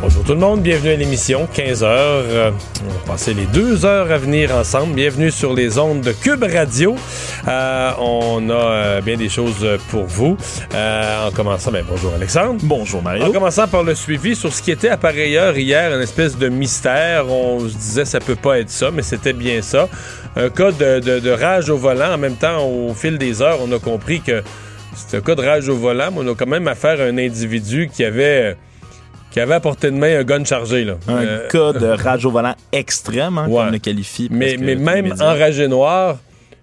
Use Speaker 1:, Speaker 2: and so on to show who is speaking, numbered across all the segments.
Speaker 1: Bonjour tout le monde, bienvenue à l'émission, 15 heures. Euh, on va passer les deux heures à venir ensemble. Bienvenue sur les ondes de Cube Radio. Euh, on a euh, bien des choses pour vous. en commençant, ben, bonjour Alexandre.
Speaker 2: Bonjour Mario.
Speaker 1: En commençant par le suivi sur ce qui était appareilleur hier, une espèce de mystère. On se disait ça peut pas être ça, mais c'était bien ça. Un cas de, de rage au volant. En même temps, au fil des heures, on a compris que c'était un cas de rage au volant, mais on a quand même affaire à un individu qui avait qui avait à portée de main un gun chargé. Là.
Speaker 2: Un euh, cas de rage au volant extrême, hein, le qualifie.
Speaker 1: Mais, mais même enragé noir,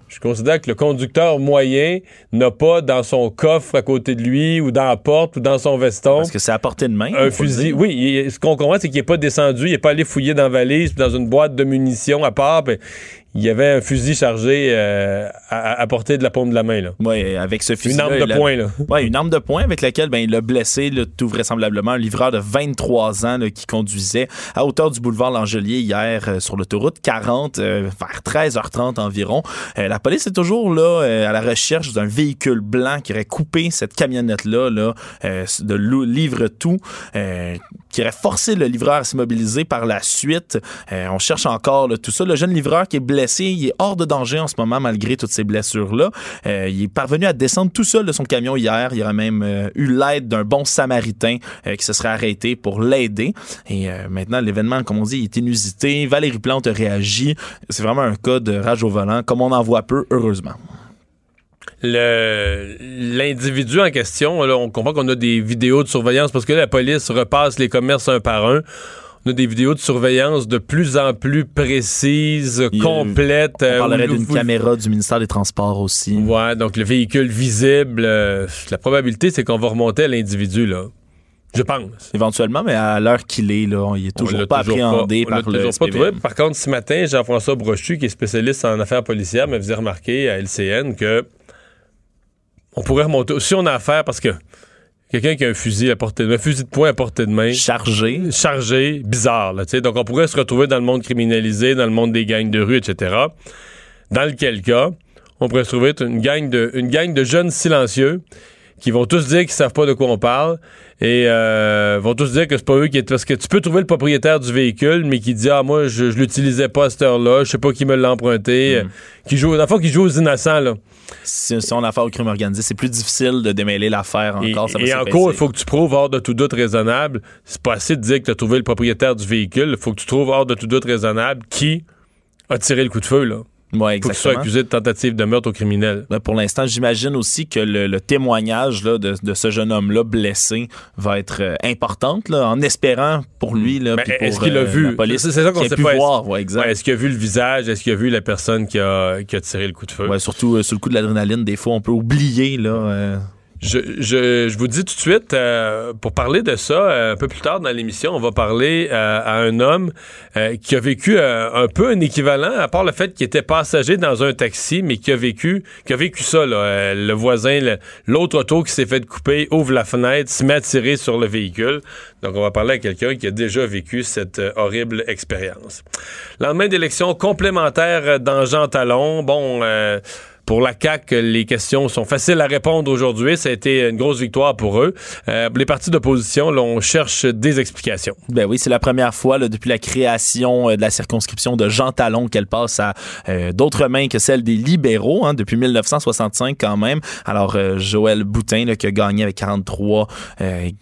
Speaker 1: je considère que le conducteur moyen n'a pas dans son coffre à côté de lui ou dans la porte ou dans son veston.
Speaker 2: Parce que c'est à portée de main.
Speaker 1: Un fusil. Oui, ce qu'on comprend, c'est qu'il n'est pas descendu, il n'est pas allé fouiller dans la valise, dans une boîte de munitions à part il y avait un fusil chargé euh, à, portée de la paume de la main. Là.
Speaker 2: Oui, avec ce fusil.
Speaker 1: Une arme de poing. Là.
Speaker 2: Oui, une arme de poing avec laquelle ben, il a blessé tout vraisemblablement un livreur de 23 ans qui conduisait à hauteur du boulevard L'Angelier hier euh, sur l'autoroute 40 euh, vers 13h30 environ. la police est toujours là à la recherche d'un véhicule blanc qui aurait coupé cette camionnette-là là, de livre tout, qui aurait forcé le livreur à s'immobiliser par la suite. on cherche encore tout ça. Le jeune livreur qui est blessé il est hors de danger en ce moment malgré toutes ces blessures-là. Euh, il est parvenu à descendre tout seul de son camion hier. Il aurait même euh, eu l'aide d'un bon samaritain euh, qui se serait arrêté pour l'aider. Et maintenant, l'événement, comme on dit, est inusité. Valérie Plante réagit. C'est vraiment un cas de rage au volant, comme on en voit peu, heureusement
Speaker 1: l'individu en question, on comprend qu'on a des vidéos de surveillance parce que la police repasse les commerces un par un. On a des vidéos de surveillance de plus en plus précises, complètes.
Speaker 2: On parlerait euh, d'une caméra du ministère des Transports aussi.
Speaker 1: Ouais, donc le véhicule visible. Euh, la probabilité, c'est qu'on va remonter à l'individu, là. Je pense.
Speaker 2: Éventuellement, mais à l'heure qu'il est, là, il est toujours pas appréhendé par le toujours pas trouvé.
Speaker 1: Par contre, ce matin, Jean-François Brochu, qui est spécialiste en affaires policières, me faisait remarquer à LCN que on pourrait remonter. Si on a affaire, parce que quelqu'un qui a un fusil à portée de main, un fusil de poing à portée de main.
Speaker 2: Chargé.
Speaker 1: Chargé, bizarre, là, tu Donc, on pourrait se retrouver dans le monde criminalisé, dans le monde des gangs de rue, etc. Dans lequel cas, on pourrait se trouver une gang de, une gang de jeunes silencieux qui vont tous dire qu'ils savent pas de quoi on parle et euh, vont tous dire que c'est pas eux qui est parce que tu peux trouver le propriétaire du véhicule mais qui dit ah moi je, je l'utilisais pas à cette heure-là je sais pas qui me l'a emprunté mm. qui joue la fois qui joue aux innocents là.
Speaker 2: Si, on a affaire au crime organisé. C'est plus difficile de démêler l'affaire encore
Speaker 1: et, en cours il faut que tu prouves hors de tout doute raisonnable. C'est pas assez de dire que tu as trouvé le propriétaire du véhicule. Il faut que tu trouves hors de tout doute raisonnable qui a tiré le coup de feu là
Speaker 2: Ouais,
Speaker 1: Faut soit accusé de tentative de meurtre au criminel.
Speaker 2: Ben, pour l'instant, j'imagine aussi que le, témoignage là, de, ce jeune homme-là blessé va être euh, important, là, en espérant pour lui. Là,
Speaker 1: ben, est-ce qu'il a euh, vu?
Speaker 2: C'est ça qu'on sait pas.
Speaker 1: Voir, est-ce qu'il a vu le visage? Est-ce qu'il a vu la personne qui a, qui a tiré le coup de feu?
Speaker 2: Ouais, surtout euh, sur le coup de l'adrénaline, des fois, on peut oublier là,
Speaker 1: je, je, vous dis tout de suite, euh, pour parler de ça, euh, un peu plus tard dans l'émission, on va parler euh, à un homme qui a vécu un peu un équivalent, à part le fait qu'il était passager dans un taxi, mais qui a vécu, qui a vécu ça. Là, le voisin, l'autre auto qui s'est fait couper, ouvre la fenêtre, se met à tirer sur le véhicule. Donc, on va parler à quelqu'un qui a déjà vécu cette horrible expérience. Lendemain d'élection complémentaire dans Jean Talon. Bon pour la CAQ, les questions sont faciles à répondre aujourd'hui. Ça a été une grosse victoire pour eux. Euh, les partis d'opposition, on cherche des explications.
Speaker 2: Ben oui, c'est la première fois là, depuis la création euh, de la circonscription de Jean Talon qu'elle passe à euh, d'autres mains que celles des libéraux, hein, depuis 1965 quand même. Alors, Joël Boutin, là, qui a gagné avec 43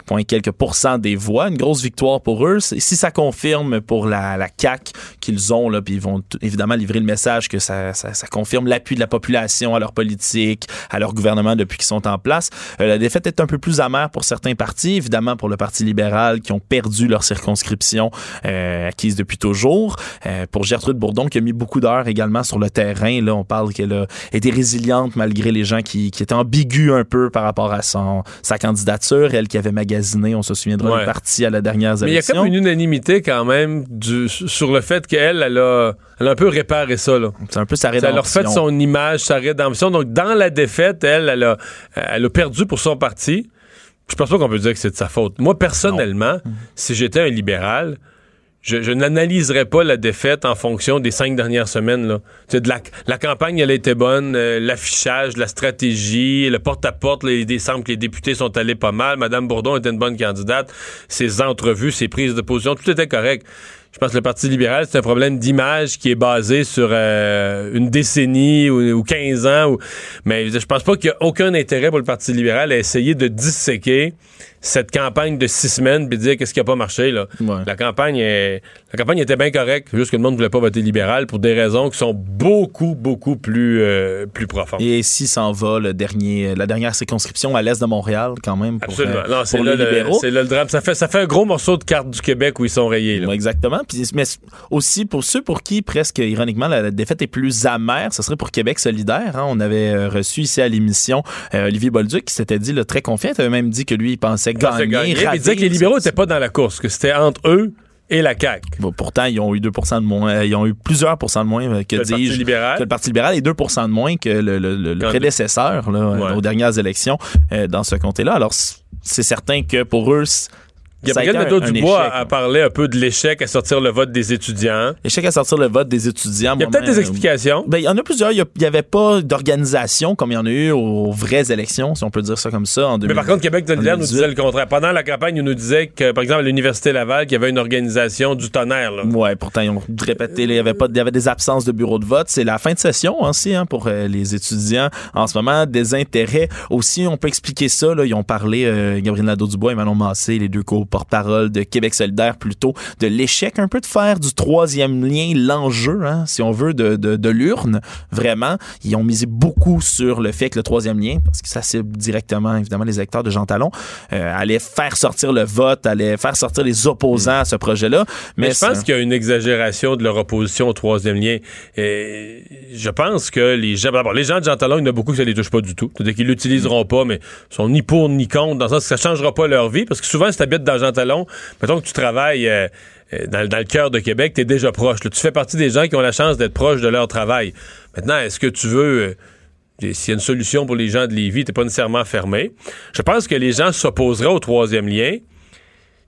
Speaker 2: points quelques pourcents des voix, une grosse victoire pour eux. Si ça confirme pour la, la CAQ qu'ils ont, là, puis ils vont évidemment livrer le message que ça, ça, ça confirme l'appui de la population à leur politique, à leur gouvernement depuis qu'ils sont en place. Euh, la défaite est un peu plus amère pour certains partis, évidemment pour le Parti libéral qui ont perdu leur circonscription euh, acquise depuis toujours. Euh, pour Gertrude Bourdon qui a mis beaucoup d'heures également sur le terrain. Là, on parle qu'elle a été résiliente malgré les gens qui, qui étaient ambigus un peu par rapport à son, sa candidature. Elle qui avait magasiné, on se souviendra,
Speaker 1: Ouais.
Speaker 2: le parti à la dernière
Speaker 1: Mais il y a
Speaker 2: élection.
Speaker 1: comme une unanimité quand même du- sur le fait qu'elle, elle a, elle a un peu réparé ça.
Speaker 2: C'est un peu sa
Speaker 1: Ça
Speaker 2: rédemption.
Speaker 1: leur fait son image, sa rédemption. Donc, dans la défaite, elle, elle a, elle a perdu pour son parti. Je pense pas qu'on peut dire que c'est de sa faute. Moi, personnellement, si j'étais un libéral, je, je n'analyserais pas la défaite en fonction des cinq dernières semaines. Là. Tu sais, de la, la campagne, elle a été bonne, euh, l'affichage, la stratégie, le porte-à-porte, les- il semble que les députés sont allés pas mal. Madame Bourdon était une bonne candidate. Ses entrevues, ses prises de position, tout était correct. Je pense que le Parti libéral, c'est un problème d'image qui est basé sur euh, une décennie ou, ou 15 ans. mais je pense pas qu'il y a aucun intérêt pour le Parti libéral à essayer de disséquer cette campagne de six semaines puis dire qu'est-ce qui a pas marché. Là.
Speaker 2: Ouais.
Speaker 1: La, campagne est- la campagne était bien correcte, juste que le monde voulait pas voter libéral pour des raisons qui sont beaucoup, beaucoup plus, euh, plus profondes.
Speaker 2: Et ici s'en va le dernier, la dernière circonscription à l'est de Montréal, quand même. Pour,
Speaker 1: Absolument.
Speaker 2: euh,
Speaker 1: non, c'est là, le- là le drame. Ça fait, ça fait un gros morceau de carte du Québec où ils sont rayés. Là.
Speaker 2: Ouais, Exactement. Puis, mais aussi pour ceux pour qui, presque ironiquement, la, la défaite est plus amère, ce serait pour Québec solidaire. hein. On avait euh, reçu ici à l'émission euh, Olivier Bolduc qui s'était dit là, très confiant. Il avait même dit que lui, il pensait
Speaker 1: Il disait que les libéraux n'étaient pas dans la course, que c'était entre eux et la CAQ.
Speaker 2: Bon, pourtant, ils ont eu 2% de moins. euh, Ils ont eu plusieurs pourcents de moins euh, que,
Speaker 1: Le Parti libéral.
Speaker 2: que le Parti libéral et 2% de moins que le, le- le- prédécesseur là,
Speaker 1: Ouais.
Speaker 2: aux dernières élections euh, dans ce comté-là. Alors, c'est certain que pour eux,
Speaker 1: Gabriel Nadeau-Dubois a parlé un peu de l'échec à sortir le vote des étudiants.
Speaker 2: Échec à sortir le vote des étudiants.
Speaker 1: Il y a peut-être des
Speaker 2: euh,
Speaker 1: explications.
Speaker 2: Ben, il y en a plusieurs. Il n'y avait pas d'organisation comme il y en a eu aux vraies élections, si on peut dire ça comme ça, en 2000.
Speaker 1: Mais par contre, Québec solidaire nous
Speaker 2: 2018.
Speaker 1: disait le contraire. Pendant la campagne, il nous disait que, par exemple, à l'Université Laval, qu'il y avait une organisation du tonnerre. là.
Speaker 2: Ouais, pourtant, ils ont répété, il y avait pas, il y avait des absences de bureau de vote. C'est la fin de session aussi hein, pour euh, les étudiants. En ce moment, des intérêts aussi. On peut expliquer ça. Là, ils ont parlé, euh, Gabriel Nadeau-Dubois et Manon Massé, les deux co-porte-parole de Québec solidaire, plutôt de l'échec un peu de faire du troisième lien l'enjeu, hein, si on veut, de, de, de l'urne. Vraiment, ils ont misé beaucoup sur le fait que le troisième lien, parce que ça cible directement, évidemment, les électeurs de Jean Talon, euh, allait faire sortir le vote, allait faire sortir les opposants à ce projet-là.
Speaker 1: Mais,
Speaker 2: Mais,
Speaker 1: je pense qu'il y a une exagération de leur opposition au troisième lien. Et je pense que les gens, les gens de Jean Talon, il y en a beaucoup qui ça les touche pas du tout. C'est-à-dire qu'ils l'utiliseront pas, mais ils sont ni pour ni contre, dans le sens que ça changera pas leur vie. Parce que souvent, si habites dans Jean Talon, mettons que tu travailles euh, euh, dans, le cœur de Québec, tu es déjà proche. Tu fais partie des gens qui ont la chance d'être proches de leur travail. Maintenant, est-ce que tu veux. euh, s'il y a une solution pour les gens de Lévis, t'es pas nécessairement fermé. Je pense que les gens s'opposeraient au troisième lien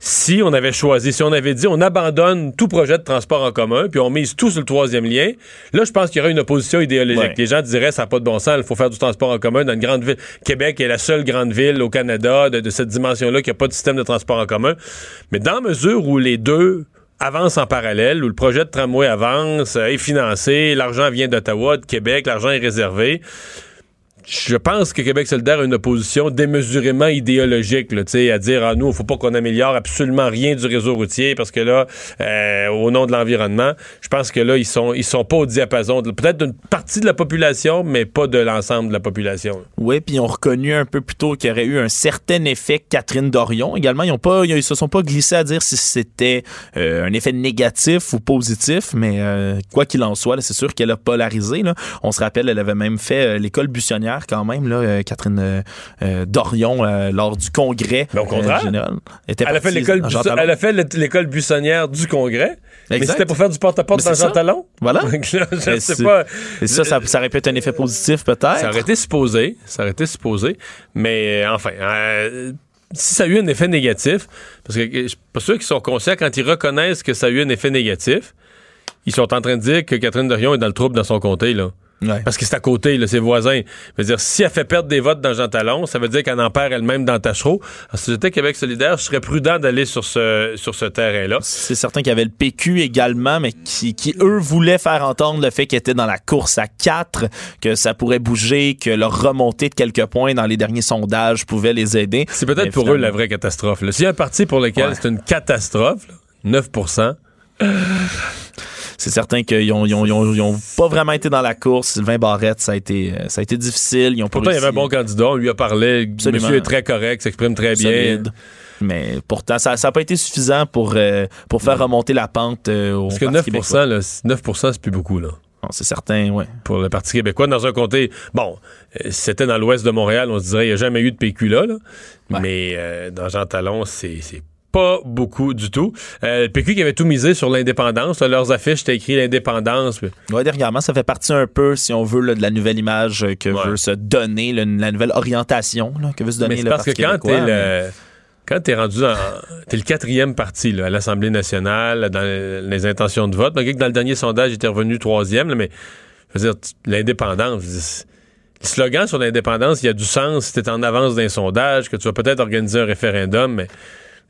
Speaker 1: si on avait choisi, si on avait dit on abandonne tout projet de transport en commun, puis on mise tout sur le troisième lien, là, je pense qu'il y aurait une opposition idéologique.
Speaker 2: Ouais.
Speaker 1: Les gens diraient ça n'a pas de bon sens, il faut faire du transport en commun dans une grande ville. Québec est la seule grande ville au Canada de, de cette dimension-là qui n'a pas de système de transport en commun. Mais dans mesure où les deux avancent en parallèle, où le projet de tramway avance, euh, est financé, l'argent vient d'Ottawa, de Québec, l'argent est réservé je pense que Québec solidaire a une opposition démesurément idéologique, à dire, ah, nous, il faut pas qu'on améliore absolument rien du réseau routier parce que là, euh, au nom de l'environnement, je pense que là, ils sont, ils sont pas au diapason, peut-être d'une partie de la population, mais pas de l'ensemble de la population.
Speaker 2: Oui, puis ils ont reconnu un peu plus tôt qu'il y aurait eu un certain effet Catherine Dorion. Également, ils ont pas, ils se sont pas glissés à dire si c'était euh, un effet négatif ou positif, mais euh, quoi qu'il en soit, c'est sûr qu'elle a polarisé. On se rappelle, elle avait même fait l'école buissonnière quand même, là, euh, Catherine euh, euh, Dorion, euh, lors du congrès
Speaker 1: Mais au contraire.
Speaker 2: général. était
Speaker 1: Elle a fait l'école, elle a fait le- l'école buissonnière du Congrès, mais c'était pour faire du porte-à-porte dans. Jean Talon?
Speaker 2: Voilà.
Speaker 1: Donc là, je sais pas.
Speaker 2: Et ça, ça, ça aurait pu être un effet positif peut-être.
Speaker 1: Ça aurait été supposé, ça aurait été supposé, mais enfin, si ça a eu un effet négatif, parce que je suis pas sûr qu'ils sont conscients quand ils reconnaissent que ça a eu un effet négatif, ils sont en train de dire que Catherine Dorion est dans le trouble dans son comté, là.
Speaker 2: Ouais.
Speaker 1: Parce que c'est à côté, là, ses voisins. Je veux dire, si elle fait perdre des votes dans Jean Talon, ça veut dire qu'elle en perd elle-même dans Tachereau. Alors, si j'étais Québec solidaire, je serais prudent d'aller sur ce, sur ce terrain-là.
Speaker 2: C'est certain qu'il y avait le PQ également, mais qui, qui, eux, voulaient faire entendre le fait qu'ils étaient dans la course à 4, que ça pourrait bouger, que leur remontée de quelques points dans les derniers sondages pouvait les aider.
Speaker 1: C'est peut-être pour eux la vraie catastrophe. S'il y a un parti pour lequel
Speaker 2: Ouais.
Speaker 1: c'est une catastrophe, là, 9
Speaker 2: c'est certain qu'ils ont, ils ont, ils ont- ils ont pas vraiment été dans la course. Sylvain Barrette, ça a été, euh, ça a été difficile. Ils ont pas
Speaker 1: Pourtant, il y avait un bon candidat. On lui a parlé.
Speaker 2: Absolument.
Speaker 1: Monsieur est très correct, s'exprime très bien.
Speaker 2: Mais pourtant, ça n'a pas été suffisant pour, euh, pour faire remonter la pente euh, au
Speaker 1: Parce que
Speaker 2: Parti
Speaker 1: 9
Speaker 2: québécois.
Speaker 1: là, 9% c'est plus beaucoup, là.
Speaker 2: C'est certain, ouais.
Speaker 1: Pour le Parti québécois, dans un comté. Bon, euh, si c'était dans l'ouest de Montréal, on se dirait, il n'y a jamais eu de PQ là. là.
Speaker 2: Ouais.
Speaker 1: Mais euh, dans Jean Talon, c'est. Pas beaucoup du tout. Euh, le PQ qui avait tout misé sur l'indépendance, leurs affiches étaient écrit l'indépendance. puis-
Speaker 2: Ouais, dernièrement, ça fait partie un peu, si on veut, là, de la nouvelle image que
Speaker 1: Ouais.
Speaker 2: veut se donner, là, la nouvelle orientation là, que veut se donner
Speaker 1: Mais
Speaker 2: le
Speaker 1: parce que quand t'es
Speaker 2: mais-
Speaker 1: le quand t'es rendu en, t'es le quatrième parti là, à l'Assemblée nationale dans les intentions de vote, malgré que dans le dernier sondage il était revenu troisième, mais je veux dire l'indépendance, le slogan sur l'indépendance, il y a du sens si t'es en avance d'un sondage, que tu vas peut-être organiser un référendum, mais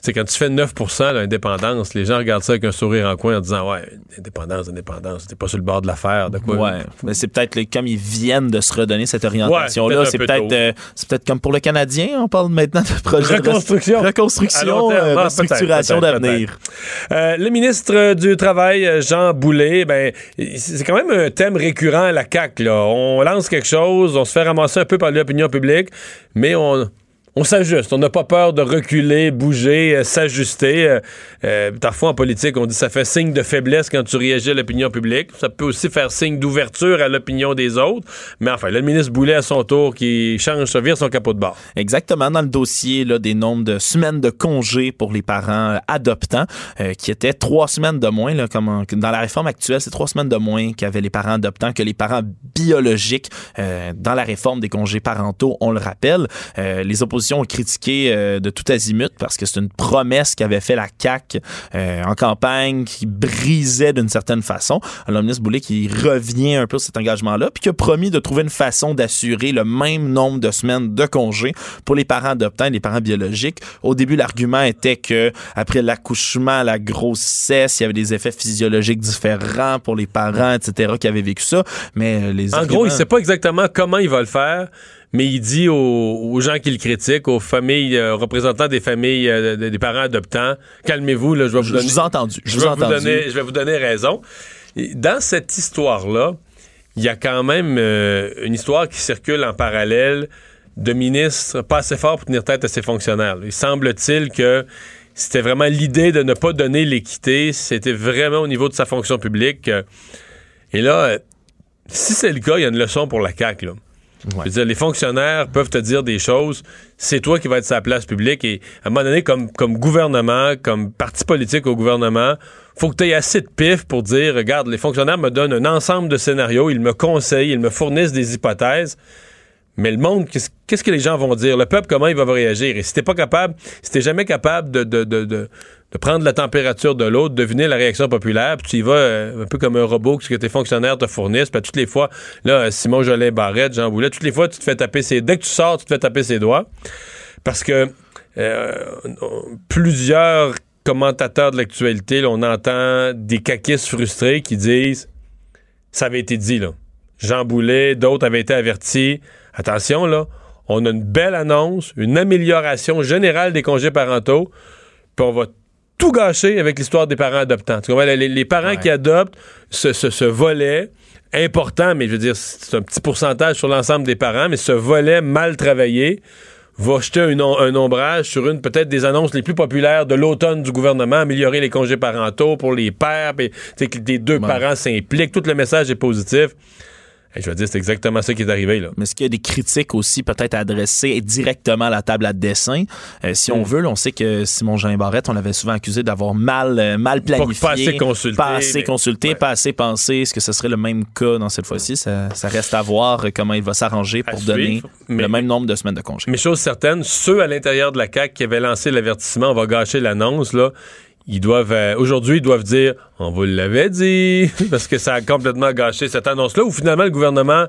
Speaker 1: sais, quand tu fais 9% l'indépendance, les gens regardent ça avec un sourire en coin en disant Ouais, indépendance, indépendance, t'es pas sur le bord de l'affaire, de quoi?
Speaker 2: Ouais, mais c'est peut-être comme ils viennent de se redonner cette orientation-là.
Speaker 1: Ouais,
Speaker 2: c'est
Speaker 1: peut-être un peu
Speaker 2: peut-être, euh, c'est peut-être comme pour le Canadien, on parle maintenant de projet de
Speaker 1: Reconstruction. À
Speaker 2: reconstruction, euh,
Speaker 1: Ah,
Speaker 2: restructuration d'avenir.
Speaker 1: Euh, le ministre du Travail, Jean Boulet, ben, c'est quand même un thème récurrent à la CAQ. Là. On lance quelque chose, on se fait ramasser un peu par l'opinion publique, mais on, on s'ajuste. On n'a pas peur de reculer, bouger, euh, s'ajuster. Euh, euh, parfois, en politique, on dit ça fait signe de faiblesse quand tu réagis à l'opinion publique. Ça peut aussi faire signe d'ouverture à l'opinion des autres. Mais enfin, le ministre Boulet, à son tour, qui change, ça vire son capot de bord.
Speaker 2: Exactement, dans le dossier là, des nombres de semaines de congés pour les parents euh, adoptants, qui étaient trois semaines de moins, là, comme dans la réforme actuelle, c'est trois semaines de moins qu'avaient les parents adoptants que les parents biologiques dans la réforme des congés parentaux, on le rappelle. Les oppositions ont critiqué euh, de tout azimut parce que c'est une promesse qu'avait fait la CAQ euh, en campagne qui brisait d'une certaine façon. Alors, le ministre Boulay qui revient un peu sur cet engagement-là, puis qui a promis de trouver une façon d'assurer le même nombre de semaines de congés pour les parents adoptants et les parents biologiques. Au début, l'argument était que après l'accouchement, la grossesse, il y avait des effets physiologiques différents pour les parents, etc., qui avaient vécu ça. Mais euh, les
Speaker 1: En
Speaker 2: arguments-
Speaker 1: gros, il sait pas exactement comment il va le faire, mais il dit aux, aux gens qui le critiquent, aux familles, euh, aux représentants des familles, euh, de- des parents adoptants, calmez-vous, là, je vais vous
Speaker 2: je, je
Speaker 1: donner.
Speaker 2: vous ai entendu. Je,
Speaker 1: je
Speaker 2: vous
Speaker 1: donner, je vais vous donner raison. Dans cette histoire-là, il y a quand même euh, une histoire qui circule en parallèle de ministres pas assez forts pour tenir tête à ses fonctionnaires. Il semble-t-il que c'était vraiment l'idée de ne pas donner l'équité, c'était vraiment au niveau de sa fonction publique. euh, et là, euh, si c'est le cas, il y a une leçon pour la CAQ. Là. Les fonctionnaires peuvent te dire des choses, c'est toi qui vas être sa place publique. Et à un moment donné, comme, comme gouvernement, comme parti politique au gouvernement, faut que tu aies assez de pif pour dire, regarde, les fonctionnaires me donnent un ensemble de scénarios, ils me conseillent, ils me fournissent des hypothèses. Mais le monde, qu'est-ce que les gens vont dire? Le peuple, comment il va réagir? Et si t'es pas capable, si t'es jamais capable de, de, de, de, prendre la température de l'autre, deviner la réaction populaire, puis tu y vas euh, un peu comme un robot que tes fonctionnaires te fournissent, puis toutes les fois, là, Simon Jolin Barrette, Jean Boulet, toutes les fois, tu te fais taper ses... Dès que tu sors, tu te fais taper ses doigts. Parce que euh, plusieurs commentateurs de l'actualité, on entend des caquistes frustrés qui disent ça avait été dit, là. Jean Boulet, d'autres avaient été avertis. Attention, là, on a une belle annonce, une amélioration générale des congés parentaux, puis on va tout gâcher avec l'histoire des parents adoptants. Tu comprends? Les, les parents
Speaker 2: Ouais.
Speaker 1: qui adoptent ce, ce- ce volet important, mais je veux dire, c'est un petit pourcentage sur l'ensemble des parents, mais ce volet mal travaillé va jeter un, om- un ombrage sur une peut-être des annonces les plus populaires de l'automne du gouvernement, améliorer les congés parentaux pour les pères, puis, tu sais, que les deux
Speaker 2: Ouais.
Speaker 1: parents s'impliquent, tout le message est positif. Et je veux dire, c'est exactement ça qui est arrivé, là.
Speaker 2: Mais est-ce qu'il y a des critiques aussi peut-être adressées directement à la table à dessin? Euh, si on
Speaker 1: Mm.
Speaker 2: veut, là, on sait que Simon Jean Barrette, on l'avait souvent accusé d'avoir mal, euh, mal planifié.
Speaker 1: pas assez consulté,
Speaker 2: Pas assez
Speaker 1: mais-
Speaker 2: consulté,
Speaker 1: ouais.
Speaker 2: pas assez pensé. Est-ce que ce serait le même cas dans cette fois-ci? Ça, ça reste à voir euh, comment il va s'arranger
Speaker 1: À
Speaker 2: pour donner
Speaker 1: suivre, mais-
Speaker 2: le même nombre de semaines de congé.
Speaker 1: Mais chose certaine, ceux à l'intérieur de la CAQ qui avaient lancé l'avertissement, on va gâcher l'annonce, là, ils doivent, euh, aujourd'hui, ils doivent dire, on vous l'avait dit, parce que ça a complètement gâché cette annonce-là, où finalement le gouvernement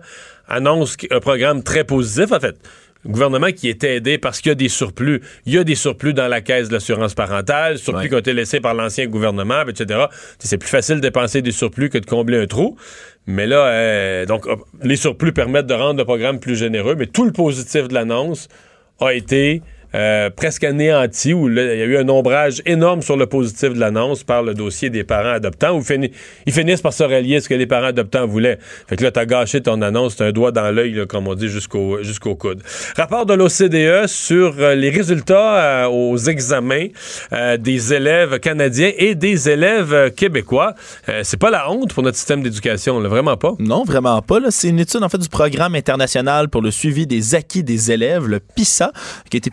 Speaker 1: annonce un programme très positif, en fait. Le gouvernement qui est aidé parce qu'il y a des surplus. Il y a des surplus dans la caisse de l'assurance parentale, surplus
Speaker 2: Ouais.
Speaker 1: qui ont été laissés par l'ancien gouvernement, etc. C'est plus facile de dépenser des surplus que de combler un trou. Mais là, euh, donc, les surplus permettent de rendre le programme plus généreux, mais tout le positif de l'annonce a été euh, presque anéanti, où il y a eu un ombrage énorme sur le positif de l'annonce par le dossier des parents adoptants, où ils finissent par se rallier à ce que les parents adoptants voulaient. Fait que là, t'as gâché ton annonce, t'as un doigt dans l'œil, comme on dit, jusqu'au jusqu'au coude. Rapport de l'OCDE sur euh, les résultats euh, aux examens des élèves canadiens et des élèves québécois. C'est pas la honte pour notre système d'éducation, vraiment pas.
Speaker 2: Non, vraiment pas. C'est une étude en fait du programme international pour le suivi des acquis des élèves, le PISA, qui a été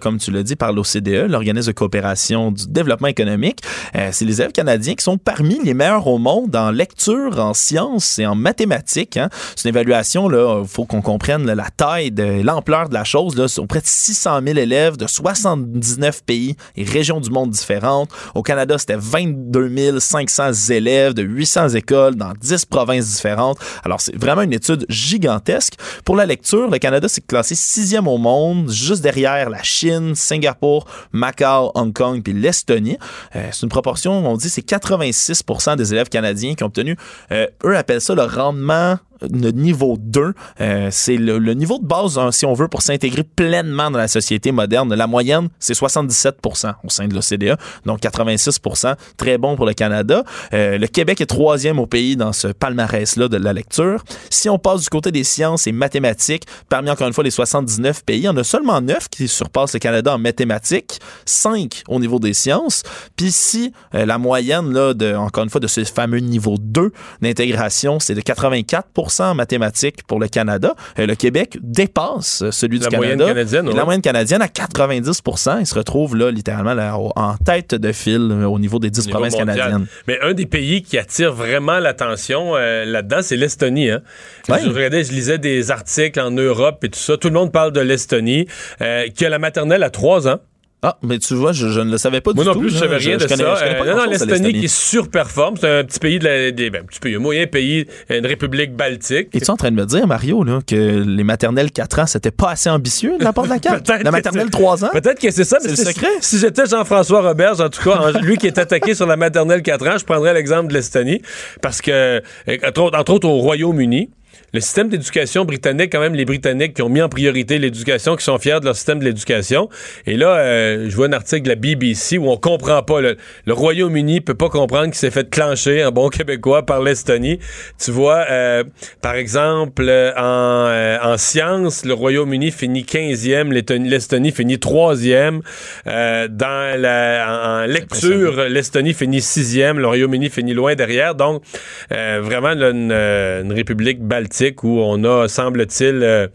Speaker 2: comme tu l'as dit, par l'OCDE, l'organisme de coopération du développement économique. Euh, c'est les élèves canadiens qui sont parmi les meilleurs au monde en lecture, en sciences et en mathématiques. hein. C'est une évaluation, là, faut qu'on comprenne la taille, de l'ampleur de la chose. Là, sont près de 600 000 élèves de 79 pays et régions du monde différentes. Au Canada, c'était 22 500 élèves de 800 écoles dans 10 provinces différentes. Alors, c'est vraiment une étude gigantesque. Pour la lecture, le Canada s'est classé sixième au monde, juste derrière la Chine, Singapour, Macao, Hong Kong puis l'Estonie. Euh, c'est une proportion, on dit, c'est 86% des élèves canadiens qui ont obtenu, euh, eux appellent ça le rendement de niveau 2. Euh, c'est le, le niveau de base, hein, si on veut, pour s'intégrer pleinement dans la société moderne. La moyenne, c'est 77% au sein de l'OCDE, donc 86% très bon pour le Canada. Euh, le Québec est troisième au pays dans ce palmarès-là de la lecture. Si on passe du côté des sciences et mathématiques, parmi encore une fois les 79 pays, il y en a seulement 9 qui surpassent le Canada en mathématiques, 5 au niveau des sciences. Puis si euh, la moyenne, là, de, encore une fois, de ce fameux niveau 2 d'intégration, c'est de 84 en mathématiques pour le Canada. Euh, le Québec dépasse celui
Speaker 1: La
Speaker 2: du
Speaker 1: moyenne
Speaker 2: Canada.
Speaker 1: canadienne,
Speaker 2: Et
Speaker 1: ouais.
Speaker 2: La moyenne canadienne à 90% Il se retrouve là, littéralement là, en tête de fil euh, au niveau des 10
Speaker 1: niveau
Speaker 2: provinces
Speaker 1: mondial.
Speaker 2: canadiennes.
Speaker 1: Mais un des pays qui attire vraiment l'attention euh, là-dedans, c'est l'Estonie. Hein?
Speaker 2: Ouais.
Speaker 1: Je regardais, je lisais des articles en Europe et tout ça. Tout le monde parle de l'Estonie, euh, qui a la maternelle à 3 ans.
Speaker 2: Ah, mais tu vois, je, je ne le savais pas
Speaker 1: Moi
Speaker 2: du
Speaker 1: non
Speaker 2: tout.
Speaker 1: plus, je
Speaker 2: là.
Speaker 1: savais rien de
Speaker 2: connais-
Speaker 1: ça.
Speaker 2: je connais pas
Speaker 1: Euh, non, non, l'Estonie qui surperforme, c'est un petit pays de la, des, ben, un petit pays, un moyen pays, une république baltique.
Speaker 2: Es-tu en train de me dire, Mario, là, que les maternelles 4 ans, c'était pas assez ambitieux de la part de la?
Speaker 1: Peut-être
Speaker 2: La maternelle
Speaker 1: c'est-
Speaker 2: 3 ans?
Speaker 1: Peut-être que c'est ça, mais
Speaker 2: C'est le
Speaker 1: si-
Speaker 2: secret?
Speaker 1: Si j'étais Jean-François Roberge, en tout cas, lui qui est attaqué sur la maternelle 4 ans, je prendrais l'exemple de l'Estonie, parce que, euh, entre autres, entre autres au Royaume-Uni, le système d'éducation britannique, quand même, les Britanniques qui ont mis en priorité l'éducation, qui sont fiers de leur système de l'éducation. Et là, euh, je vois un article de la BBC où on comprend pas. Le, le Royaume-Uni peut pas comprendre qu'il s'est fait clencher en bon québécois par l'Estonie. Tu vois, euh, par exemple, euh, en, euh, en sciences, le Royaume-Uni finit 15e, l'Estonie finit 3e. Euh, dans la, en, en lecture, l'Estonie finit 6e, le Royaume-Uni finit loin derrière. Donc, euh, vraiment là, une, une république baltique où on a, semble-t-il, euh,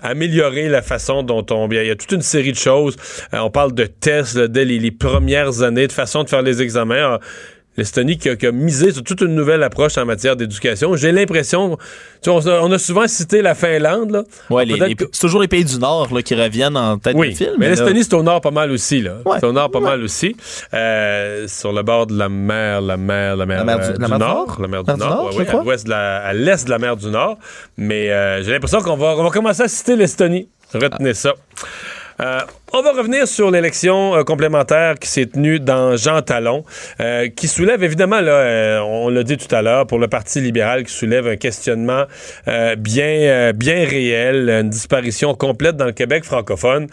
Speaker 1: amélioré la façon dont on... Il y a toute une série de choses. Euh, on parle de tests dès les, premières années, de façon de faire les examens. Alors, L'Estonie qui a, qui a misé sur toute une nouvelle approche en matière d'éducation. J'ai l'impression, on, a- on a souvent cité la Finlande.
Speaker 2: Ouais,
Speaker 1: que-
Speaker 2: c'est toujours les pays du Nord là, qui reviennent en tête
Speaker 1: oui,
Speaker 2: du film.
Speaker 1: mais l'Estonie, c'est au nord pas mal aussi, là.
Speaker 2: Ouais.
Speaker 1: C'est au nord pas
Speaker 2: Ouais.
Speaker 1: mal aussi. Euh, sur le bord de la mer, la mer, la mer,
Speaker 2: La mer du-
Speaker 1: euh,
Speaker 2: la mer du
Speaker 1: Nord. La mer du
Speaker 2: Mer du
Speaker 1: Nord,
Speaker 2: crois.
Speaker 1: à l'ouest l'est de la mer du Nord. Mais euh, j'ai l'impression qu'on va, on va commencer à citer l'Estonie. Retenez ça. Euh, on va revenir sur l'élection euh, complémentaire qui s'est tenue dans Jean Talon, euh, qui soulève évidemment, là, euh, on l'a dit tout à l'heure, pour le Parti libéral, qui soulève un questionnement bien, bien réel, une disparition complète dans le Québec francophone.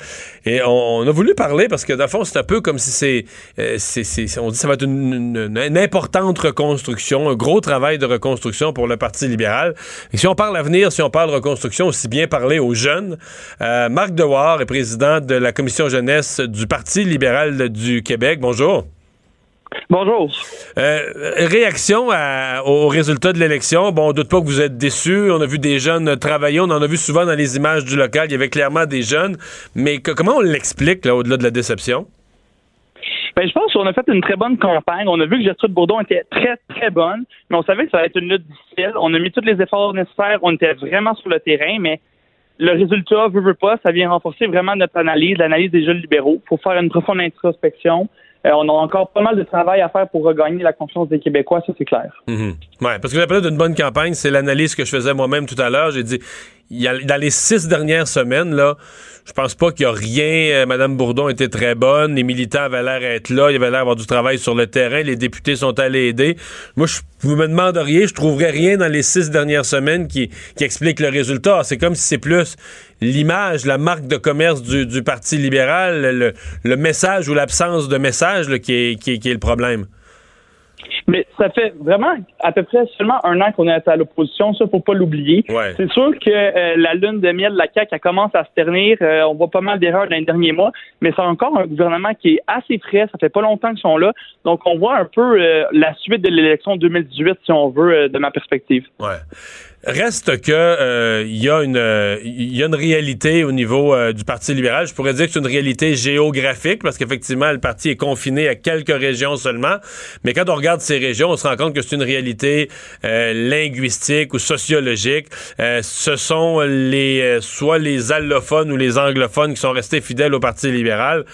Speaker 1: Et on, a voulu parler parce que, dans le fond, c'est un peu comme si c'est, on dit ça va être une, importante reconstruction, un gros travail de reconstruction pour le Parti libéral. Et si on parle avenir, si on parle reconstruction, aussi bien parler aux jeunes. Marc Dewar est président de la jeunesse du Parti libéral du Québec. Bonjour.
Speaker 3: Bonjour.
Speaker 1: Euh, réaction à- aux résultats de l'élection. Bon, on doute pas que vous êtes déçus. On a vu des jeunes travailler. On en a vu souvent dans les images du local. Il y avait clairement des jeunes. Mais que- comment on l'explique, là, au-delà de la déception?
Speaker 3: Ben, je pense qu'on a fait une très bonne campagne. On a vu que Gertrude Bourdon était très, très bonne, mais on savait que ça allait être une lutte difficile. On a mis tous les efforts nécessaires. On était vraiment sur le terrain, mais le résultat, veut, veut pas, ça vient renforcer vraiment notre analyse, l'analyse des jeunes libéraux. Il faut faire une profonde introspection. Euh, on a encore pas mal de travail à faire pour regagner la confiance des Québécois, ça c'est clair.
Speaker 1: Mhm. Ouais, parce que la période d'une bonne campagne, c'est l'analyse que je faisais moi-même tout à l'heure. J'ai dit, dans les six dernières semaines, là, je pense pas qu'il y a rien. Euh, Madame Bourdon était très bonne. Les militants avaient l'air d'être là. Il avait l'air d'avoir du travail sur le terrain. Les députés sont allés aider. Moi, vous me demanderiez, je trouverais rien dans les six dernières semaines qui, explique le résultat. C'est comme si c'est plus l'image, la marque de commerce du, Parti libéral, le, message ou l'absence de message qui est le problème.
Speaker 3: Mais ça fait vraiment à peu près seulement un an qu'on est à l'opposition, ça faut pas l'oublier.
Speaker 1: Ouais.
Speaker 3: C'est sûr que euh, la lune de miel de la CAQ elle commence à se ternir. Euh, on voit pas mal d'erreurs dans les derniers mois, mais c'est encore un gouvernement qui est assez frais. Ça fait pas longtemps qu'ils sont là, donc on voit un peu euh, la suite de l'élection 2018 si on veut de ma perspective.
Speaker 1: Ouais. Reste que euh, il y a une il y a une réalité au niveau euh, du Parti libéral. Je pourrais dire que c'est une réalité géographique parce qu'effectivement le parti est confiné à quelques régions seulement. Mais quand on regarde ces régions, on se rend compte que c'est une réalité euh, linguistique ou sociologique. ce sont les soit les allophones ou les anglophones qui sont restés fidèles au Parti libéral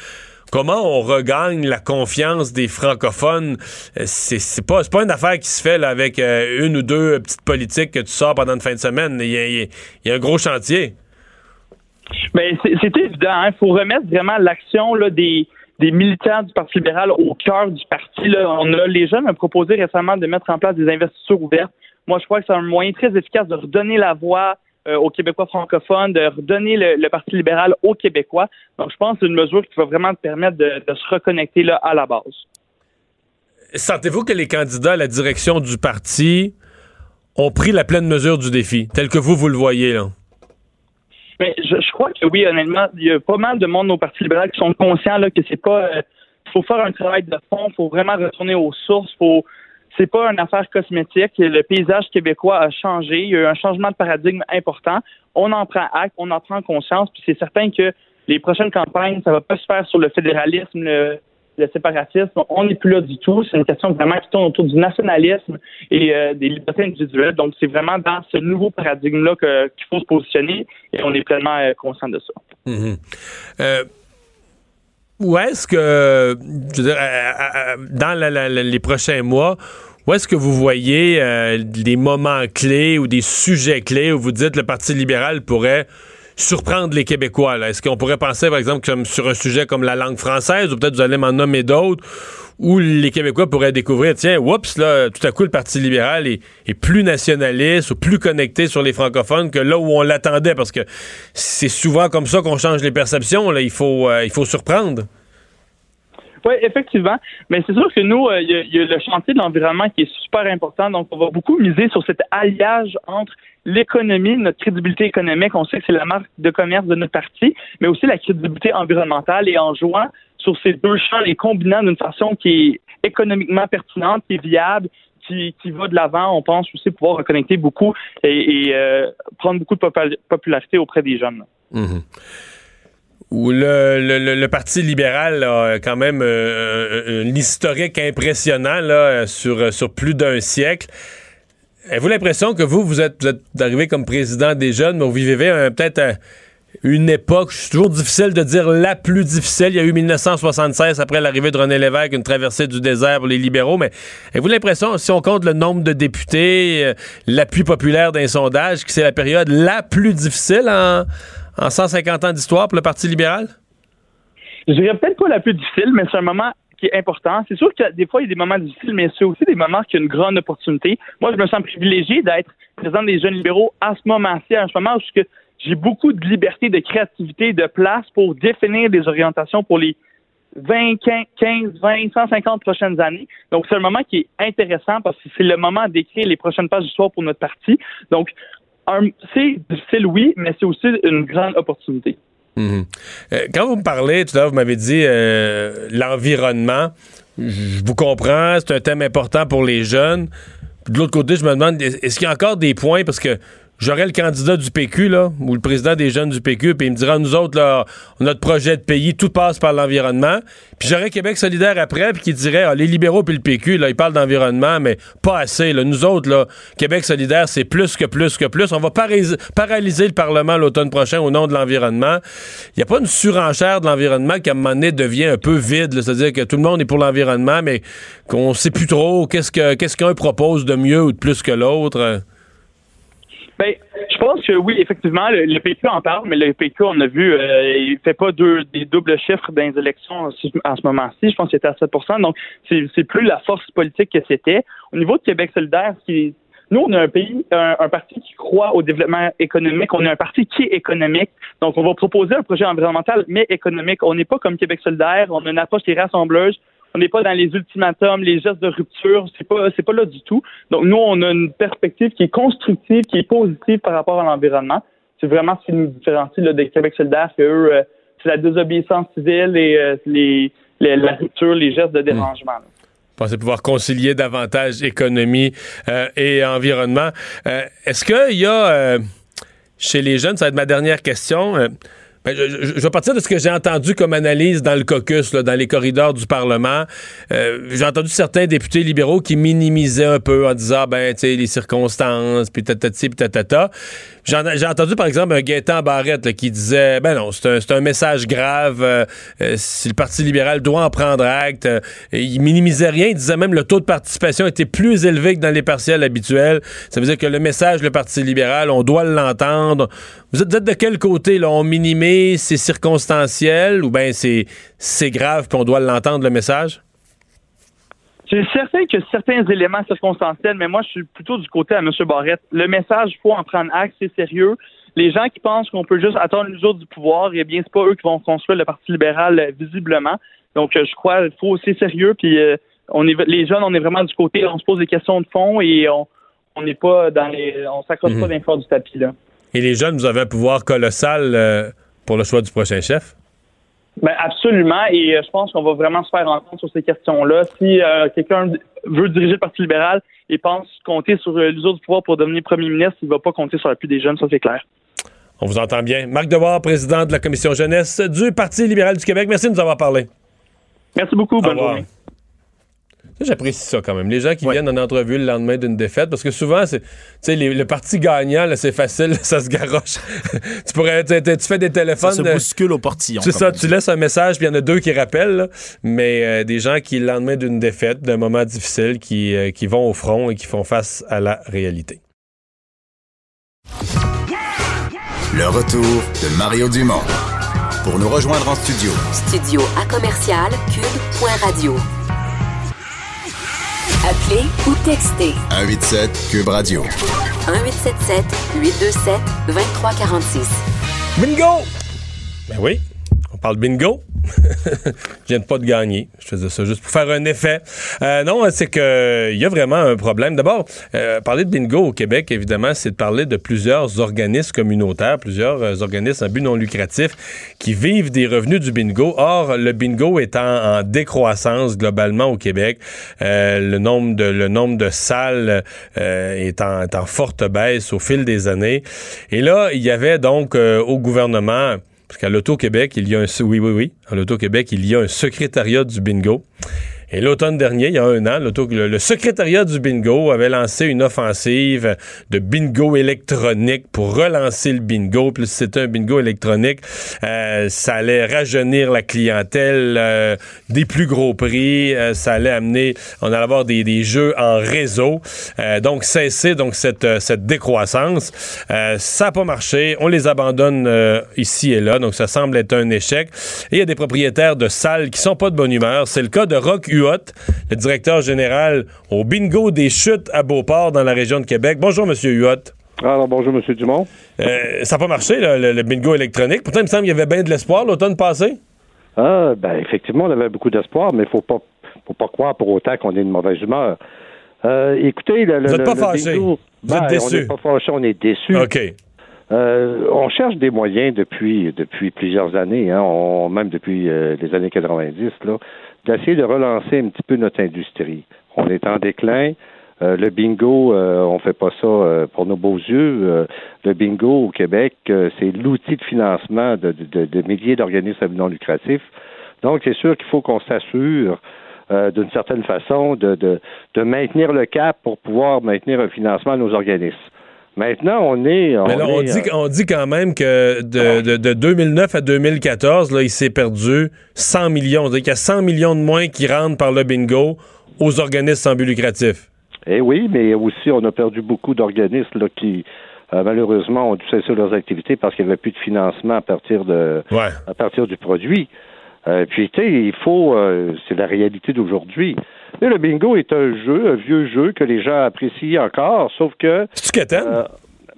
Speaker 1: comment on regagne la confiance des francophones, euh, c'est pas, pas une affaire qui se fait avec euh, une ou deux petites politiques que tu sors pendant une fin de semaine. Il y a, un gros chantier.
Speaker 3: Mais ben, c'est évident. Il hein. faut remettre vraiment l'action des, militants du Parti libéral au cœur du parti. On a, les jeunes ont proposé récemment de mettre en place des investitures ouvertes. Moi, je crois que c'est un moyen très efficace de redonner la voix euh, aux Québécois francophones, de redonner le, Parti libéral aux Québécois. Donc, je pense que c'est une mesure qui va vraiment te permettre de, se reconnecter là, à la base.
Speaker 1: Sentez-vous que les candidats à la direction du parti ont pris la pleine mesure du défi, tel que vous, vous le voyez, là?
Speaker 3: Mais je, crois que oui, honnêtement, il y a pas mal de monde au Parti libéral qui sont conscients là, que c'est pas. Euh, faut faire un travail de fond, il faut vraiment retourner aux sources, faut c'est pas une affaire cosmétique. Le paysage québécois a changé. Il y a eu un changement de paradigme important. On en prend acte, on en prend conscience. Puis c'est certain que les prochaines campagnes, ça va pas se faire sur le fédéralisme, le, séparatisme. On n'est plus là du tout. C'est une question vraiment qui tourne autour du nationalisme et euh, des libertés individuelles. Donc c'est vraiment dans ce nouveau paradigme-là qu'il faut se positionner et on est pleinement euh, conscient de ça.
Speaker 1: Mm-hmm. Euh, où est-ce que, je veux dire, dans les prochains mois, où est-ce que vous voyez euh, des moments clés ou des sujets clés où vous dites le Parti libéral pourrait surprendre les Québécois? Est-ce qu'on pourrait penser, par exemple, sur un sujet comme la langue française, ou peut-être vous allez m'en nommer d'autres, où les Québécois pourraient découvrir, tiens, oups, là, tout à coup, le Parti libéral est, plus nationaliste ou plus connecté sur les francophones que là où on l'attendait, parce que c'est souvent comme ça qu'on change les perceptions. Là. Il, faut, euh, il faut surprendre.
Speaker 3: Oui, effectivement. Mais c'est sûr que nous, euh, il y, a le chantier de l'environnement qui est super important. Donc, on va beaucoup miser sur cet alliage entre l'économie, notre crédibilité économique. On sait que c'est la marque de commerce de notre parti, mais aussi la crédibilité environnementale. Et en jouant sur ces deux champs, les combinant d'une façon qui est économiquement pertinente, qui est viable, qui, qui va de l'avant, on pense aussi pouvoir reconnecter beaucoup et, euh, prendre beaucoup de popularité auprès des jeunes.
Speaker 1: Où le, le, Parti libéral a quand même euh, un, historique impressionnant là, sur, sur plus d'un siècle. Avez-vous l'impression que vous, vous êtes, vous êtes arrivé comme président des jeunes, mais vous vivez peut-être une époque, c'est toujours difficile de dire la plus difficile. Il y a eu 1976, après l'arrivée de René Lévesque, une traversée du désert pour les libéraux, mais avez-vous l'impression, si on compte le nombre de députés, euh, l'appui populaire d'un sondage, que c'est la période la plus difficile en en 150 ans d'histoire pour le Parti libéral?
Speaker 3: Je dirais peut-être pas la plus difficile, mais c'est un moment qui est important. C'est sûr que des fois, il y a des moments difficiles, mais c'est aussi des moments qui ont une grande opportunité. Moi, je me sens privilégié d'être président des jeunes libéraux à ce moment-ci, à ce moment où j'ai beaucoup de liberté, de créativité, de place pour définir des orientations pour les 20, 15, 20, 150 prochaines années. Donc, c'est un moment qui est intéressant parce que c'est le moment d'écrire les prochaines pages d'histoire pour notre parti. Donc, c'est difficile, oui, mais c'est aussi une grande opportunité.
Speaker 1: Mhm. Euh, quand vous me parlez, tout à l'heure, vous m'avez dit euh, l'environnement. Je vous comprends, c'est un thème important pour les jeunes. De l'autre côté, je me demande, est-ce qu'il y a encore des points, parce que j'aurais le candidat du PQ, là, ou le président des jeunes du PQ, puis il me dira, nous autres, là, notre projet de pays, tout passe par l'environnement. Puis j'aurais Québec solidaire après, puis qui dirait, ah, les libéraux puis le PQ, là, ils parlent d'environnement, mais pas assez. Là. Nous autres, là, Québec solidaire, c'est plus que plus que plus. On va paralyser le Parlement l'automne prochain au nom de l'environnement. Il n'y a pas une surenchère de l'environnement qui, à un moment donné, devient un peu vide. C'est-à-dire que tout le monde est pour l'environnement, mais qu'on sait plus trop qu'est-ce qu'un propose de mieux ou de plus que l'autre.
Speaker 3: Ben, je pense que oui, effectivement, le, PQ en parle, mais le PQ, on a vu, euh, il fait pas deux, des doubles chiffres dans les élections en ce en ce moment-ci. Je pense qu'il était à 7% Donc, c'est plus la force politique que c'était. Au niveau de Québec solidaire, nous, on est un pays, un, parti qui croit au développement économique. On est un parti qui est économique. Donc, on va proposer un projet environnemental, mais économique. On n'est pas comme Québec solidaire. On a une approche qui est. On n'est pas dans les ultimatums, les gestes de rupture. C'est pas, c'est pas là du tout. Donc, nous, on a une perspective qui est constructive, qui est positive par rapport à l'environnement. C'est vraiment ce qui nous différencie des Québec solidaire, que eux, euh, c'est la désobéissance civile et euh, les, la rupture, les gestes de dérangement. là.
Speaker 1: pensez pouvoir concilier davantage économie euh, et environnement. Est-ce qu'il y a chez les jeunes, ça va être ma dernière question, ben, je, vais partir de ce que j'ai entendu comme analyse dans le caucus, dans les corridors du Parlement. Euh, j'ai entendu certains députés libéraux qui minimisaient un peu en disant, ben, tu sais, les circonstances, puis tatati, puis tatata. J'ai entendu, par exemple, un Gaétan Barrette qui disait, ben non, c'est un, un message grave. euh, euh, si le Parti libéral doit en prendre acte. Euh, il minimisait rien. Il disait même le taux de participation était plus élevé que dans les partiels habituels. Ça veut dire que le message, le Parti libéral, on doit l'entendre. Vous êtes, de quel côté? Là? On minimise, c'est circonstanciel ou bien c'est grave puis on doit l'entendre, le message?
Speaker 3: C'est certain que certains éléments circonstanciels, mais moi, je suis plutôt du côté à M. Barrette. Le message, il faut en prendre acte, c'est sérieux. Les gens qui pensent qu'on peut juste attendre l'usure du pouvoir, eh bien, c'est pas eux qui vont construire le Parti libéral, euh, visiblement. Donc, euh, je crois qu'il faut c'est sérieux, puis euh, on est, les jeunes, on est vraiment du côté, on se pose des questions de fond et on on n'est pas dans les, on s'accroche pas dans les fleurs du tapis, là.
Speaker 1: Et les jeunes, vous avez un pouvoir colossal euh, pour le choix du prochain chef?
Speaker 3: Ben absolument, et euh, je pense qu'on va vraiment se faire entendre sur ces questions-là. Si euh, quelqu'un veut diriger le Parti libéral et pense compter sur euh, l'usure du pouvoir pour devenir premier ministre, il ne va pas compter sur l'appui des jeunes, ça c'est clair.
Speaker 1: On vous entend bien. Marc Devoir, président de la commission jeunesse du Parti libéral du Québec. Merci de nous avoir parlé.
Speaker 3: Merci beaucoup,
Speaker 1: Au
Speaker 3: bonne journée.
Speaker 1: Ça, J'apprécie ça quand même. Les gens qui
Speaker 2: Ouais.
Speaker 1: viennent en entrevue le lendemain d'une défaite, parce que souvent, c'est, tu sais, les- le parti gagnant, c'est facile, ça se garoche. tu pourrais, tu tu fais des
Speaker 2: Ça
Speaker 1: téléphones.
Speaker 2: se
Speaker 1: de-
Speaker 2: bouscule au portillon.
Speaker 1: c'est ça, tu laisses un message, puis il y en a deux qui rappellent, là. mais euh, des gens qui, le lendemain d'une défaite, d'un moment difficile, qui, euh, qui vont au front et qui font face à la réalité.
Speaker 4: Le retour de Mario Dumont. Pour nous rejoindre en studio,
Speaker 5: Studio à commercial cube.radio. Appelez ou textez
Speaker 4: 187 Cube Radio.
Speaker 5: 1877 827 2346.
Speaker 1: Bingo! Ben oui, parle bingo. Je viens de pas de gagner. Je faisais ça juste pour faire un effet. Euh, non, c'est que il y a vraiment un problème. D'abord, euh, parler de bingo au Québec, évidemment, c'est de parler de plusieurs organismes communautaires, plusieurs euh, organismes à but non lucratif qui vivent des revenus du bingo. Or, le bingo est en, décroissance globalement au Québec. Euh, le nombre de le nombre de salles euh, est, en, est en forte baisse au fil des années. Et là, il y avait donc euh, au gouvernement parce qu'à l'Auto-Québec, il y a un... Oui, oui, oui. À l'Auto-Québec, il y a un secrétariat du bingo. Et l'automne dernier, il y a un an, le, secrétariat du bingo avait lancé une offensive de bingo électronique pour relancer le bingo. Si c'était un bingo électronique, euh, ça allait rajeunir la clientèle, euh, des plus gros prix, euh, ça allait amener, on allait avoir des, des jeux en réseau. Euh, donc cesser donc cette, euh, cette décroissance. Euh, ça n'a pas marché. On les abandonne ici et là. Donc ça semble être un échec. Et il y a des propriétaires de salles qui sont pas de bonne humeur. C'est le cas de Rock Le directeur général au bingo des chutes à Beauport dans la région de Québec. Bonjour, Monsieur Huot.
Speaker 6: Alors, bonjour, M. Dumont.
Speaker 1: Euh, ça n'a pas marché, là, le, le bingo électronique. Pourtant, il me semble qu'il y avait bien de l'espoir l'automne passé.
Speaker 6: Ah, ben, effectivement, on avait beaucoup d'espoir, mais il faut pas, faut pas croire pour autant qu'on est de mauvaise humeur. Euh, écoutez, le,
Speaker 1: Vous êtes
Speaker 6: le-
Speaker 1: pas fâché.
Speaker 6: bingo-
Speaker 1: Vous êtes déçu.
Speaker 6: On n'est pas fâché, on est déçu.
Speaker 1: OK.
Speaker 6: Euh, on cherche des moyens depuis depuis plusieurs années, hein, on- même depuis les années 90, là, d'essayer de relancer un petit peu notre industrie. On est en déclin. Euh, le bingo, euh, on fait pas ça euh, pour nos beaux yeux. Euh, le bingo au Québec, euh, c'est l'outil de financement de, de- de milliers d'organismes non lucratif. Donc, c'est sûr qu'il faut qu'on s'assure euh, d'une certaine façon de, de maintenir le cap pour pouvoir maintenir un financement à nos organismes. Maintenant, on est.
Speaker 1: Mais là, on
Speaker 6: est,
Speaker 1: dit,
Speaker 6: euh,
Speaker 1: on dit quand même que de, de- de 2009 à 2014, là, il s'est perdu 100 millions. C'est-à-dire qu'il y a 100 millions de moins qui rentrent par le bingo aux organismes sans but lucratif.
Speaker 6: Eh oui, mais aussi, on a perdu beaucoup d'organismes là, qui, euh, malheureusement, ont dû cesser leurs activités parce qu'il n'y avait plus de financement à partir de
Speaker 1: Ouais.
Speaker 6: à partir du produit. Euh, puis, tu sais, il faut, euh, c'est la réalité d'aujourd'hui. Le bingo est un jeu, un vieux jeu que les gens apprécient encore, sauf que,
Speaker 1: C'est-tu
Speaker 6: euh,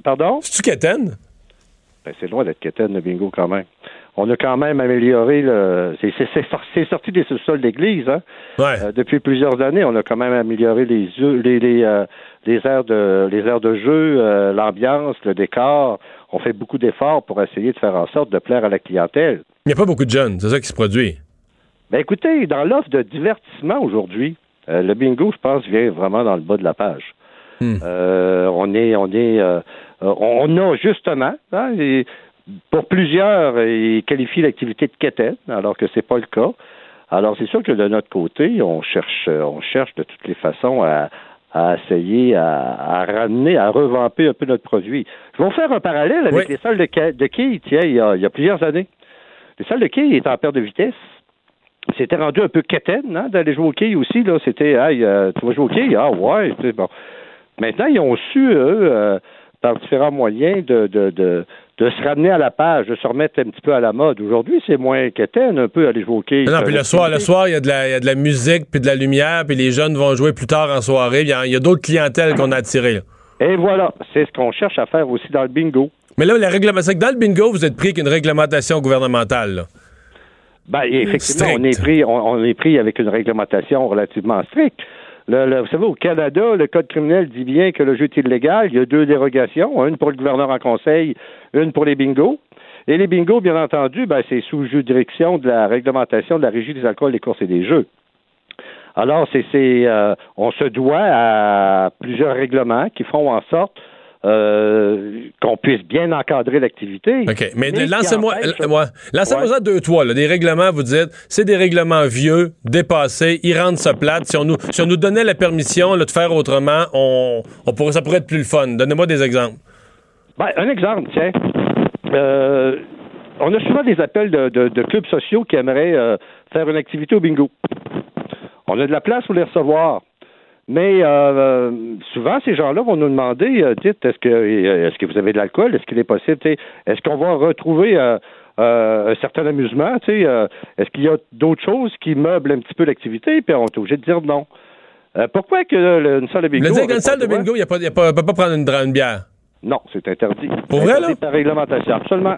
Speaker 6: pardon,
Speaker 1: C'est-tu Keten?
Speaker 6: ben, c'est loin d'être quétaine le bingo quand même. On a quand même amélioré le, c'est, c'est, c'est, sor- c'est sorti des sous-sols d'église, hein.
Speaker 1: Ouais.
Speaker 6: Euh, depuis plusieurs années, on a quand même amélioré les les les, euh, les aires de les aires de jeu, l'ambiance, le décor. On fait beaucoup d'efforts pour essayer de faire en sorte de plaire à la clientèle.
Speaker 1: Il n'y a pas beaucoup de jeunes, c'est ça qui se produit.
Speaker 6: Ben écoutez, dans l'offre de divertissement aujourd'hui, euh, le bingo, je pense, vient vraiment dans le bas de la page.
Speaker 1: Hmm.
Speaker 6: Euh, on est, on est, euh, on a justement, hein, et pour plusieurs, ils qualifient l'activité de quétaine, alors que c'est pas le cas. Alors c'est sûr que de notre côté, on cherche, on cherche de toutes les façons à, à essayer à, à ramener, à revamper un peu notre produit. Je vais vous faire un parallèle avec
Speaker 1: Oui.
Speaker 6: les salles de, quai- de quilles, tiens, il y, a, il y a plusieurs années. Les salles de quilles étaient en perte de vitesse. C'était rendu un peu quétaine, hein, d'aller jouer au quilles aussi. Là, c'était, hey, euh, tu vas jouer au quilles? Ah ouais, tu sais, bon. Maintenant, ils ont su, eux, euh, par différents moyens, de, de, de, de se ramener à la page, de se remettre un petit peu à la mode. Aujourd'hui, c'est moins quétaine un peu aller jouer au quilles.
Speaker 1: Non, puis le soir, le soir, il y, a de la- y a de la musique puis de la lumière, puis les jeunes vont jouer plus tard en soirée. Il y a, d'autres clientèles qu'on a attirées. là.
Speaker 6: Et voilà, c'est ce qu'on cherche à faire aussi dans le bingo.
Speaker 1: Mais là, la réglementation, c'est que dans le bingo, vous êtes pris avec une réglementation gouvernementale. là.
Speaker 6: Ben, effectivement,
Speaker 1: Strict.
Speaker 6: on est pris, on, on est pris avec une réglementation relativement stricte. Le- le- vous savez, au Canada, le code criminel dit bien que le jeu est illégal. Il y a deux dérogations, une pour le gouverneur en conseil, une pour les bingos. Et les bingos, bien entendu, ben, c'est sous juridiction de la réglementation de la régie des alcools, des courses et des jeux. Alors, c'est, c'est, euh, on se doit à plusieurs règlements qui font en sorte euh, qu'on puisse bien encadrer l'activité.
Speaker 1: OK. Mais, lancez-moi ouais. lancez-moi ça deux, trois. Là. Des règlements, vous dites, c'est des règlements vieux, dépassés, ils rendent ça plate. Si on nous, si on nous donnait la permission là, de faire autrement, on, on pourrait, ça pourrait être plus le fun. Donnez-moi des exemples.
Speaker 6: Ben, un exemple, tiens. Euh, on a souvent des appels de, de- de clubs sociaux qui aimeraient euh, faire une activité au bingo. On a de la place pour les recevoir. Mais euh, souvent, ces gens-là vont nous demander, euh, dites, est-ce que euh, est-ce que vous avez de l'alcool? Est-ce qu'il est possible? Est-ce qu'on va retrouver euh, euh, un certain amusement? euh, est-ce qu'il y a d'autres choses qui meublent un petit peu l'activité? Puis on est obligé de dire non. Euh, pourquoi que le- une salle de bingo?
Speaker 1: Le dire qu'une salle de bingo, il ne peut pas prendre une, une bière.
Speaker 6: Non, c'est interdit.
Speaker 1: Pour
Speaker 6: C'est
Speaker 1: vrai, là?
Speaker 6: Par réglementation, absolument.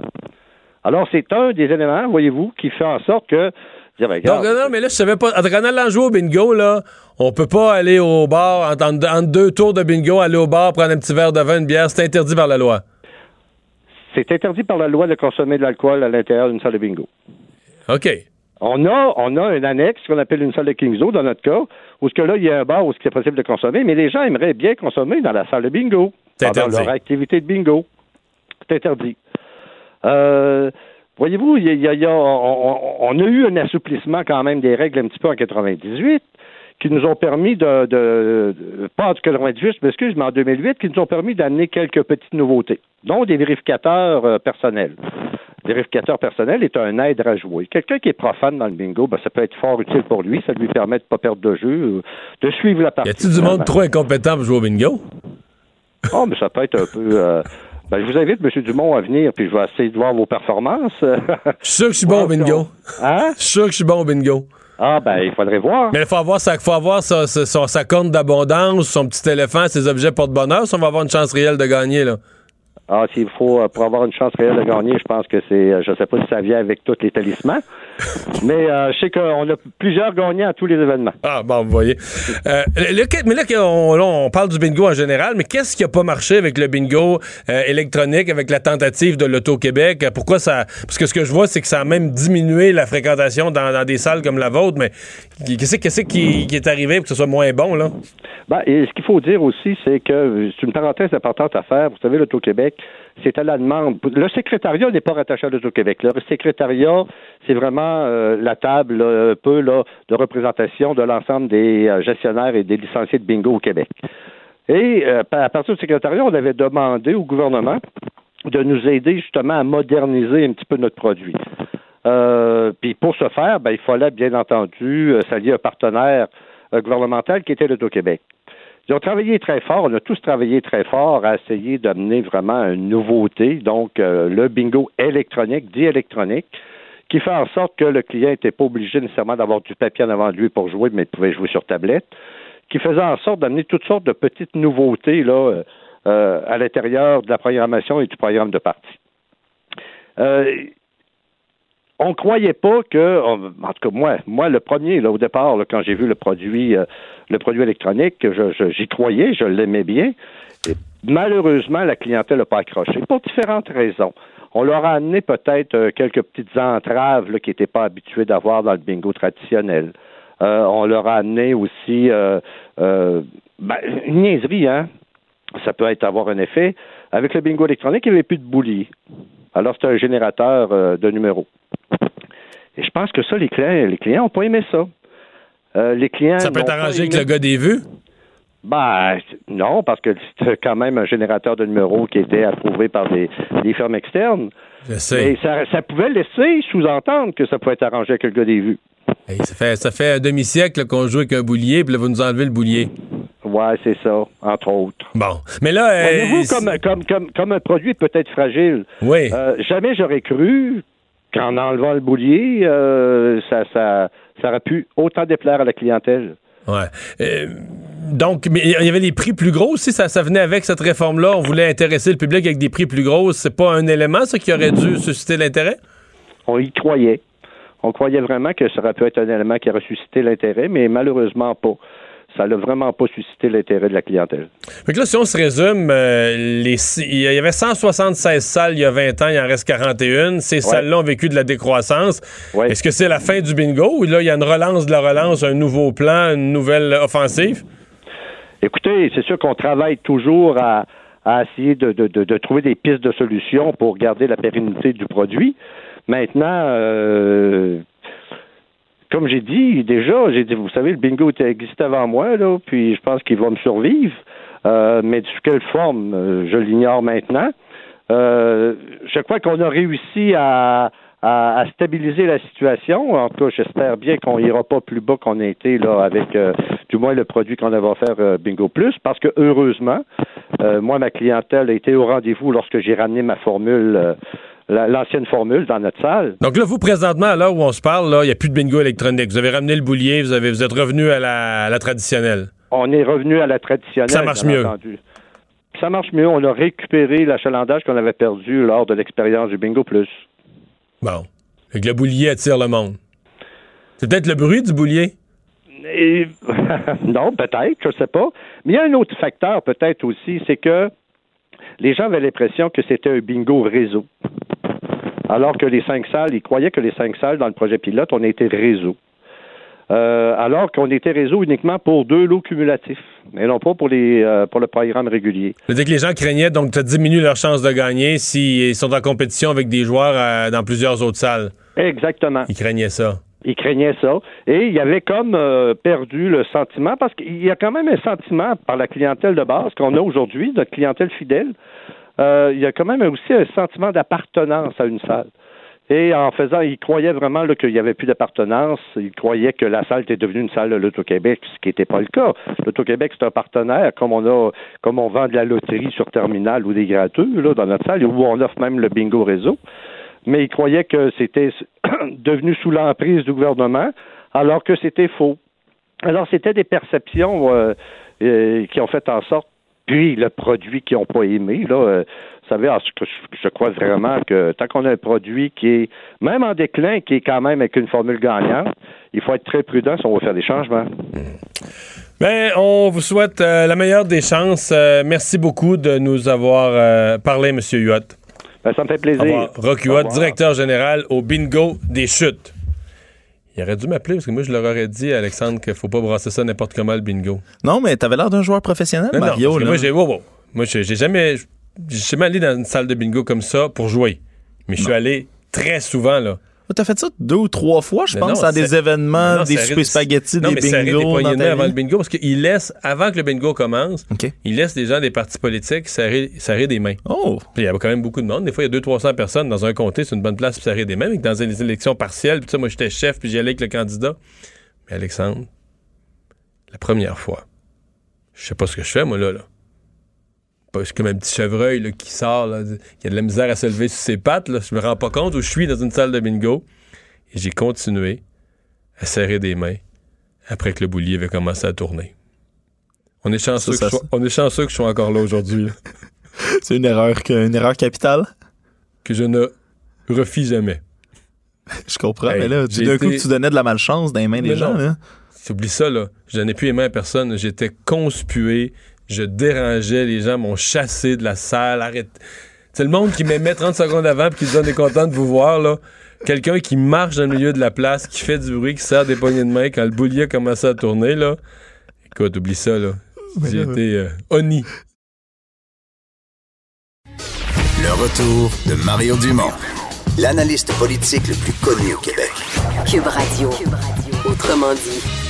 Speaker 6: Alors, c'est un des éléments, voyez-vous, qui fait en sorte que. Dire, ben,
Speaker 1: Donc, non, non, mais là, je savais pas. En allant jouer au bingo, là, on peut pas aller au bar, en, en- en deux tours de bingo, aller au bar, prendre un petit verre de vin, une bière. C'est interdit par la loi.
Speaker 6: C'est interdit par la loi de consommer de l'alcool à l'intérieur d'une salle de bingo.
Speaker 1: OK.
Speaker 6: On a, on a un annexe qu'on appelle une salle de Kingzo dans notre cas, où ce que là, il y a un bar où c'est possible de consommer, mais les gens aimeraient bien consommer dans la salle de bingo.
Speaker 1: C'est
Speaker 6: pendant
Speaker 1: interdit.
Speaker 6: leur activité de bingo. C'est interdit. Euh, voyez-vous, il y a- il y y on, a eu un assouplissement quand même des règles un petit peu en 98 qui nous ont permis de, de, de- pas en 98, je m'excuse, mais en 2008, qui nous ont permis d'amener quelques petites nouveautés, dont des vérificateurs euh, personnels. Vérificateur personnel est un aide à jouer. Quelqu'un qui est profane dans le bingo, ben, ça peut être fort utile pour lui. Ça lui permet de ne pas perdre de jeu, de suivre la
Speaker 1: Y
Speaker 6: partie.
Speaker 1: a-t-il du monde trop incompétent pour jouer au bingo?
Speaker 6: Oh, mais ça peut être un peu. euh, ben, je vous invite, M. Dumont, à venir, puis je vais essayer de voir vos performances.
Speaker 1: Je suis sûr que je suis bon au bingo.
Speaker 6: Hein?
Speaker 1: Je suis sûr que je suis bon au bingo.
Speaker 6: Ah, ben, il faudrait voir.
Speaker 1: Mais il faut avoir, sa, faut avoir sa, sa, sa- sa corne d'abondance, son petit éléphant, ses objets porte-bonheur, si on va avoir une chance réelle de gagner. Là.
Speaker 6: Ah, s'il faut, euh, pour avoir une chance réelle de gagner, je pense que c'est. euh, Je sais pas si ça vient avec tous les talismans, mais euh, je sais qu'on a plusieurs gagnants à tous les événements.
Speaker 1: Ah, bon, vous voyez. Euh, le- mais là, on parle du bingo en général, mais qu'est-ce qui n'a pas marché avec le bingo euh, électronique, avec la tentative de l'Auto-Québec? Pourquoi ça. Parce que ce que je vois, c'est que ça a même diminué la fréquentation dans, dans des salles comme la vôtre, mais qu'est-ce qu'est-ce qui, qui est arrivé pour que ce soit moins bon, là?
Speaker 6: Ben, et ce qu'il faut dire aussi, c'est que c'est une parenthèse importante à faire. Vous savez, l'Auto-Québec, c'est à la demande. Le secrétariat n'est pas rattaché à l'Auto-Québec. Le secrétariat, c'est vraiment euh, la table un peu là, de représentation de l'ensemble des euh, gestionnaires et des licenciés de bingo au Québec. Et euh, à partir du secrétariat, on avait demandé au gouvernement de nous aider justement à moderniser un petit peu notre produit. Puis pour ce faire, ben, il fallait bien entendu s'allier à un partenaire gouvernemental qui était l'Auto-Québec. Ils ont travaillé très fort, on a tous travaillé très fort à essayer d'amener vraiment une nouveauté, donc euh, le bingo électronique, dit électronique, qui fait en sorte que le client n'était pas obligé nécessairement d'avoir du papier en avant de lui pour jouer, mais pouvait jouer sur tablette, qui faisait en sorte d'amener toutes sortes de petites nouveautés là, euh, à l'intérieur de la programmation et du programme de partie. Euh, on croyait pas que, en tout cas moi, moi le premier là au départ quand j'ai vu le produit, euh, électronique, je, j'y croyais, je l'aimais bien. Malheureusement, la clientèle n'a pas accroché pour différentes raisons. On leur a amené peut-être euh, quelques petites entraves là, qui n'étaient pas habitués d'avoir dans le bingo traditionnel. Euh, on leur a amené aussi ben, une niaiserie, hein. Ça peut être avoir un effet. Avec le bingo électronique, il n'y avait plus de boulier. Alors, c'est un générateur de numéros. Et je pense que ça, les clients les clients n'ont pas aimé ça. Euh, les clients
Speaker 1: Ça peut être arrangé avec le gars des vues?
Speaker 6: Ben, non, parce que c'est quand même un générateur de numéros qui était approuvé par des, des firmes externes.
Speaker 1: Je sais.
Speaker 6: ça, ça pouvait laisser sous-entendre que ça pouvait être arrangé avec le gars des vues.
Speaker 1: Hey, ça, fait, ça fait un demi-siècle qu'on joue avec un boulier, puis là, vous nous enlevez le boulier.
Speaker 6: Ouais, c'est ça, entre autres.
Speaker 1: Bon. Mais là. euh,
Speaker 6: Voyez-vous,
Speaker 1: c'est-
Speaker 6: comme, comme, comme, comme un produit peut être fragile.
Speaker 1: Oui.
Speaker 6: Euh, jamais j'aurais cru qu'en enlevant le boulier, euh, ça, ça, ça aurait pu autant déplaire à la clientèle.
Speaker 1: Ouais. Euh, donc, mais il y avait des prix plus gros aussi, ça, ça venait avec cette réforme-là. On voulait intéresser le public avec des prix plus gros. C'est pas un élément, ça, qui aurait dû susciter l'intérêt?
Speaker 6: On y croyait. On croyait vraiment que ça aurait pu être un élément qui aurait suscité l'intérêt, mais malheureusement pas. Ça n'a vraiment pas suscité l'intérêt de la clientèle.
Speaker 1: Fait que là, si on se résume, euh, les, il y avait 176 salles il y a 20 ans, il en reste 41. Ces salles-là ont vécu de la décroissance.
Speaker 6: Ouais.
Speaker 1: Est-ce que c'est la fin du bingo ou là, il y a une relance de la relance, un nouveau plan, une nouvelle offensive?
Speaker 6: Écoutez, c'est sûr qu'on travaille toujours à, à essayer de, de- de- de trouver des pistes de solutions pour garder la pérennité du produit. Maintenant, euh, comme j'ai dit déjà, j'ai dit, vous savez, le bingo existait avant moi, là, puis je pense qu'il va me survivre. Euh, mais sous quelle forme, euh, je l'ignore maintenant. Euh, je crois qu'on a réussi à, stabiliser la situation. En tout cas, j'espère bien qu'on ira pas plus bas qu'on a été là avec du moins le produit qu'on avait offert Bingo Plus, parce que heureusement, moi, ma clientèle a été au rendez-vous lorsque j'ai ramené ma formule, l'ancienne formule dans notre salle.
Speaker 1: Donc là, vous, présentement, à l'heure où on se parle, là, il n'y a plus de bingo électronique. Vous avez ramené le boulier, vous, avez, vous êtes revenu à la, à la traditionnelle.
Speaker 6: On est revenu à la traditionnelle.
Speaker 1: Ça marche mieux.
Speaker 6: entendu. Ça marche mieux. On a récupéré l'achalandage qu'on avait perdu lors de l'expérience du Bingo Plus.
Speaker 1: Bon. Fait que le boulier attire le monde. C'est peut-être le bruit du boulier?
Speaker 6: Et- non, peut-être, je ne sais pas. Mais il y a un autre facteur peut-être aussi, c'est que les gens avaient l'impression que c'était un bingo réseau. Alors que les cinq salles, ils croyaient que les cinq salles dans le projet pilote, on était réseau. Euh, alors qu'on était réseau uniquement pour deux lots cumulatifs, et non pas pour les euh, pour le programme régulier.
Speaker 1: C'est-à-dire que les gens craignaient, donc ça diminue leur chance de gagner s'ils sont en compétition avec des joueurs euh, dans plusieurs autres salles.
Speaker 6: Exactement.
Speaker 1: Ils craignaient ça.
Speaker 6: Ils craignaient ça. Et il avait comme euh, perdu le sentiment, parce qu'il y a quand même un sentiment par la clientèle de base qu'on a aujourd'hui, notre clientèle fidèle. euh, il y a quand même aussi un sentiment d'appartenance à une salle. Et en faisant, ils croyaient vraiment qu'il n'y avait plus d'appartenance. Ils croyaient que la salle était devenue une salle de l'Auto-Québec, ce qui n'était pas le cas. L'Auto-Québec, c'est un partenaire, comme on a, vend de la loterie sur terminal ou des gratteux, dans notre salle, où on offre même le bingo réseau. Mais ils croyaient que c'était devenu sous l'emprise du gouvernement, alors que c'était faux. Alors, c'était des perceptions euh, euh, qui ont fait en sorte, puis le produit qu'ils n'ont pas aimé, là, euh, vous savez, je, je crois vraiment que tant qu'on a un produit qui est, même en déclin, qui est quand même avec une formule gagnante, il faut être très prudent si on veut faire des changements.
Speaker 1: Ben, on vous souhaite euh, la meilleure des chances. Merci beaucoup de nous avoir parlé, M. Huot.
Speaker 6: Ben, ça me fait plaisir.
Speaker 1: revoir. directeur général au bingo des chutes. Il aurait dû m'appeler parce que moi, je leur aurais dit, Alexandre, qu'il faut pas brasser ça n'importe comment, le bingo.
Speaker 2: Non, mais t'avais l'air d'un joueur professionnel,
Speaker 1: Non,
Speaker 2: Mario. là.
Speaker 1: moi, j'ai wow, wow. Moi, j'ai j'ai jamais, j'ai jamais allé dans une salle de bingo comme ça pour jouer. Mais je suis allé très souvent, là.
Speaker 2: Oh, T'as fait ça deux ou trois fois, je pense,
Speaker 1: non,
Speaker 2: à des événements,
Speaker 1: Non,
Speaker 2: des soupers spaghettis,
Speaker 1: non,
Speaker 2: des
Speaker 1: des
Speaker 2: bingos ta
Speaker 1: avant le bingo parce qu'il laisse, avant que le bingo commence, il laisse les gens des partis politiques serrer, serrer des mains.
Speaker 2: Oh,
Speaker 1: Puis il y avait quand même beaucoup de monde. Des fois, il y a 200-300 personnes dans un comté, c'est une bonne place pour serrer des mains. Mais dans les élections partielles, puis ça, moi, j'étais chef, puis j'y allais avec le candidat. Mais Alexandre, la première fois, je sais pas ce que je fais, moi, là. là. Pas- comme un petit chevreuil là, qui sort, là, qui a de la misère à se lever sur ses pattes. Là. Je me rends pas compte où je suis dans une salle de bingo. Et j'ai continué à serrer des mains après que le boulier avait commencé à tourner. On est chanceux,
Speaker 2: Ça, ça,
Speaker 1: que, je sois, on est chanceux que je sois encore là aujourd'hui.
Speaker 2: C'est une erreur, une erreur capitale?
Speaker 1: que je ne refis jamais.
Speaker 2: Je comprends,
Speaker 1: Hey,
Speaker 2: mais là, d'un coup, tu donnais de la malchance dans les mains des gens. Là.
Speaker 1: Oublie ça, là. Je n'ai plus les mains à personne. J'étais conspué. Je dérangeais. Les gens m'ont chassé de la salle. Arrête. C'est le monde qui m'aimait 30 secondes avant puis qui se donne est content de vous voir, là. Quelqu'un qui marche dans le milieu de la place, qui fait du bruit, qui serre des poignées de main quand le boulier a commencé à tourner, là. Écoute, oublie ça, là. J'ai été euh, honni.
Speaker 4: Le retour de Mario Dumont, l'analyste politique le plus connu au Québec.
Speaker 5: Cube Radio. Autrement dit.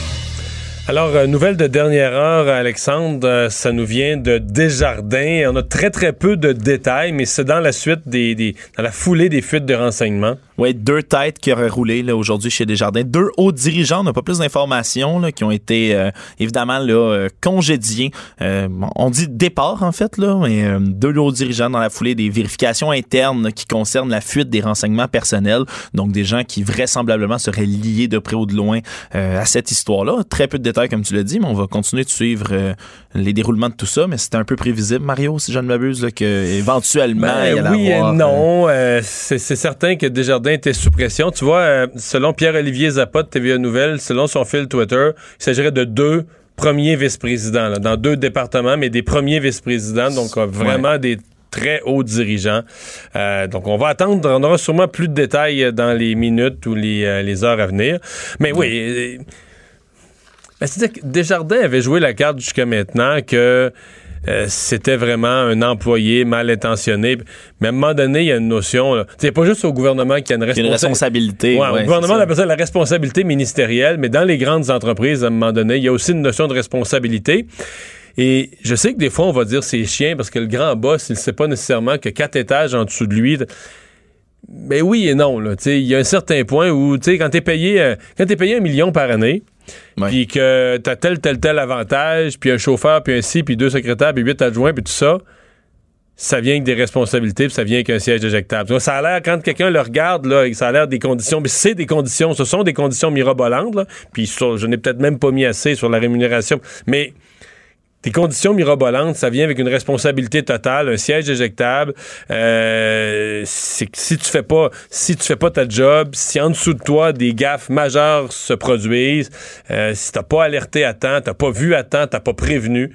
Speaker 1: Alors, euh, nouvelle de dernière heure, Alexandre, euh, ça nous vient de Desjardins. On a très, très peu de détails, mais c'est dans la suite des, des- dans la foulée des fuites de renseignements.
Speaker 2: Oui, deux têtes qui auraient roulé là, aujourd'hui chez Desjardins. Deux hauts dirigeants, on n'a pas plus d'informations, là, qui ont été euh, évidemment là, euh, congédiés. Euh, on dit départ, en fait, là, mais euh, deux hauts dirigeants dans la foulée des vérifications internes qui concernent la fuite des renseignements personnels. Donc, des gens qui vraisemblablement seraient liés de près ou de loin euh, à cette histoire-là. Très peu de détails, comme tu l'as dit, mais on va continuer de suivre euh, les déroulements de tout ça. Mais c'était un peu prévisible, Mario, si je ne m'abuse, là, que éventuellement, il y
Speaker 1: Ben, oui
Speaker 2: avoir,
Speaker 1: et non. Euh, c'est c'est certain que Desjardins était sous pression. Tu vois, euh, selon Pierre-Olivier Zappa de TVA Nouvelle, selon son fil Twitter, il s'agirait de deux premiers vice-présidents, là, dans deux départements, mais des premiers vice-présidents, donc euh, vraiment des très hauts dirigeants. Euh, donc, on va attendre. On aura sûrement plus de détails dans les minutes ou les, euh, les heures à venir. Mais oui, ben, c'est-à-dire que Desjardins avait joué la carte jusqu'à maintenant que euh, c'était vraiment un employé mal intentionné. Mais à un moment donné, il y a une notion. C'est pas juste au gouvernement qu'il y a une responsabilité. Ouais,
Speaker 2: ouais,
Speaker 1: au gouvernement, on appelle ça la responsabilité ministérielle, mais dans les grandes entreprises, à un moment donné, il y a aussi une notion de responsabilité. Et je sais que des fois, on va dire c'est chien parce que le grand boss, il ne sait pas nécessairement que quatre étages en dessous de lui. Mais oui et non. Il y a un certain point où, tu sais, quand tu es payé, euh, quand payé un million par année. Puis que tu as tel, tel, tel avantage, puis un chauffeur, puis un ci, puis deux secrétaires, puis huit adjoints, puis tout ça, ça vient avec des responsabilités, puis ça vient avec un siège éjectable. Ça a l'air, quand quelqu'un le regarde, là, ça a l'air des conditions, mais c'est des conditions, ce sont des conditions mirobolantes, là, puis je n'ai peut-être même pas mis assez sur la rémunération, mais des conditions mirobolantes, ça vient avec une responsabilité totale, un siège éjectable. Euh, c'est si tu fais pas, si tu fais pas ta job, si en dessous de toi des gaffes majeures se produisent, euh, si t'as pas alerté à temps, t'as pas vu à temps, t'as pas prévenu,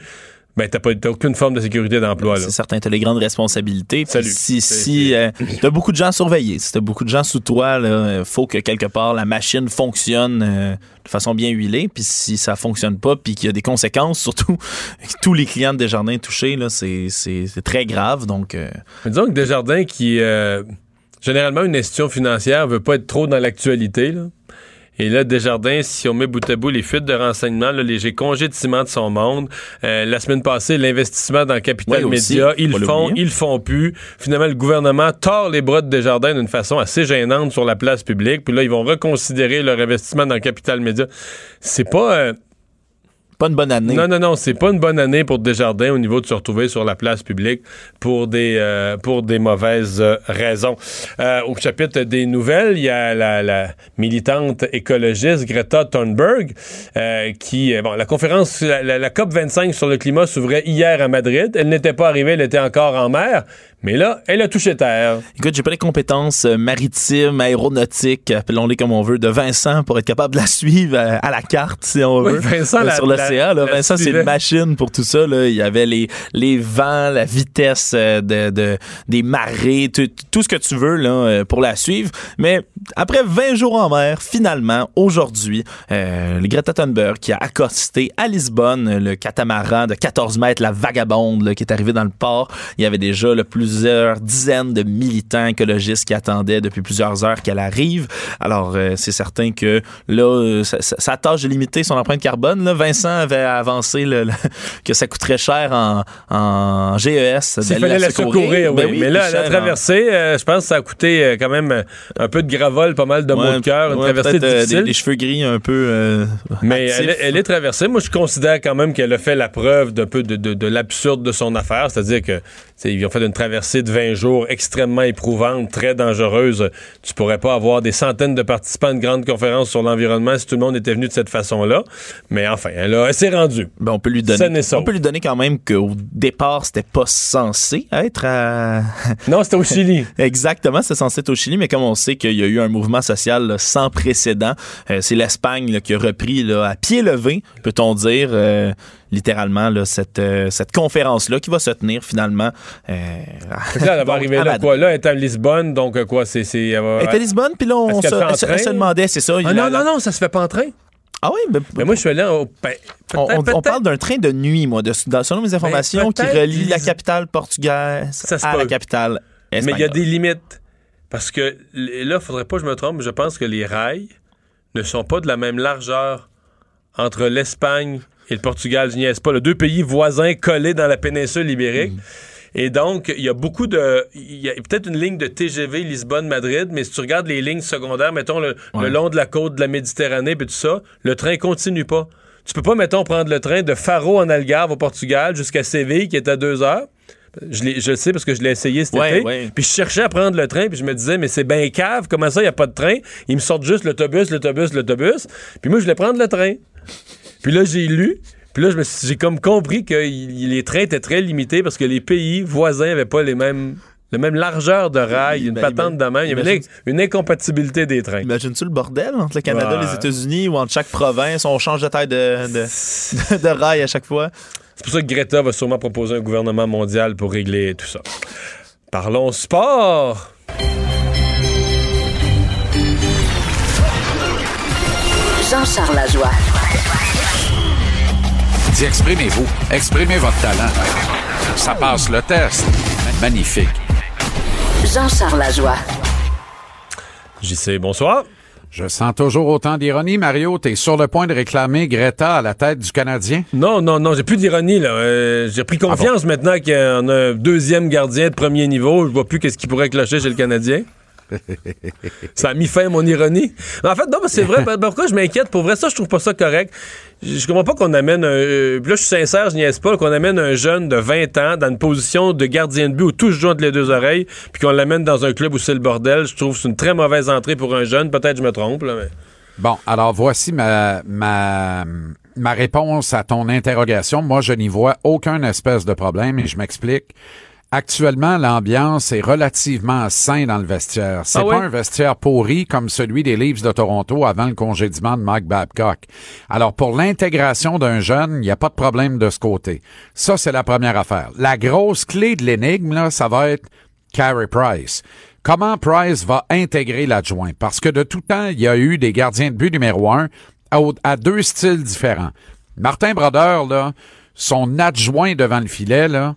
Speaker 1: ben t'as pas t'as aucune forme de sécurité d'emploi.
Speaker 2: C'est certain, tu as les grandes responsabilités.
Speaker 1: Salut.
Speaker 2: Si, si tu as beaucoup de gens à surveiller, si tu as beaucoup de gens sous toi, il faut que quelque part la machine fonctionne euh, de façon bien huilée. Puis si ça fonctionne pas, puis qu'il y a des conséquences, surtout tous les clients de Desjardins touchés, c'est, très grave. Donc, euh,
Speaker 1: Mais disons que Desjardins qui euh, généralement une institution financière veut pas être trop dans l'actualité là. Et là, Desjardins, si on met bout à bout les fuites de renseignements, le léger congé de ciment de son monde, euh, la semaine passée, l'investissement dans Capital Média, ils le font, ils le font plus. Finalement, le gouvernement tord les bras de Desjardins d'une façon assez gênante sur la place publique. Puis là, ils vont reconsidérer leur investissement dans Capital Média. C'est pas... euh,
Speaker 2: pas une bonne année.
Speaker 1: non, non, non, c'est pas une bonne année pour Desjardins au niveau de se retrouver sur la place publique pour des, euh, pour des mauvaises euh, raisons. Euh, au chapitre des nouvelles, il y a la, la militante écologiste Greta Thunberg qui, bon, la conférence, la, la- la COP 25 sur le climat s'ouvrait hier à Madrid. Elle n'était pas arrivée, elle était encore en mer. Mais là, elle a touché terre.
Speaker 2: Écoute, j'ai pas les compétences maritimes, aéronautiques, appelons-les comme on veut, de Vincent pour être capable de la suivre à la carte, si on
Speaker 1: Oui,
Speaker 2: veut.
Speaker 1: Vincent, la-
Speaker 2: sur
Speaker 1: la-
Speaker 2: là. Vincent, c'est une machine pour tout ça. Là. Il y avait les, les vents, la vitesse euh, de, de- des marées, tout, tout ce que tu veux là, euh, pour la suivre. Mais après 20 jours en mer, finalement, aujourd'hui, euh, Greta Thunberg qui a accosté à Lisbonne le catamaran de 14 mètres, la vagabonde là, qui est arrivée dans le port. Il y avait déjà là, plusieurs dizaines de militants écologistes qui attendaient depuis plusieurs heures qu'elle arrive. Alors, euh, c'est certain que là, euh, sa, sa- sa tâche de limiter son empreinte carbone, là, Vincent avait avancé le- le- que ça coûterait cher en, en GES.
Speaker 1: S'il fallait la secourir, oui.
Speaker 2: Ben
Speaker 1: Mais là, elle a
Speaker 2: cher en-
Speaker 1: traversé. euh, je pense que ça a coûté euh, quand même euh, un peu de envol pas mal de mots de cœur, une traversée difficile.
Speaker 2: des, des cheveux gris un peu.
Speaker 1: Mais elle, est- elle est traversée. Moi, je considère quand même qu'elle a fait la preuve d'un peu de, de- de l'absurde de son affaire. C'est-à-dire que ils ont fait une traversée de 20 jours extrêmement éprouvante, très dangereuse. Tu pourrais pas avoir des centaines de participants à une grande conférence sur l'environnement si tout le monde était venu de cette façon-là. Mais enfin, elle, a- elle s'est rendue.
Speaker 2: Ben, on peut lui donner.
Speaker 1: sauve.
Speaker 2: On peut lui donner quand même qu'au départ, c'était pas censé être à.
Speaker 1: Non, c'était au Chili.
Speaker 2: Exactement, c'est censé être au Chili, mais comme on sait qu'il y a eu un mouvement social là, sans précédent, euh, c'est l'Espagne qui a repris là, à pied levé, peut-on dire, euh, littéralement, là, cette, euh, cette conférence-là qui va se tenir finalement. euh,
Speaker 1: là, elle va arriver là, quoi? Là, elle est à Lisbonne, donc quoi, c'est... c'est- elle va-
Speaker 2: Elle est à Lisbonne, puis là, on se, demandait, c'est ça.
Speaker 1: Ah, non, non, non, ça se fait pas en train.
Speaker 2: Ah oui, ben,
Speaker 1: Mais moi, je suis allé au... ben,
Speaker 2: on, parle d'un train de nuit, moi, de, selon mes informations, qui relie la capitale portugaise
Speaker 1: Ça se
Speaker 2: à
Speaker 1: peut.
Speaker 2: la capitale
Speaker 1: Mais il y a
Speaker 2: espagnole.
Speaker 1: des limites. Parce que là, il faudrait pas que je me trompe, mais je pense que les rails ne sont pas de la même largeur entre l'Espagne et le Portugal. Je niaise pas. Les deux pays voisins collés dans la péninsule ibérique. Et donc, il y a beaucoup de. Il y a peut-être une ligne de TGV Lisbonne-Madrid, mais si tu regardes les lignes secondaires, mettons le, le long de la côte de la Méditerranée puis tout ça, le train continue pas. Tu peux pas, mettons, prendre le train de Faro en Algarve au Portugal jusqu'à Séville, qui est à deux heures. Je, le sais parce que je l'ai essayé cet
Speaker 2: Ouais,
Speaker 1: été.
Speaker 2: ouais.
Speaker 1: Puis je cherchais à prendre le train, puis je me disais, mais c'est bien cave, comment ça, il n'y a pas de train? Ils me sortent juste l'autobus, l'autobus, l'autobus. Puis moi, je voulais prendre le train. Puis là, j'ai lu. Puis là, j'ai comme compris que les trains étaient très limités parce que les pays voisins n'avaient pas les mêmes, la même largeur de rail, une
Speaker 2: Ben,
Speaker 1: patente de main. Il y avait une, incompatibilité des trains.
Speaker 2: Imagines-tu le bordel entre le Canada et les États-Unis ou entre chaque province, on change de taille de, de, de rail à chaque fois?
Speaker 1: C'est pour ça que Greta va sûrement proposer un gouvernement mondial pour régler tout ça. Parlons sport.
Speaker 5: Jean-Charles Lajoie.
Speaker 7: Exprimez-vous. Exprimez votre talent. Ça passe le test. Magnifique.
Speaker 5: Jean-Charles Lajoie.
Speaker 1: JC, bonsoir.
Speaker 7: Je sens toujours autant d'ironie. Mario, t'es sur le point de réclamer Greta à la tête du Canadien?
Speaker 1: Non, non, non, j'ai plus d'ironie, là. Euh, j'ai pris confiance maintenant qu'on a un deuxième gardien de premier niveau. Je vois plus qu'est-ce qui pourrait clocher chez le Canadien. Ça a mis fin à mon ironie. En fait, non, mais c'est vrai. ben, Pourquoi je m'inquiète? Pour vrai, ça, je trouve pas ça correct. Je, comprends pas qu'on amène un. euh, là, je suis sincère, je niaise pas, qu'on amène un jeune de 20 ans dans une position de gardien de but où tout se joue entre les deux oreilles, puis qu'on l'amène dans un club où c'est le bordel. Je trouve que c'est une très mauvaise entrée pour un jeune. Peut-être je me trompe.
Speaker 7: Bon, alors voici ma, ma, ma réponse à ton interrogation. Moi, je n'y vois aucun espèce de problème et je m'explique. Actuellement, l'ambiance est relativement sain dans le vestiaire. C'est
Speaker 1: Ah
Speaker 7: pas
Speaker 1: oui?
Speaker 7: un vestiaire pourri comme celui des Leafs de Toronto avant le congédiement de Mike Babcock. Alors, pour l'intégration d'un jeune, il n'y a pas de problème de ce côté. Ça, c'est la première affaire. La grosse clé de l'énigme, là, ça va être Carey Price. Comment Price va intégrer l'adjoint? Parce que de tout temps, il y a eu des gardiens de but numéro un à, à deux styles différents. Martin Brodeur, là, son adjoint devant le filet, là,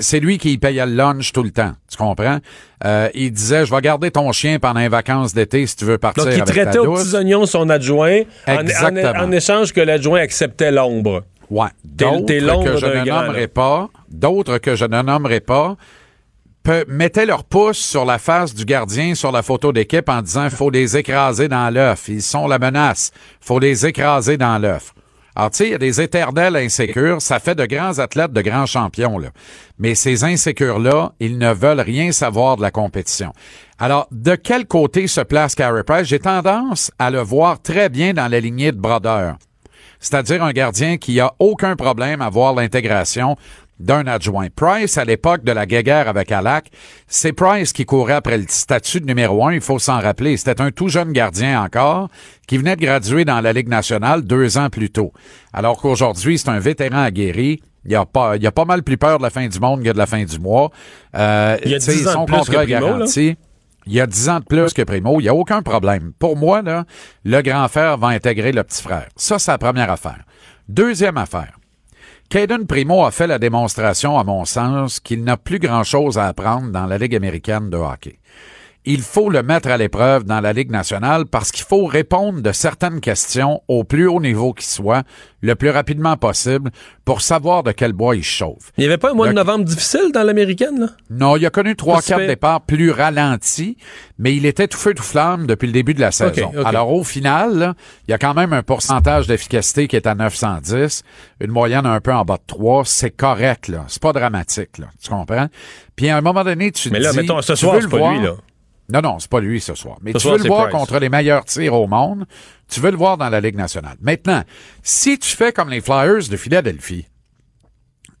Speaker 7: c'est lui qui payait le lunch tout le temps. Tu comprends? Euh, il disait, je vais garder ton chien pendant les vacances d'été si tu veux partir
Speaker 1: Donc, il
Speaker 7: avec
Speaker 1: traitait aux petits oignons son adjoint en, en-
Speaker 7: Exactement.
Speaker 1: en échange que l'adjoint acceptait l'ombre.
Speaker 7: Ouais. D'autres que je ne nommerai pas, d'autres que je ne nommerai pas, mettaient leur pouce sur la face du gardien sur la photo d'équipe en disant faut les écraser dans l'œuf. Ils sont la menace. faut les écraser dans l'œuf. Alors, tu sais, il y a des éternels insécures. Ça fait de grands athlètes, de grands champions, là. Mais ces insécures-là, ils ne veulent rien savoir de la compétition. Alors, de quel côté se place Carey? J'ai tendance à le voir très bien dans la lignée de Brodeur c'est-à-dire un gardien qui a aucun problème à voir l'intégration d'un adjoint. Price, à l'époque de la guéguerre avec Alak, c'est Price qui courait après le statut de numéro un, il faut s'en rappeler. C'était un tout jeune gardien encore, qui venait de graduer dans la Ligue nationale deux ans plus tôt. Alors qu'aujourd'hui, c'est un vétéran aguerri. Il a pas, il a pas mal plus peur de la fin du monde que de la fin du mois. Euh,
Speaker 1: Il y a
Speaker 7: tu sais,
Speaker 1: 10 ans de plus que
Speaker 7: contrat
Speaker 1: Primo, là.
Speaker 7: Il y a 10 ans de plus que Primo. Il n'y a aucun problème. Pour moi, là, le grand frère va intégrer le petit frère. Ça, c'est la première affaire. Deuxième affaire. Caden Primo a fait la démonstration, à mon sens, qu'il n'a plus grand-chose à apprendre dans la Ligue américaine de hockey. Il faut le mettre à l'épreuve dans la Ligue nationale parce qu'il faut répondre de certaines questions au plus haut niveau qui soit, le plus rapidement possible, pour savoir de quel bois il chauffe.
Speaker 1: Il n'y avait pas un mois de novembre difficile dans l'américaine, là?
Speaker 7: Non, il a connu trois, quatre départs plus ralentis, mais il était tout feu tout flamme depuis le début de la saison. Alors au final, là, il y a quand même un pourcentage d'efficacité qui est à 910, une moyenne un peu en bas de 3, c'est correct là, c'est pas dramatique là, tu comprends? Puis à un moment donné, tu
Speaker 1: Mais
Speaker 7: te
Speaker 1: là,
Speaker 7: dis,
Speaker 1: mettons, ce soir, c'est pas lui, là.
Speaker 7: Non, non, c'est pas lui ce soir. Mais
Speaker 1: Ce
Speaker 7: tu
Speaker 1: soir,
Speaker 7: veux le voir
Speaker 1: Price.
Speaker 7: contre les meilleurs tirs au monde. Tu veux le voir dans la Ligue nationale. Maintenant, si tu fais comme les Flyers de Philadelphie,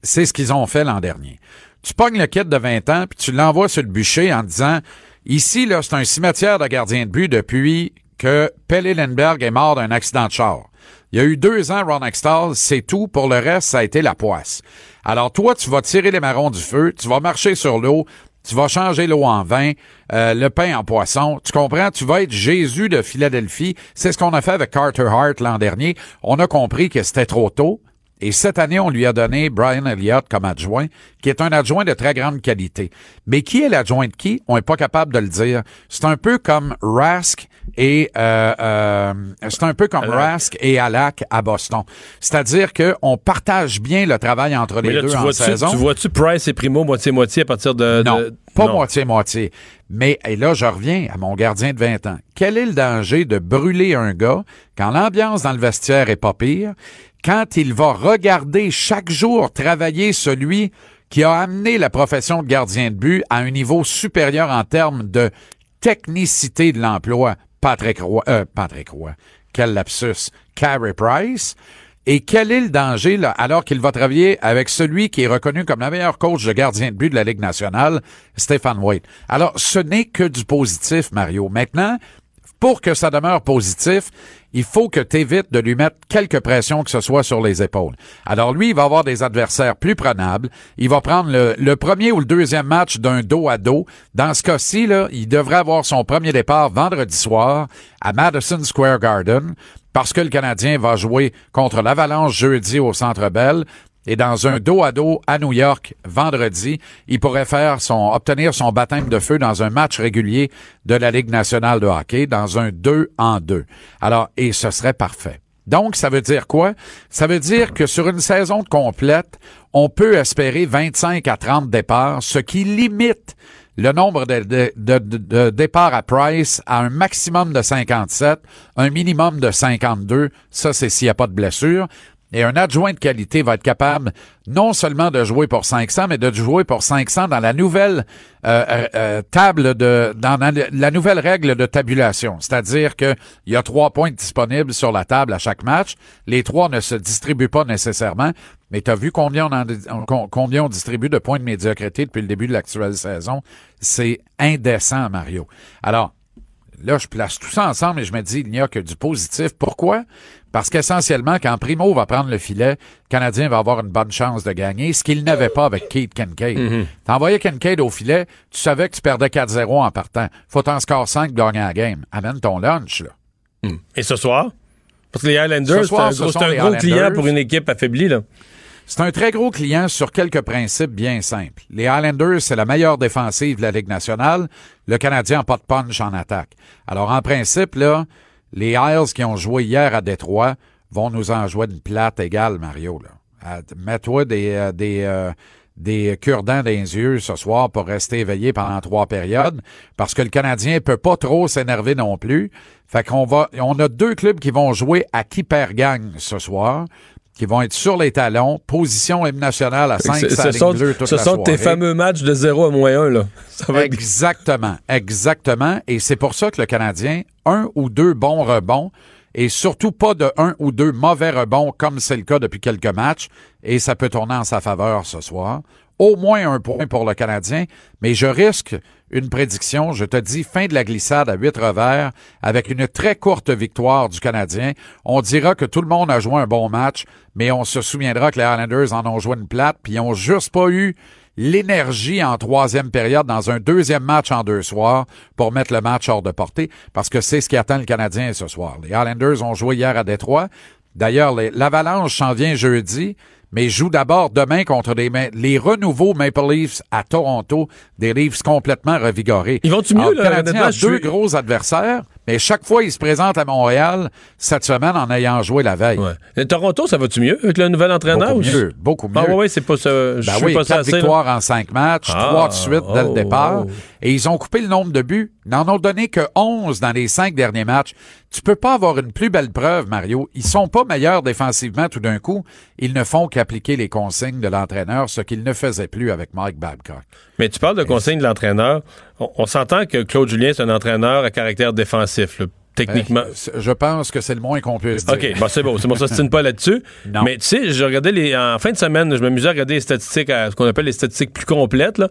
Speaker 7: c'est ce qu'ils ont fait l'an dernier. Tu pognes le kit de 20 ans, puis tu l'envoies sur le bûcher en disant, ici, là, c'est un cimetière de gardiens de but depuis que Pelle Lindbergh est mort d'un accident de char. Il y a eu deux ans, Ron Extall, c'est tout. Pour le reste, ça a été la poisse. Alors toi, tu vas tirer les marrons du feu, tu vas marcher sur l'eau, tu vas changer l'eau en vin, euh, le pain en poisson. Tu comprends? Tu vas être Jésus de Philadelphie. C'est ce qu'on a fait avec Carter Hart l'an dernier. On a compris que c'était trop tôt. Et cette année, on lui a donné Brian Elliott comme adjoint, qui est un adjoint de très grande qualité. Mais qui est l'adjoint de qui? On n'est pas capable de le dire. C'est un peu comme Rask et euh, euh, c'est un peu comme Rask et Alak à Boston. C'est-à-dire que on partage bien le travail entre les
Speaker 1: là,
Speaker 7: deux
Speaker 1: tu
Speaker 7: en saison.
Speaker 1: tu vois-tu Price et Primo moitié-moitié à partir de.
Speaker 7: Non,
Speaker 1: de-
Speaker 7: pas moitié-moitié. Mais et là, je reviens à mon gardien de 20 ans. Quel est le danger de brûler un gars quand l'ambiance dans le vestiaire est pas pire, quand il va regarder chaque jour travailler celui qui a amené la profession de gardien de but à un niveau supérieur en termes de technicité de l'emploi, Patrick Roy, euh, Patrick Roy, quel lapsus, Carey Price, et quel est le danger, là, alors qu'il va travailler avec celui qui est reconnu comme le meilleur coach de gardien de but de la Ligue nationale, Stéphane White? Alors, ce n'est que du positif, Mario. Maintenant, pour que ça demeure positif, il faut que tu évites de lui mettre quelque pression que ce soit sur les épaules. Alors lui, il va avoir des adversaires plus prenables. Il va prendre le, premier ou le deuxième match d'un dos à dos. Dans ce cas-ci, il devrait avoir son premier départ vendredi soir à Madison Square Garden parce que le Canadien va jouer contre l'Avalanche jeudi au Centre Bell. Et dans un dos à dos à New York vendredi, il pourrait faire son obtenir son baptême de feu dans un match régulier de la Ligue nationale de hockey dans un 2 en 2. Alors et ce serait parfait. Donc ça veut dire quoi? Ça veut dire que sur une saison complète, on peut espérer 25 à 30 départs, ce qui limite le nombre de, départs à Price à un maximum de 57, un minimum de 52. Ça, c'est s'il n'y a pas de blessure. Et un adjoint de qualité va être capable non seulement de jouer pour 500, mais de jouer pour 500 dans la nouvelle euh, euh, euh, table de, dans la, nouvelle règle de tabulation. C'est-à-dire qu'il y a trois points disponibles sur la table à chaque match. Les trois ne se distribuent pas nécessairement. Mais tu as vu combien on, en- com- combien on distribue de points de médiocrité depuis le début de l'actuelle saison? C'est indécent, Mario. Alors, Là, je place tout ça ensemble et je me dis, il n'y a que du positif. Pourquoi? Parce qu'essentiellement, quand Primo va prendre le filet, le Canadien va avoir une bonne chance de gagner, ce qu'il n'avait pas avec Kate Kincaid. T'envoyais Kincaid au filet, tu savais que tu perdais 4-0 en partant. Faut t'en score 5 pour gagner la game. Amène ton lunch, là.
Speaker 1: Et ce soir? Parce que les Highlanders, c'est un, gros,
Speaker 7: ce
Speaker 1: un client pour une équipe affaiblie, là.
Speaker 7: C'est un très gros client sur quelques principes bien simples. Les Highlanders, c'est la meilleure défensive de la Ligue nationale. Le Canadien n'a pas de punch en attaque. Alors, en principe, là, les Isles qui ont joué hier à Détroit vont nous en jouer une plate égale, Mario. Là. Mets-toi des, euh, des, euh, des cure-dents dans les yeux ce soir pour rester éveillé pendant trois périodes, parce que le Canadien peut pas trop s'énerver non plus. Fait qu'on va, on a deux clubs qui vont jouer à qui perd gagne ce soir qui vont être sur les talons, position hymne nationale à 5
Speaker 1: Ce, sont,
Speaker 7: toute
Speaker 1: ce
Speaker 7: la
Speaker 1: sont tes fameux matchs de 0 à moins 1, là. Ça va être-
Speaker 7: Exactement, exactement. Et c'est pour ça que le Canadien, un ou deux bons rebonds, et surtout pas de un ou deux mauvais rebonds comme c'est le cas depuis quelques matchs, et ça peut tourner en sa faveur ce soir. Au moins un point pour le Canadien, mais je risque une prédiction. Je te dis fin de la glissade à 8 revers avec une très courte victoire du Canadien. On dira que tout le monde a joué un bon match, mais on se souviendra que les Islanders en ont joué une plate, puis ils ont juste pas eu l'énergie en troisième période dans un deuxième match en deux soirs pour mettre le match hors de portée, parce que c'est ce qui attend le Canadien ce soir. Les Islanders ont joué hier à Détroit. D'ailleurs, l'Avalanche s'en vient jeudi, mais jouent d'abord demain contre des, les renouveaux Maple Leafs à Toronto, des Leafs complètement revigorés.
Speaker 1: Ils vont-tu mieux,
Speaker 7: Alors, le
Speaker 1: là,
Speaker 7: deux
Speaker 1: suis-
Speaker 7: gros adversaires, mais chaque fois, ils se présentent à Montréal cette semaine en ayant joué la veille.
Speaker 1: Ouais. Et Toronto, ça va-tu mieux avec le nouvel entraîneur?
Speaker 7: Beaucoup
Speaker 1: ou-
Speaker 7: mieux, beaucoup mieux.
Speaker 1: Ah ouais, c'est pas ça. Je
Speaker 7: Ben
Speaker 1: suis
Speaker 7: oui,
Speaker 1: pas
Speaker 7: quatre
Speaker 1: assez, là.
Speaker 7: victoires en cinq matchs,
Speaker 1: Ah,
Speaker 7: trois de suite dès
Speaker 1: oh,
Speaker 7: le départ.
Speaker 1: oh.
Speaker 7: Et ils ont coupé le nombre de buts. Ils n'en ont donné que 11 dans les cinq derniers matchs. Tu peux pas avoir une plus belle preuve, Mario. Ils sont pas meilleurs défensivement tout d'un coup. Ils ne font qu'appliquer les consignes de l'entraîneur, ce qu'ils ne faisaient plus avec Mike Babcock.
Speaker 1: Mais tu parles de consigne de l'entraîneur. On, on s'entend que Claude Julien, c'est un entraîneur à caractère défensif, là, techniquement.
Speaker 7: Ben, je pense que c'est le moins qu'on puisse dire.
Speaker 1: OK, bon, c'est bon. C'est bon, ça se pas là-dessus. Mais tu sais, je regardais les. En fin de semaine, je m'amusais à regarder les statistiques, à ce qu'on appelle les statistiques plus complètes, là.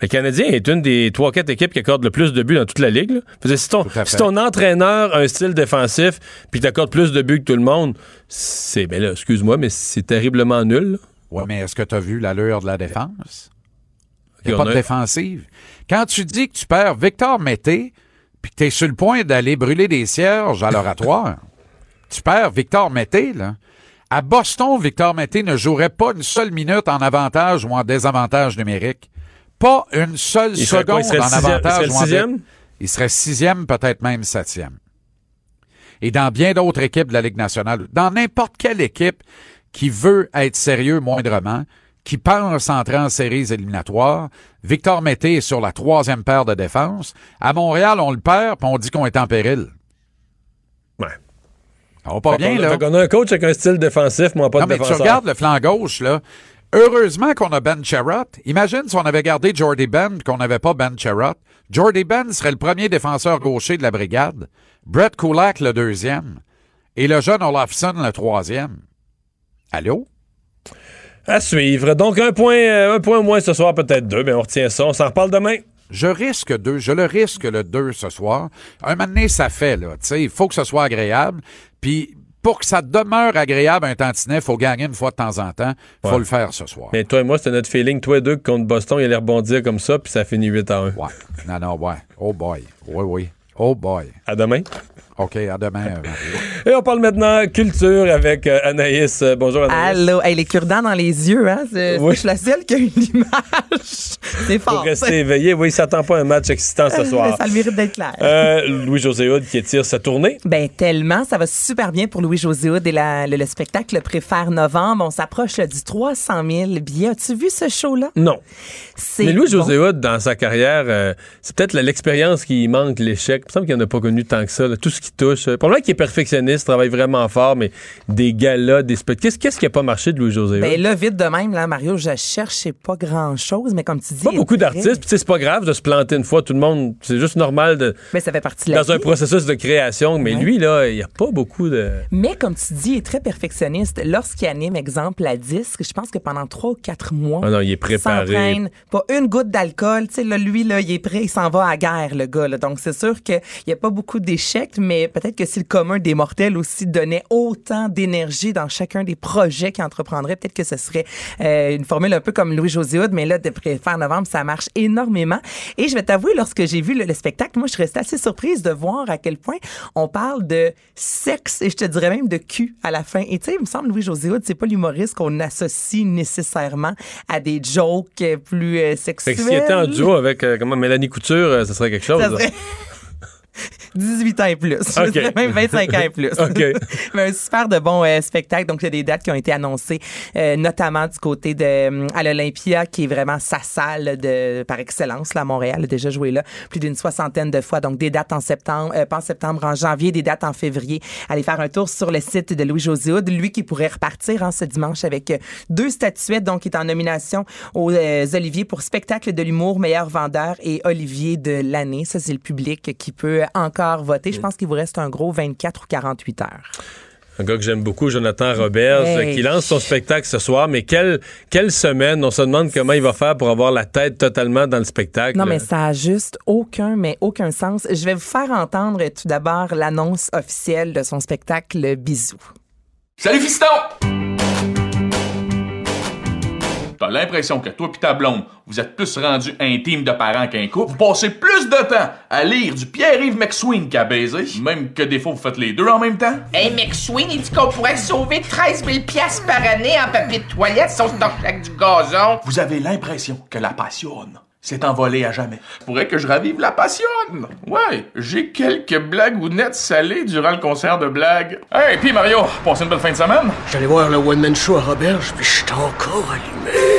Speaker 1: Mais le Canadien est une des 3-4 équipes qui accorde le plus de buts dans toute la ligue. là. Fait que Si, ton, si entraîneur a un style défensif puis t'accordes plus de buts que tout le monde, c'est. Ben là, excuse-moi, mais c'est terriblement nul. là.
Speaker 7: Ouais, mais est-ce que tu as vu l'allure de la défense? Il n'y a pas
Speaker 1: a-
Speaker 7: de défensive. Quand tu dis que tu perds Victor Mété, puis que tu es sur le point d'aller brûler des cierges à l'oratoire, tu perds Victor Mété, là. À Boston, Victor Mété ne jouerait pas une seule minute en avantage ou en désavantage numérique. Pas une seule
Speaker 1: Il serait quoi?
Speaker 7: seconde
Speaker 1: Il
Speaker 7: en
Speaker 1: sixième-
Speaker 7: avantage ou en
Speaker 1: sixième?
Speaker 7: Il serait sixième, peut-être même septième. Et dans bien d'autres équipes de la Ligue nationale, dans n'importe quelle équipe qui veut être sérieux moindrement, qui pense entrer en séries éliminatoires, Victor Mété est sur la troisième paire de défense. À Montréal, on le perd, puis on dit qu'on est en péril.
Speaker 1: Ouais.
Speaker 7: Ça va pas bien,
Speaker 1: Fait
Speaker 7: là.
Speaker 1: fait qu'on a un coach avec un style défensif, mais on a pas
Speaker 7: Non,
Speaker 1: de
Speaker 7: mais tu regardes le flanc gauche, là. Heureusement qu'on a Ben Sherratt. Imagine si on avait gardé Jordy Ben et qu'on n'avait pas Ben Sherratt. Jordy Ben serait le premier défenseur gaucher de la brigade. Brett Kulak le deuxième. Et le jeune Olafson le troisième. Allô?
Speaker 1: À suivre. Donc, un point, euh, un point moins ce soir, peut-être deux, mais on retient ça. On s'en reparle demain.
Speaker 7: Je risque deux. Je le risque le deux ce soir. Un moment donné, ça fait, là. Tu sais, il faut que ce soit agréable. Puis, pour que ça demeure agréable un tantinet, il faut gagner une fois de temps en temps. Il faut
Speaker 1: Ouais.
Speaker 7: le faire ce soir.
Speaker 1: Mais toi et moi, c'était notre feeling. Toi et deux, contre Boston, il allait rebondir comme ça, puis ça finit 8 à 1.
Speaker 7: Ouais. Non, non, ouais. Oh boy. Oui, oui. Oh boy.
Speaker 1: À demain.
Speaker 7: OK, à demain. euh.
Speaker 1: Et on parle maintenant culture avec euh, Anaïs. Euh, bonjour Anaïs.
Speaker 8: Allô, hey, les cure-dents dans les yeux, hein? C'est-
Speaker 1: Oui.
Speaker 8: Je suis la seule qui a une image. C'est
Speaker 1: Pour
Speaker 8: fort.
Speaker 1: rester éveillé, oui, il s'attend pas à un match excitant ce soir.
Speaker 8: Ça a le mérite d'être clair.
Speaker 1: Euh, Louis-José Hood qui étire sa tournée.
Speaker 8: Ben tellement, ça va super bien pour Louis-José Hood et la- le, le spectacle Préfère Novembre. On s'approche là, du 300 000 billets. As-tu vu ce show-là?
Speaker 1: Non.
Speaker 8: C'est
Speaker 1: Mais Louis-José
Speaker 8: bon.
Speaker 1: Hood, dans sa carrière, euh, c'est peut-être l'expérience qui manque, l'échec. Il me semble qu'il n'en a pas connu tant que ça. là. Tout ce qui touche. Euh, Probablement qu'il est perfectionniste, travaille vraiment fort, mais des galas, des spectacles. Qu'est-ce, qu'est-ce qui n'a pas marché de Louis-José?
Speaker 8: Ben là, vite de même, là, Mario, je cherchais pas grand-chose, mais comme tu dis...
Speaker 1: pas beaucoup d'artistes, puis c'est pas grave de se planter une fois. Tout le monde, c'est juste normal de,
Speaker 8: Mais ça fait partie de la
Speaker 1: dans un processus de création. Mais
Speaker 8: Ouais.
Speaker 1: lui, là, il n'y a pas beaucoup de.
Speaker 8: Mais comme tu dis, il est très perfectionniste. Lorsqu'il anime, exemple, la disque, je pense que pendant trois ou quatre mois,
Speaker 1: Ah non, il est préparé.
Speaker 8: pas une goutte d'alcool. Tu sais, là, lui, là, il est prêt, il s'en va à la guerre, le gars. là. Donc, c'est sûr qu'il n'y a pas beaucoup d'échecs, mais peut-être que si le commun des mortels aussi donnait autant d'énergie dans chacun des projets qu'il entreprendrait, peut-être que ce serait euh, une formule un peu comme Louis-José Hood, mais là, de faire novembre, ça marche énormément. Et je vais t'avouer, lorsque j'ai vu le, le spectacle, moi, je suis restée assez surprise de voir à quel point on parle de sexe et je te dirais même de cul à la fin. Et tu sais, il me semble, Louis-José Hood, c'est pas l'humoriste qu'on associe nécessairement à des jokes plus euh,
Speaker 1: Fait
Speaker 8: sexuels.
Speaker 1: que s'il était en duo avec euh, comment, Mélanie Couture, ça serait quelque chose.
Speaker 8: Ça
Speaker 1: là.
Speaker 8: serait 18 ans et plus. Je
Speaker 1: Ok.
Speaker 8: dirais même 25 ans et plus.
Speaker 1: OK.
Speaker 8: Mais un super de bon euh, spectacle. Donc, il y a des dates qui ont été annoncées, euh, notamment du côté de euh, à l'Olympia, qui est vraiment sa salle de par excellence là, à Montréal. A déjà joué là plus d'une soixantaine de fois. Donc, des dates en septembre, euh, pas en septembre, en janvier, des dates en février. Allez faire un tour sur le site de Louis-José. Lui qui pourrait repartir hein, ce dimanche avec euh, deux statuettes. Donc, il est en nomination aux euh, Olivier pour spectacle de l'humour, meilleur vendeur et Olivier de l'année. Ça, c'est le public qui peut encore voter. Je pense qu'il vous reste un gros 24 ou 48 heures.
Speaker 1: Un gars que j'aime beaucoup, Jonathan Roberts,
Speaker 8: Hey.
Speaker 1: qui lance son spectacle ce soir. Mais quelle, quelle semaine! On se demande comment il va faire pour avoir la tête totalement dans le spectacle.
Speaker 8: Non, mais ça a juste aucun, mais aucun sens. Je vais vous faire entendre tout d'abord l'annonce officielle de son spectacle Bisous.
Speaker 9: Salut fiston! T'as l'impression que toi pis ta blonde, vous êtes plus rendus intimes de parents qu'un couple. Vous passez plus de temps à lire du Pierre-Yves McSween qu'à baiser, même que des fois vous faites les deux en même temps.
Speaker 10: Hey, McSween, il dit qu'on pourrait sauver 13 000 piastres par année en papier de toilette si on se avec du gazon.
Speaker 9: Vous avez l'impression que la passion s'est envolée à jamais. Faudrait que je ravive la passion. Ouais, j'ai quelques blagounettes salées durant le concert de blagues. Hey, puis Mario, passez une bonne fin de semaine?
Speaker 11: J'allais voir le one-man show à Roberge, puis je suis encore allumé.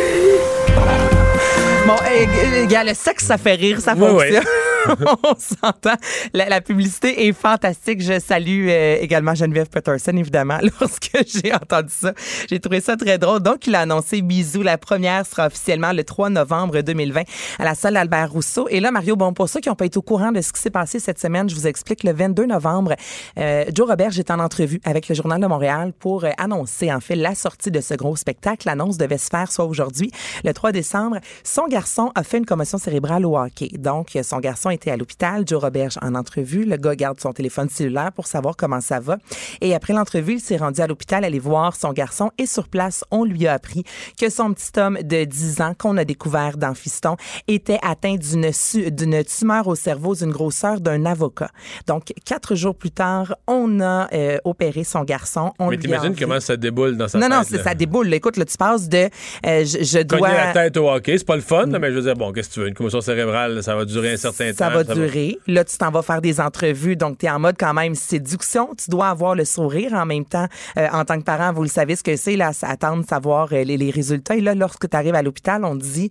Speaker 8: Bon, eh, gars, le sexe, ça fait rire, ça fonctionne. On s'entend. La, la publicité est fantastique. Je salue euh, également Geneviève Peterson, évidemment, lorsque j'ai entendu ça. J'ai trouvé ça très drôle. Donc, il a annoncé Bisous. La première sera officiellement le 3 novembre 2020 à la salle Albert Rousseau. Et là, Mario, bon, pour ceux qui n'ont pas été au courant de ce qui s'est passé cette semaine, je vous explique. Le 22 novembre, euh, Joe Robert est en entrevue avec le Journal de Montréal pour euh, annoncer, en fait, la sortie de ce gros spectacle. L'annonce devait se faire soit aujourd'hui, le 3 décembre. Son garçon a fait une commotion cérébrale au hockey. Donc, son garçon était à l'hôpital. Joe Roberge en entrevue. Le gars garde son téléphone cellulaire pour savoir comment ça va. Et après l'entrevue, il s'est rendu à l'hôpital aller voir son garçon. Et sur place, on lui a appris que son petit homme de 10 ans qu'on a découvert dans Fiston était atteint d'une tumeur au cerveau d'une grosseur d'un avocat. Donc, quatre jours plus tard, on a euh, opéré son garçon. On
Speaker 1: Mais t'imagines comment ça déboule dans sa
Speaker 8: non,
Speaker 1: tête.
Speaker 8: non,
Speaker 1: là.
Speaker 8: ça déboule. là. Écoute, là, tu passes de euh, je, je dois.
Speaker 1: Cogner la tête au hockey, c'est pas le fun, là, mais je veux dire, bon, qu'est-ce que tu veux? Une commotion cérébrale, ça va durer un certain temps.
Speaker 8: Ça va durer. Là, tu t'en vas faire des entrevues, donc tu es en mode quand même séduction. Tu dois avoir le sourire en même temps. Euh, en tant que parent, vous le savez ce que c'est, là, attendre de savoir euh, les, les résultats. Et là, lorsque tu arrives à l'hôpital, on te dit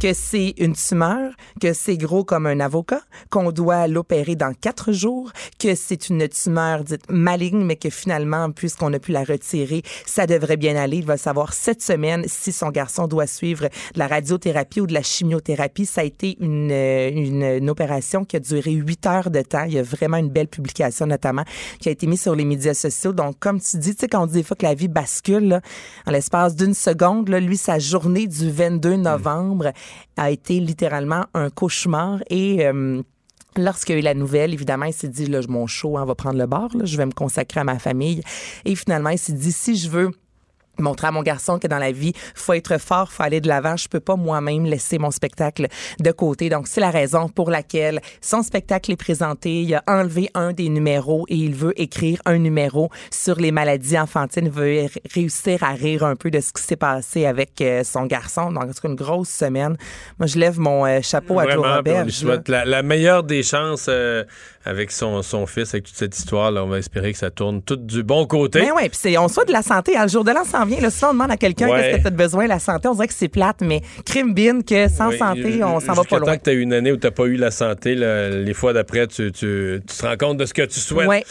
Speaker 8: que c'est une tumeur, que c'est gros comme un avocat, qu'on doit l'opérer dans quatre jours, que c'est une tumeur dite maligne, mais que finalement, puisqu'on a pu la retirer, ça devrait bien aller. Il va savoir cette semaine si son garçon doit suivre de la radiothérapie ou de la chimiothérapie. Ça a été une, euh, une, une opération qui a duré huit heures de temps. Il y a vraiment une belle publication, notamment, qui a été mise sur les médias sociaux. Donc, comme tu dis, tu sais, quand on dit des fois que la vie bascule, là, en l'espace d'une seconde, là, lui, sa journée du 22 novembre a été littéralement un cauchemar et... euh, Lorsqu'il a eu la nouvelle, évidemment, il s'est dit, là, mon show hein, va prendre le bord, là, je vais me consacrer à ma famille. Et finalement, il s'est dit, si je veux montrer à mon garçon que dans la vie, faut être fort, faut aller de l'avant. Je peux pas moi-même laisser mon spectacle de côté. Donc, c'est la raison pour laquelle son spectacle est présenté. Il a enlevé un des numéros et il veut écrire un numéro sur les maladies enfantines. Il veut réussir à rire un peu de ce qui s'est passé avec euh, son garçon. Donc, c'est une grosse semaine. Moi, je lève mon euh, chapeau à Joe Robert.
Speaker 1: la, la meilleure des chances euh, avec son, son fils, avec toute cette histoire. Là, on va espérer que ça tourne tout du bon côté.
Speaker 8: Mais ouais, puis c'est- on souhaite de la santé. hein. Le jour de l'an s'en vient. Là, souvent, on demande à quelqu'un
Speaker 1: Ouais.
Speaker 8: qu'est-ce que tu as besoin, la santé. On dirait que c'est plate, mais crime bin que sans
Speaker 1: Oui,
Speaker 8: santé, on s'en va pas loin.
Speaker 1: temps que tu as eu une année où tu pas eu la santé, là, les fois d'après, tu, tu- tu te rends compte de ce que tu souhaites.
Speaker 8: Ouais.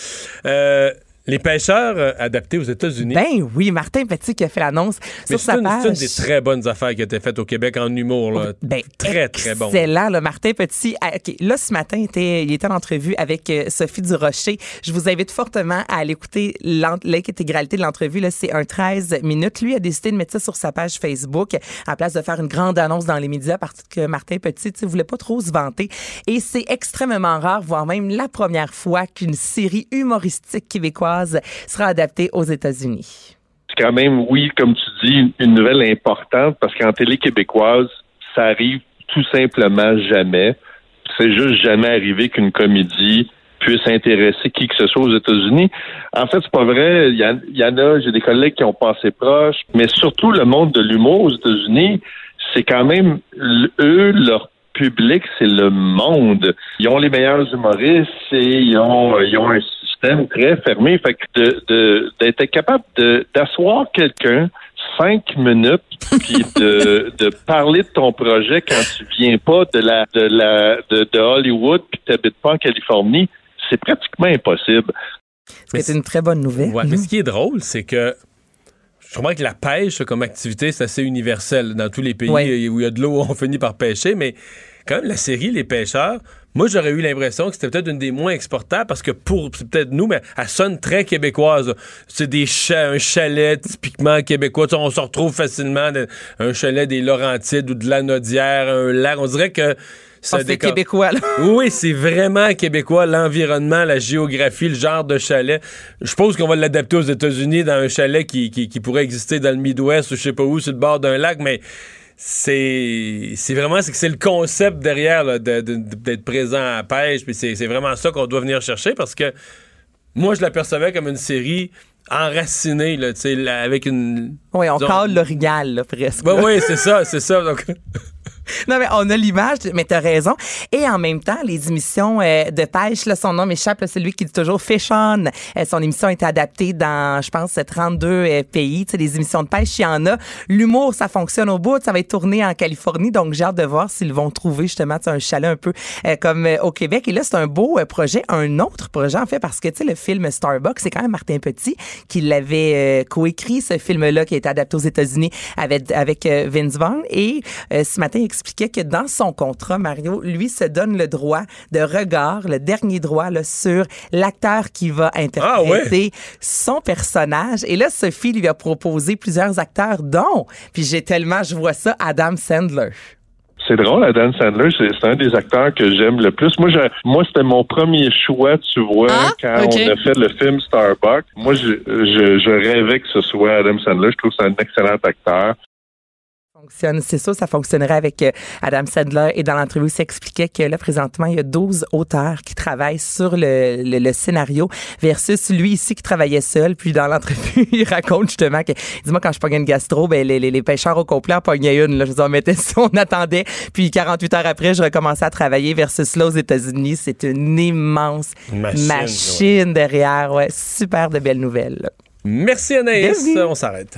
Speaker 1: Euh, les pêcheurs euh, adaptés aux États-Unis.
Speaker 8: Ben oui, Martin Petit qui a fait l'annonce sur sa
Speaker 1: une,
Speaker 8: page.
Speaker 1: c'est une des très bonnes affaires qui a été faite au Québec en humour. Là.
Speaker 8: Ben,
Speaker 1: très, très bon.
Speaker 8: Excellent, là, Martin Petit. Ah, OK, là, ce matin, il était, il était en entrevue avec euh, Sophie Durocher. Je vous invite fortement à aller écouter l'intégralité de l'entrevue. C'est un 13 minutes. Lui a décidé de mettre ça sur sa page Facebook à place de faire une grande annonce dans les médias parce que Martin Petit, sais, voulait pas trop se vanter. Et c'est extrêmement rare, voire même la première fois qu'une série humoristique québécoise sera adaptée aux États-Unis.
Speaker 12: c'est quand même, oui, comme tu dis, une nouvelle importante parce qu'en télé québécoise, ça arrive tout simplement jamais. C'est juste jamais arrivé qu'une comédie puisse intéresser qui que ce soit aux États-Unis. En fait, c'est pas vrai. Il y, en- a, j'ai des collègues qui ont passé proche, mais surtout le monde de l'humour aux États-Unis, c'est quand même eux, leur public, c'est le monde. Ils ont les meilleurs humoristes et ils ont, ils ont un système très fermé. Fait que de- d'être capable d'asseoir quelqu'un cinq minutes puis de, de parler de ton projet quand tu viens pas de la de la de, de Hollywood puis tu n'habites pas en Californie, c'est pratiquement impossible.
Speaker 8: C'est une très bonne nouvelle.
Speaker 1: Ouais, mais ce qui est drôle, c'est que je comprends que la pêche comme activité, c'est assez universel. Dans tous les pays
Speaker 8: Ouais.
Speaker 1: où il y a de l'eau, on finit par pêcher, mais quand même, la série Les Pêcheurs, moi, j'aurais eu l'impression que c'était peut-être une des moins exportables parce que pour, c'est peut-être nous, mais elle sonne très québécoise. C'est des cha- un chalet typiquement québécois. Tu sais, on se retrouve facilement dans un chalet des Laurentides ou de la Nodière, un lac. On dirait que
Speaker 8: c'est
Speaker 1: décore-
Speaker 8: québécois, là.
Speaker 1: oui, c'est vraiment québécois, l'environnement, la géographie, le genre de chalet. Je suppose qu'on va l'adapter aux États-Unis dans un chalet qui, qui, qui pourrait exister dans le Midwest ou je sais pas où, sur le bord d'un lac, mais c'est c'est vraiment c'est que c'est le concept derrière là, de- de- d'être présent à la pêche puis c'est vraiment ça qu'on doit venir chercher parce que moi je l'apercevais comme une série enracinée là tu sais là, avec une
Speaker 8: Oui, on
Speaker 1: disons-
Speaker 8: cale l'origal, là, presque.
Speaker 1: Ben oui c'est ça c'est ça donc
Speaker 8: Non, mais on a l'image, mais t'as raison. Et en même temps, les émissions euh, de pêche, là, son nom m'échappe, là, c'est lui qui dit toujours Fish On. Euh, son émission été adaptée dans, je pense, 32 euh, pays. Tu sais, les émissions de pêche, il y en a. L'humour, ça fonctionne au bout. Ça va être tourné en Californie, donc j'ai hâte de voir s'ils vont trouver justement un chalet un peu comme au Québec. Et là, c'est un beau projet, un autre projet en fait, parce que tu sais, le film Starbucks, c'est quand même Martin Petit qui l'avait coécrit, ce film-là qui été adapté aux États-Unis avec, avec Vince Vaughn. Et ce matin, il expliquait que dans son contrat, Mario, lui se donne le droit de regard, le dernier droit là, sur l'acteur qui va interpréter son personnage. Et là, Sophie lui a proposé plusieurs acteurs, dont, puis j'ai tellement, je vois ça, Adam Sandler.
Speaker 12: C'est drôle, Adam Sandler, c'est un des acteurs que j'aime le plus. Moi, je, moi, c'était mon premier choix, tu vois, quand
Speaker 13: ok.
Speaker 12: on a fait le film Starbucks. Moi, je, je, je rêvais que ce soit Adam Sandler. Je trouve que c'est un excellent acteur.
Speaker 8: Fonctionne. C'est ça, ça fonctionnerait avec euh, Adam Sandler. Et dans l'entrevue, il s'expliquait que là, présentement, il y a 12 auteurs qui travaillent sur le, le, le scénario versus lui ici qui travaillait seul. Puis dans l'entrevue, il raconte justement que, dis-moi, quand je pognais une gastro, ben, les, les, les pêcheurs au complet en pognaient une. Là. Je veux dire, on mettait ça, on attendait. Puis 48 heures après, je recommençais à travailler versus là aux États-Unis. C'est une immense
Speaker 1: Machine,
Speaker 8: machine, derrière. Ouais, super de belles nouvelles. là.
Speaker 1: merci Anaïs
Speaker 8: Bienvenue.
Speaker 1: on s'arrête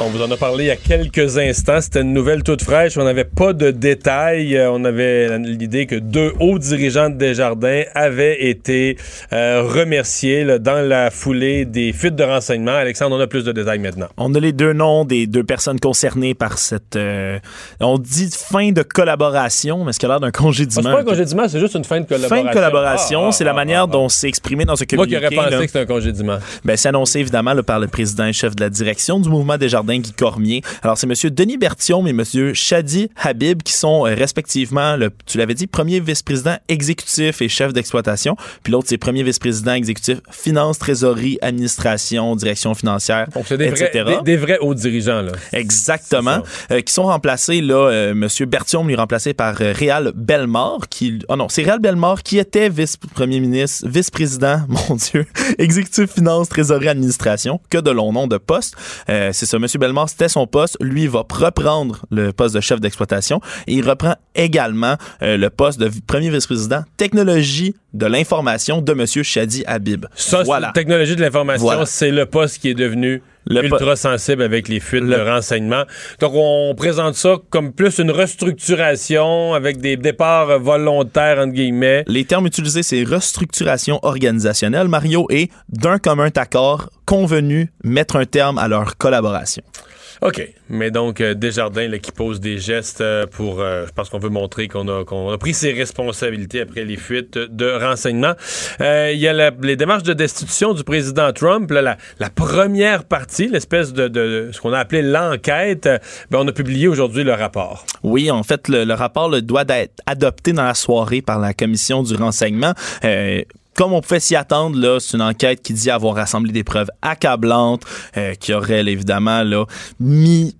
Speaker 1: On vous en a parlé il y a quelques instants. C'était une nouvelle toute fraîche. On n'avait pas de détails. Euh, On avait l'idée que deux hauts dirigeants de Desjardins avaient été euh, remerciés là, dans la foulée des fuites de renseignements. Alexandre, on a plus de détails maintenant.
Speaker 2: On a les deux noms des deux personnes concernées par cette. euh, on dit fin de collaboration, mais ce qui a l'air d'un
Speaker 1: Ah,
Speaker 2: congédiement.
Speaker 1: c'est pas un congédiement, c'est juste une fin de collaboration.
Speaker 2: Fin de collaboration,
Speaker 1: Ah,
Speaker 2: c'est
Speaker 1: ah,
Speaker 2: la manière dont c'est exprimé dans ce
Speaker 1: Moi
Speaker 2: communiqué.
Speaker 1: qui aurais pensé
Speaker 2: là.
Speaker 1: que c'était un congédiement.
Speaker 2: Ben, c'est annoncé évidemment là, par le président et chef de la direction du mouvement des Guy Cormier. Alors, c'est M. Denis Berthiaume et M. Shadi Habib qui sont euh, respectivement, le, tu l'avais dit, premier vice-président exécutif et chef d'exploitation. Puis l'autre, c'est premier vice-président exécutif finance, trésorerie, administration, direction financière,
Speaker 1: Donc, c'est des vrais,
Speaker 2: etc.
Speaker 1: des, des vrais hauts dirigeants. Là.
Speaker 2: Exactement. Euh, qui sont remplacés, là, euh, M. Berthiaume lui remplacé par euh, Réal Bellemare, qui, oh non, c'est Réal Bellemare qui était vice-premier ministre, vice-président, mon Dieu, exécutif finance, trésorerie, administration, que de longs noms de postes. Euh, c'est ça, M. Bellemare, c'était son poste. Lui, il va reprendre le poste de chef d'exploitation et il reprend également euh, le poste de premier vice-président technologie de l'information de M. Shadi Habib.
Speaker 1: Ça,
Speaker 2: voilà.
Speaker 1: technologie de l'information,
Speaker 2: Voilà.
Speaker 1: c'est le poste qui est devenu
Speaker 2: Le
Speaker 1: ultra sensible avec les fuites
Speaker 2: Le-
Speaker 1: de renseignements. Donc, on présente ça comme plus une restructuration avec des départs volontaires, entre guillemets.
Speaker 2: Les termes utilisés, c'est restructuration organisationnelle, Mario, et d'un commun accord convenu mettre un terme à leur collaboration.
Speaker 1: OK. Mais donc, euh, Desjardins là, qui pose des gestes euh, pour. euh, je pense qu'on veut montrer qu'on a, qu'on a pris ses responsabilités après les fuites de renseignements. Il y a la- les démarches de destitution du président Trump. là, la, la première partie, l'espèce de, de- ce qu'on a appelé l'enquête, ben, on a publié aujourd'hui le rapport.
Speaker 2: Oui, en fait, le, le rapport là, doit être adopté dans la soirée par la commission du renseignement. Comme on pouvait s'y attendre, là, c'est une enquête qui dit avoir rassemblé des preuves accablantes, euh, qui aurait évidemment là, mis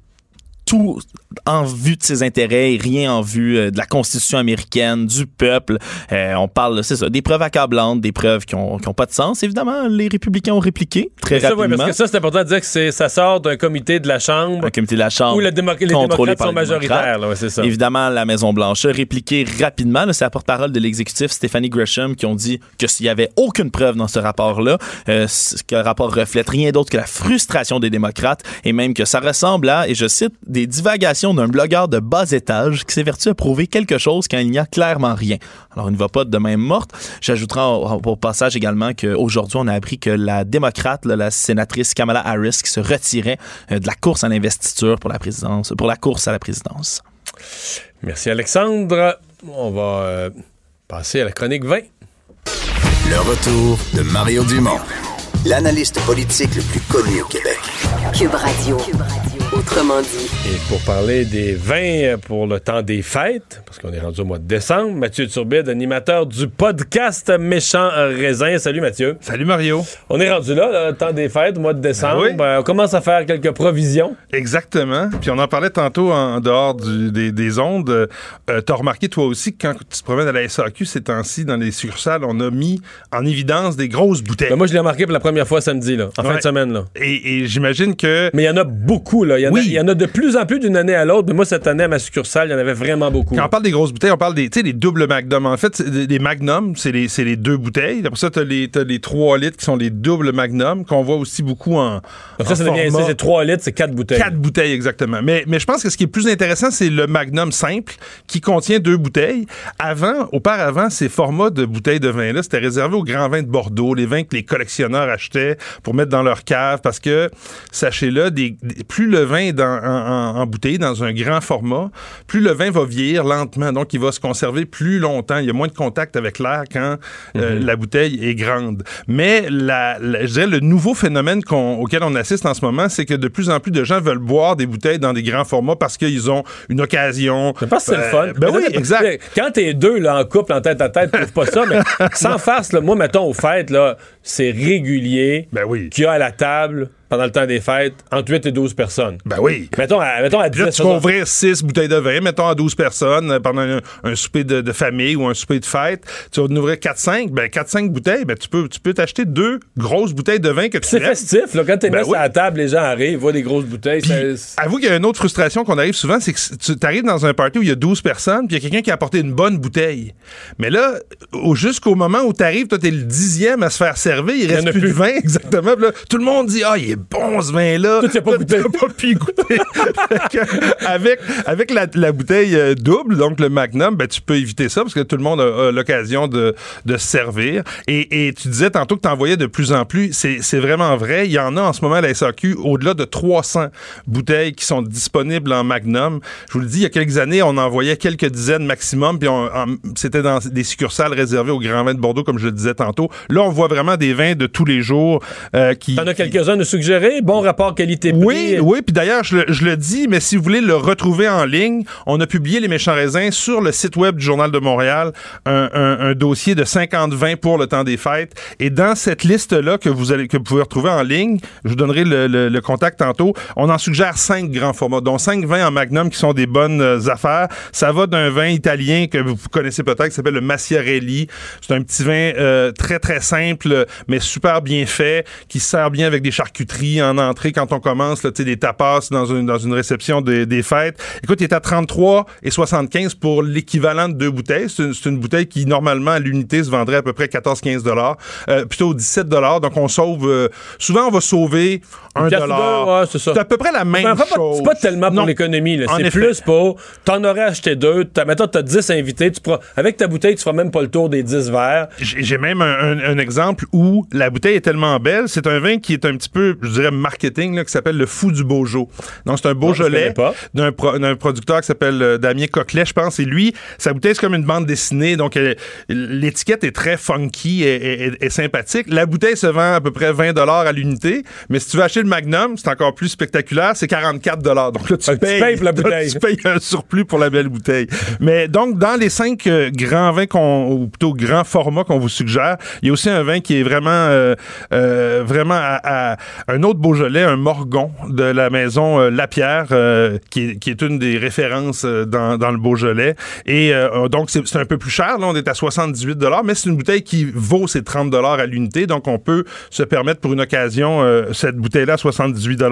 Speaker 2: tout en vue de ses intérêts et rien en vue euh, de la Constitution américaine, du peuple. Euh, on parle, c'est ça, des preuves accablantes, des preuves qui ont, qui ont pas de sens. Évidemment, les républicains ont répliqué très
Speaker 1: ça, ouais,
Speaker 2: rapidement.
Speaker 1: parce que ça, c'est important de dire que c'est- ça sort d'un comité de la Chambre
Speaker 2: Un comité de la Chambre
Speaker 1: où le démo- les démocrates
Speaker 2: par
Speaker 1: sont majoritaires. là, ouais, c'est ça.
Speaker 2: Évidemment, la Maison-Blanche a répliqué rapidement. là, C'est la porte-parole de l'exécutif, Stephanie Gresham, qui ont dit que s'il y avait aucune preuve dans ce rapport-là, euh, c- que le rapport reflète rien d'autre que la frustration des démocrates et même que ça ressemble à, et je cite, des divagations d'un blogueur de bas étage qui s'évertue à prouver quelque chose quand il n'y a clairement rien. Alors, il ne va pas de même morte. J'ajouterai au, au passage également qu'aujourd'hui, on a appris que la démocrate, là, la sénatrice Kamala Harris, qui se retirait euh, de la course à l'investiture pour la présidence, pour la course à la présidence.
Speaker 1: Merci, Alexandre. On va euh, passer à la chronique 20.
Speaker 4: Le retour de Mario Dumont, l'analyste politique le plus connu au Québec.
Speaker 5: Cube Radio. Cube Radio. Autrement dit.
Speaker 1: Et pour parler des vins pour le temps des fêtes, parce qu'on est rendu au mois de décembre, Mathieu Turbide, animateur du podcast Méchant Raisin. Salut Mathieu.
Speaker 13: Salut Mario.
Speaker 1: On est rendu là, le temps des fêtes, au mois de décembre.
Speaker 13: Ah oui.
Speaker 1: Euh, on commence à faire quelques provisions.
Speaker 13: Exactement. Puis on en parlait tantôt en dehors du- des, des ondes. Euh, T'as remarqué toi aussi que quand tu te promènes à la SAQ ces temps-ci dans les succursales, on a mis en évidence des grosses bouteilles.
Speaker 1: Ben, moi, je l'ai remarqué pour la première fois samedi, là, en fin de semaine. Là.
Speaker 13: Et, et j'imagine que.
Speaker 1: Mais il y en a beaucoup. Là. Il, y en a,
Speaker 13: Oui.
Speaker 1: il y en a de plus en plus d'une année à l'autre. Mais moi, cette année, à ma succursale, il y en avait vraiment beaucoup.
Speaker 13: Quand on parle des grosses bouteilles, on parle des, des doubles magnum. En fait, des magnum, c'est les, les deux bouteilles. Après ça, t'as les, t'as les 3 litres qui sont les doubles magnum, qu'on voit aussi beaucoup en.
Speaker 1: Donc ça, ça devient
Speaker 13: format.
Speaker 1: c'est 3 litres, c'est 4 bouteilles.
Speaker 13: Quatre bouteilles, exactement. Mais, mais je pense que ce qui est plus intéressant, c'est le Magnum simple qui contient deux bouteilles. Avant, auparavant, ces formats de bouteilles de vin-là, c'était réservé aux grands vins de Bordeaux, les vins que les collectionneurs achetaient pour mettre dans leur cave parce que, sachez-le, des, des- plus le vin est dans, en, en- en bouteille, dans un grand format, plus le vin va vieillir lentement. Donc, il va se conserver plus longtemps. Il y a moins de contact avec l'air quand euh, la bouteille est grande. Mais la, la- je dirais le nouveau phénomène auquel on assiste en ce moment, c'est que de plus en plus de gens veulent boire des bouteilles dans des grands formats parce qu'ils ont une occasion.
Speaker 1: Je pense que c'est le
Speaker 13: Euh,
Speaker 1: fun.
Speaker 13: Ben
Speaker 1: Mais
Speaker 13: oui, exact.
Speaker 1: Quand t'es deux là, en couple, en tête à tête, trouve pas ça, mais sans farce, là, moi, mettons, aux fêtes, c'est régulier
Speaker 13: Ben oui.
Speaker 1: qu'il y a à la table, pendant le temps des fêtes, entre 8 et 12 personnes.
Speaker 13: Ben oui.
Speaker 1: Mettons à, mettons à 10
Speaker 13: Là, tu vas ouvrir 6 bouteilles de vin, mettons à 12 personnes euh, pendant un, un souper de, de famille ou un souper de fête. Tu vas en ouvrir 4-5. Ben, 4-5 bouteilles, ben, tu peux, tu peux t'acheter deux grosses bouteilles de vin que tu
Speaker 1: C'est festif, là, quand t'es
Speaker 13: Ben
Speaker 1: mis
Speaker 13: oui.
Speaker 1: à la table, les gens arrivent, voient des grosses bouteilles. C'est-
Speaker 13: avoue qu'il y a une autre frustration qu'on arrive souvent, c'est que tu arrives dans un party où il y a 12 personnes, puis il y a quelqu'un qui a apporté une bonne bouteille. Mais là, au- jusqu'au moment où tu arrives, toi, t'es le dixième à se faire servir, il
Speaker 1: en
Speaker 13: reste plus,
Speaker 1: plus.
Speaker 13: de vin, exactement. Là, tout le monde dit, ah, il est bon ce vin-là.
Speaker 1: Toi, tu as pas.
Speaker 13: T'as pas pu goûter. Avec avec la, la bouteille euh, double, donc le Magnum, ben, tu peux éviter ça parce que tout le monde a, a l'occasion de, de se servir. Et, et tu disais tantôt que tu envoyais de plus en plus. C'est c'est vraiment vrai. Il y en a en ce moment à la SAQ au-delà de 300 bouteilles qui sont disponibles en Magnum. Je vous le dis, il y a quelques années, on envoyait quelques dizaines maximum, puis c'était dans des succursales réservées aux grands vins de Bordeaux, comme je le disais tantôt. Là, on voit vraiment des vins de tous les jours euh, qui...
Speaker 1: T'en as quelques-uns à suggérer. Bon rapport qualité-prix.
Speaker 13: Oui, oui, puis d'ailleurs, je, le- je le dis, mais si vous voulez le retrouver en ligne, on a publié Les Méchants Raisins sur le site web du Journal de Montréal, un, un- un dossier de 50 vins pour le temps des fêtes. Et dans cette liste-là que vous allez que vous pouvez retrouver en ligne, je vous donnerai le, le- le contact tantôt, on en suggère cinq grands formats, dont cinq vins en magnum qui sont des bonnes euh, affaires. Ça va d'un vin italien que vous connaissez peut-être, qui s'appelle le Massiarelli. C'est un petit vin euh, très, très simple, mais super bien fait, qui se sert bien avec des charcuteries en entrée quand on commence, là, des tapas dans une, dans une réception des, des fêtes. Écoute, il est à 33 et 75 pour l'équivalent de deux bouteilles. C'est une, bouteille qui, normalement, à l'unité, se vendrait à peu près 14-15 dollars, euh, plutôt 17 dollars. Donc, on sauve... euh, souvent, on va sauver un
Speaker 1: piastre ou
Speaker 13: dollar.
Speaker 1: deux, ouais, c'est ça.
Speaker 13: à peu près la même
Speaker 1: enfin,
Speaker 13: chose.
Speaker 1: c'est pas tellement pour l'économie. C'est plus pour. T'en aurais acheté deux. T'as, mettons, t'as 10 invités. Tu pourras- avec ta bouteille, tu feras même pas le tour des 10 verres.
Speaker 13: J'ai j'ai même un, un- un exemple où la bouteille est tellement belle. C'est un vin qui est un petit peu, je dirais, marketing, là, qui s'appelle le Fou du Beaujolais. Donc, c'est un Beaujolais d'un pro- d'un producteur qui s'appelle euh, Damien Coquelet, je pense. Et lui, sa bouteille, c'est comme une bande dessinée. Donc, euh, l'étiquette est très funky et, et- et- et sympathique. La bouteille se vend à peu près 20 à l'unité. Mais si tu veux acheter le Magnum, c'est encore plus spectaculaire. C'est 44 Donc là, tu
Speaker 1: Fait que tu
Speaker 13: payes,
Speaker 1: payes pour la bouteille.
Speaker 13: tu payes un surplus pour la belle bouteille. Mais donc, dans les cinq euh, grands vins qu'on, ou plutôt grands formats qu'on vous suggère, il y a aussi un vin qui est vraiment, euh, euh, vraiment à, à un autre Beaujolais, un Morgon de la maison euh, Lapierre, euh, qui, est, une des références euh, dans, le Beaujolais. Et donc, c'est, un peu plus cher. Là, on est à 78 mais c'est une bouteille qui vaut ses 30 à l'unité. Donc, on peut se permettre pour une occasion cette bouteille-là à 78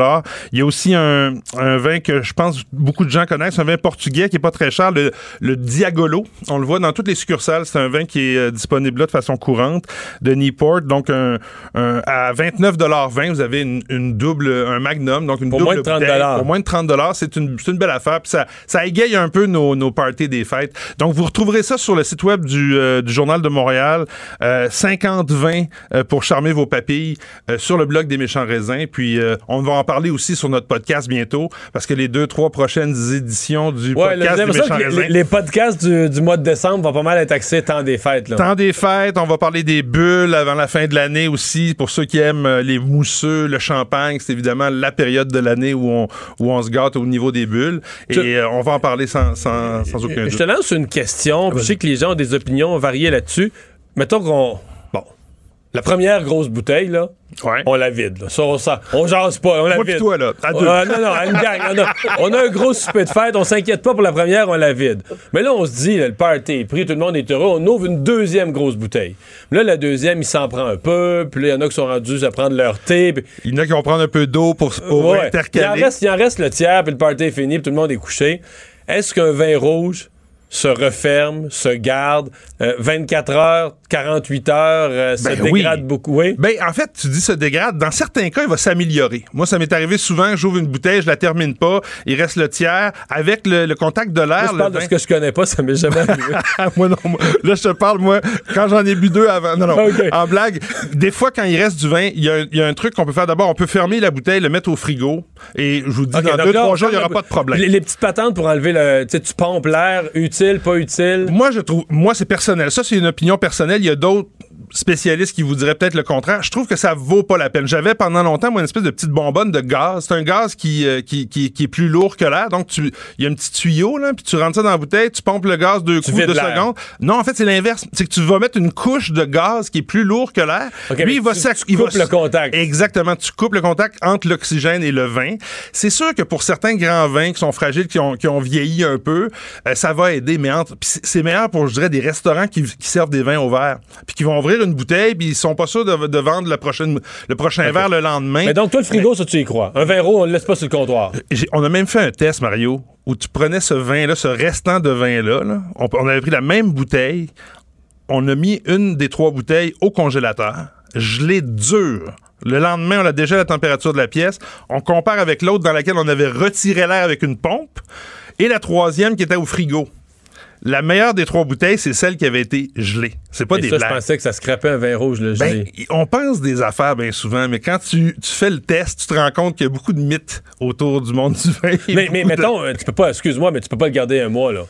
Speaker 13: Il y a aussi un, vin que je pense beaucoup de gens connaissent, un vin portugais qui est pas très cher, le, Diagolo. On le voit dans toutes les succursales. C'est un vin qui est disponible là de façon courante de Newport. Donc, un, un- à 29,20 vous avez une, une double, un magnum, donc une
Speaker 1: Pour
Speaker 13: double
Speaker 1: moins de 30
Speaker 13: bouteille. Pour moins de 30 c'est une, c'est une belle affaire. Puis ça, ça égaye un peu nos, nos parties des fêtes. Donc, vous retrouverez ça sur le site web du, euh, du Journal de Montréal. Euh, 50 vins euh, pour charmer vos papilles euh, sur le blog des méchants raisins. Puis, euh, on va en parler aussi sur notre podcast bientôt parce que les deux, trois prochaines éditions du
Speaker 1: Ouais, là,
Speaker 13: podcast des méchants raisins.
Speaker 1: les, les podcasts du, du mois de décembre vont pas mal être axés temps des fêtes. Là.
Speaker 13: Temps des fêtes, on va parler des bulles avant la fin de l'année aussi, pour ceux qui aiment les mousseux, le champagne, c'est évidemment la période de l'année où on, où on se gâte au niveau des bulles. Et
Speaker 1: Je-
Speaker 13: euh, on va en parler sans, sans, sans aucun
Speaker 1: Je
Speaker 13: doute.
Speaker 1: te lance une question. Je sais que les gens ont des opinions variées là-dessus. Mettons qu'on. La première grosse bouteille, là, on la vide. Là. Ça, on, ça- on jase pas, on la
Speaker 13: Moi
Speaker 1: vide.
Speaker 13: toi, là, à deux.
Speaker 1: Euh, non, non, une gang. On a, on a un gros souper de fête, on s'inquiète pas pour la première, on la vide. Mais là, on se dit, là, le party est pris, tout le monde est heureux, on ouvre une deuxième grosse bouteille. Là, la deuxième, il s'en prend un peu, puis là, il y en a qui sont rendus à prendre leur thé. puis-
Speaker 13: Il y en a qui vont prendre un peu d'eau pour, pour
Speaker 1: Ouais. Il en,
Speaker 13: intercaler.
Speaker 1: reste, il en reste le tiers, puis le party est fini, puis tout le monde est couché. Est-ce qu'un vin rouge se referme, se garde euh, 24 heures, 48 heures, euh, se
Speaker 13: Ben oui.
Speaker 1: dégrade beaucoup? Oui.
Speaker 13: Ben, en fait, tu dis se dégrade. Dans certains cas, il va s'améliorer. Moi, ça m'est arrivé souvent, j'ouvre une bouteille, je la termine pas, il reste le tiers. Avec le, le contact de l'air,
Speaker 1: je
Speaker 13: le
Speaker 1: parle de ce que je connais pas, ça m'est jamais arrivé.
Speaker 13: moi non, moi- là je te parle moi quand j'en ai bu deux avant. Non non. En blague, des fois quand il reste du vin, il y, a un- il y a un truc qu'on peut faire d'abord, on peut fermer la bouteille, le mettre au frigo et je vous dis
Speaker 1: Ok,
Speaker 13: dans deux
Speaker 1: là,
Speaker 13: trois jours, il y
Speaker 1: ferme
Speaker 13: aura pas de problème.
Speaker 1: Les, les petites patentes pour enlever le. Tu pompes l'air, utile,
Speaker 13: Moi, je trouve, moi, c'est personnel. Ça, c'est une opinion personnelle. Il y a d'autres spécialistes qui vous diraient peut-être le contraire. Je trouve que ça vaut pas la peine. J'avais pendant longtemps, moi, une espèce de petite bonbonne de gaz. C'est un gaz qui, euh, qui, qui, qui est plus lourd que l'air. Donc, il y a un petit tuyau, là, puis tu rentres ça dans la bouteille, tu pompes le gaz deux
Speaker 1: Tu
Speaker 13: coups, deux secondes. Non, en fait, c'est l'inverse. C'est que tu vas mettre une couche de gaz qui est plus lourd que l'air. Lui, il va
Speaker 1: tu-
Speaker 13: sac-
Speaker 1: tu
Speaker 13: il va
Speaker 1: coupes le contact.
Speaker 13: Exactement. Tu coupes le contact entre l'oxygène et le vin. C'est sûr que pour certains grands vins qui sont fragiles, qui ont, qui ont vieilli un peu, euh, ça va aider. Mais entre, c'est c'est meilleur pour, je dirais, des restaurants qui, qui servent des vins au verre. Puis qui vont ouvrir une bouteille, puis ils sont pas sûrs de, de vendre la prochaine, le prochain verre le lendemain.
Speaker 1: Mais donc, toi, le frigo, ça, tu y crois. Un rouge, on le laisse pas sur le comptoir.
Speaker 13: J'ai- on a même fait un test, Mario, où tu prenais ce vin-là, ce restant de vin-là. là. on, on avait pris la même bouteille, on a mis une des trois bouteilles au congélateur, gelé dur. Le lendemain, on a déjà la température de la pièce. On compare avec l'autre dans laquelle on avait retiré l'air avec une pompe. Et la troisième qui était au frigo. La meilleure des trois bouteilles, c'est celle qui avait été gelée. C'est pas
Speaker 1: Et
Speaker 13: des
Speaker 1: ça,
Speaker 13: blagues.
Speaker 1: je pensais que ça scrapait un vin rouge, le
Speaker 13: Ben, on pense des affaires bien souvent, mais quand tu, tu fais le test, tu te rends compte qu'il y a beaucoup de mythes autour du monde du vin.
Speaker 1: mais, mais
Speaker 13: de-
Speaker 1: mettons, euh, tu peux pas, excuse-moi, mais tu peux pas le garder un mois, là.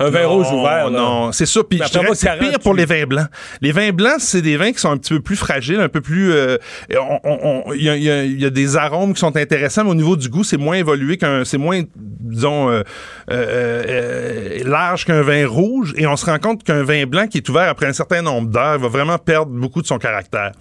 Speaker 1: Un vin
Speaker 13: Non,
Speaker 1: rouge ouvert, là.
Speaker 13: Non, c'est ça. Puis c'est
Speaker 1: 40,
Speaker 13: pire pour les vins blancs. Les vins blancs, c'est des vins qui sont un petit peu plus fragiles, un peu plus. euh, Il y, a- y y des arômes qui sont intéressants, mais au niveau du goût, c'est moins évolué qu'un. C'est moins, disons, euh, euh, large qu'un vin rouge. Et on se rend compte qu'un vin blanc qui est ouvert après un certain nombre d'heures va vraiment perdre beaucoup de son caractère.